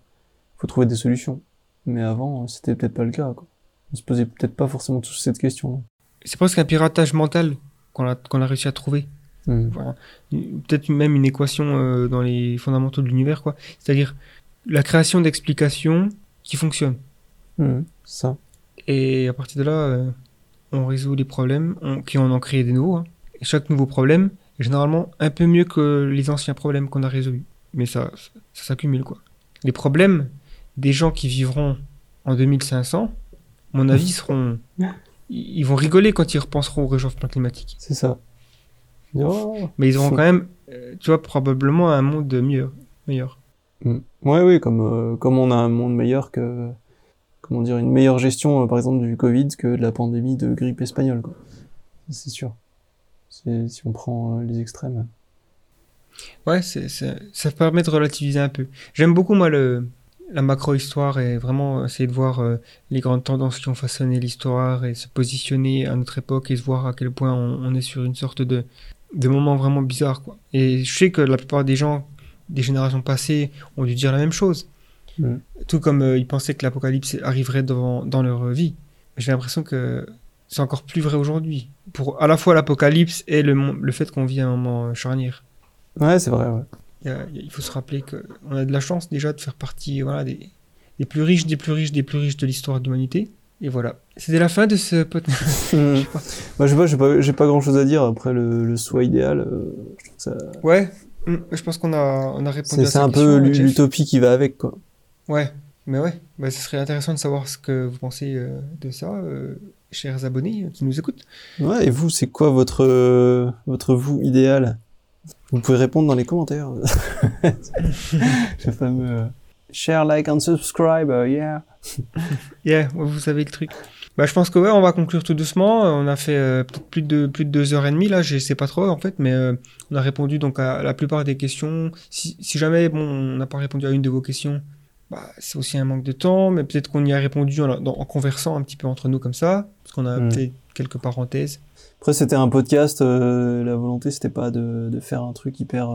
faut trouver des solutions. Mais avant, c'était peut-être pas le cas. Quoi. On se posait peut-être pas forcément tous cette question. c'est presque un piratage mental qu'on a, qu'on a réussi à trouver. Mm. Peut-être même une équation euh, dans les fondamentaux de l'univers, quoi. C'est-à-dire la création d'explications qui fonctionnent. Mm. Ça. Et à partir de là, euh, on résout les problèmes, on, qui en ont créé des nouveaux. hein. Et chaque nouveau problème est généralement un peu mieux que les anciens problèmes qu'on a résolus. Mais ça, ça s'accumule, quoi. Les problèmes des gens qui vivront en 2500, à mon avis, seront... Ils ils vont rigoler quand ils repenseront au réchauffement climatique. C'est ça. Oh. Mais ils auront quand même, euh, tu vois, probablement un monde mieux, meilleur. Mm. Ouais, oui, comme, euh, comme on a un monde meilleur que, comment dire, une meilleure gestion, euh, par exemple, du Covid que de la pandémie de grippe espagnole, quoi. C'est sûr. Si on prend euh, les extrêmes. Ouais, ça permet de relativiser un peu. J'aime beaucoup, moi, le, la macro-histoire et vraiment essayer de voir euh, les grandes tendances qui ont façonné l'histoire et se positionner à notre époque et se voir à quel point on, on est sur une sorte de, de moment vraiment bizarre, quoi. Et je sais que la plupart des gens des générations passées ont dû dire la même chose. Mm. Tout comme euh, ils pensaient que l'apocalypse arriverait dans, dans leur vie. J'ai l'impression que c'est encore plus vrai aujourd'hui. Pour à la fois l'apocalypse et le, fait qu'on vit un moment euh, charnière. Ouais, c'est vrai, ouais. Il, y a- il faut se rappeler qu'on a de la chance déjà de faire partie voilà, des, des plus riches, des plus riches, des plus riches de l'histoire de l'humanité. Et voilà. C'était la fin de ce podcast. Bah, je sais pas, j'ai pas, j'ai pas grand chose à dire après le, le soi idéal. euh, je trouve que ça- Ouais, hum, je pense qu'on a, on a répondu c'est à c'est un question, peu l'utopie qui va avec, quoi. Ouais, mais ouais, bah, ce serait intéressant de savoir ce que vous pensez euh, de ça, euh, chers abonnés qui nous écoutent. Ouais, et vous, c'est quoi votre, votre vous idéal? Vous pouvez répondre dans les commentaires. le fameux share, like and subscribe, euh, yeah. Yeah, vous savez le truc. Bah, je pense que ouais, on va conclure tout doucement. Euh, On a fait euh, peut-être plus de plus de deux heures et demie là, je sais pas trop en fait, mais euh, on a répondu donc à la plupart des questions. Si, si jamais bon, on n'a pas répondu à une de vos questions, bah, c'est aussi un manque de temps, mais peut-être qu'on y a répondu en, conversant un petit peu entre nous comme ça, parce qu'on a Mm. fait quelques parenthèses. Après, c'était un podcast. euh, la volonté, c'était pas de, de faire un truc hyper,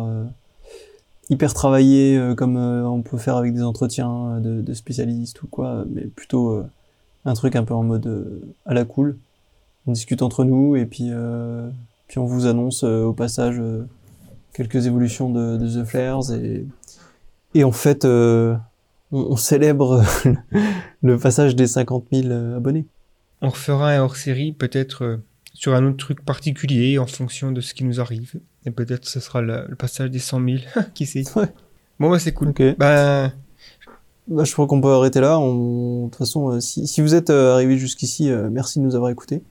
hyper travaillé euh, comme euh, on peut faire avec des entretiens de, de spécialistes ou quoi, mais plutôt euh, un truc un peu en mode euh, à la cool. On discute entre nous et puis, euh, puis on vous annonce euh, au passage euh, quelques évolutions de, de The Flares et, et en fait, euh, on, on célèbre le passage des 50 000 euh, abonnés. On refera un hors-série peut-être euh, sur un autre truc particulier en fonction de ce qui nous arrive. Et peut-être ce sera le, le passage des 100 000, qui sait? Ouais. Bon, bah c'est cool. Ok. Ben, Bah, je crois qu'on peut arrêter là. On... De toute façon, euh, si, si vous êtes euh, arrivé jusqu'ici, euh, merci de nous avoir écoutés.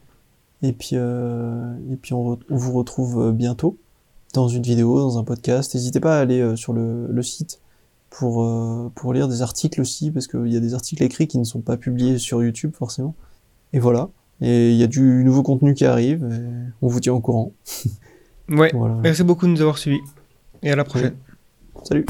Et puis, euh, et puis on, re- on vous retrouve bientôt dans une vidéo, dans un podcast. N'hésitez pas à aller sur le, le site pour, euh, pour lire des articles aussi, parce qu'il y a des articles écrits qui ne sont pas publiés sur YouTube forcément. Et voilà. Et il y a du nouveau contenu qui arrive. Et on vous tient au courant. ouais. Voilà. Merci beaucoup de nous avoir suivis. Et à la prochaine. Salut.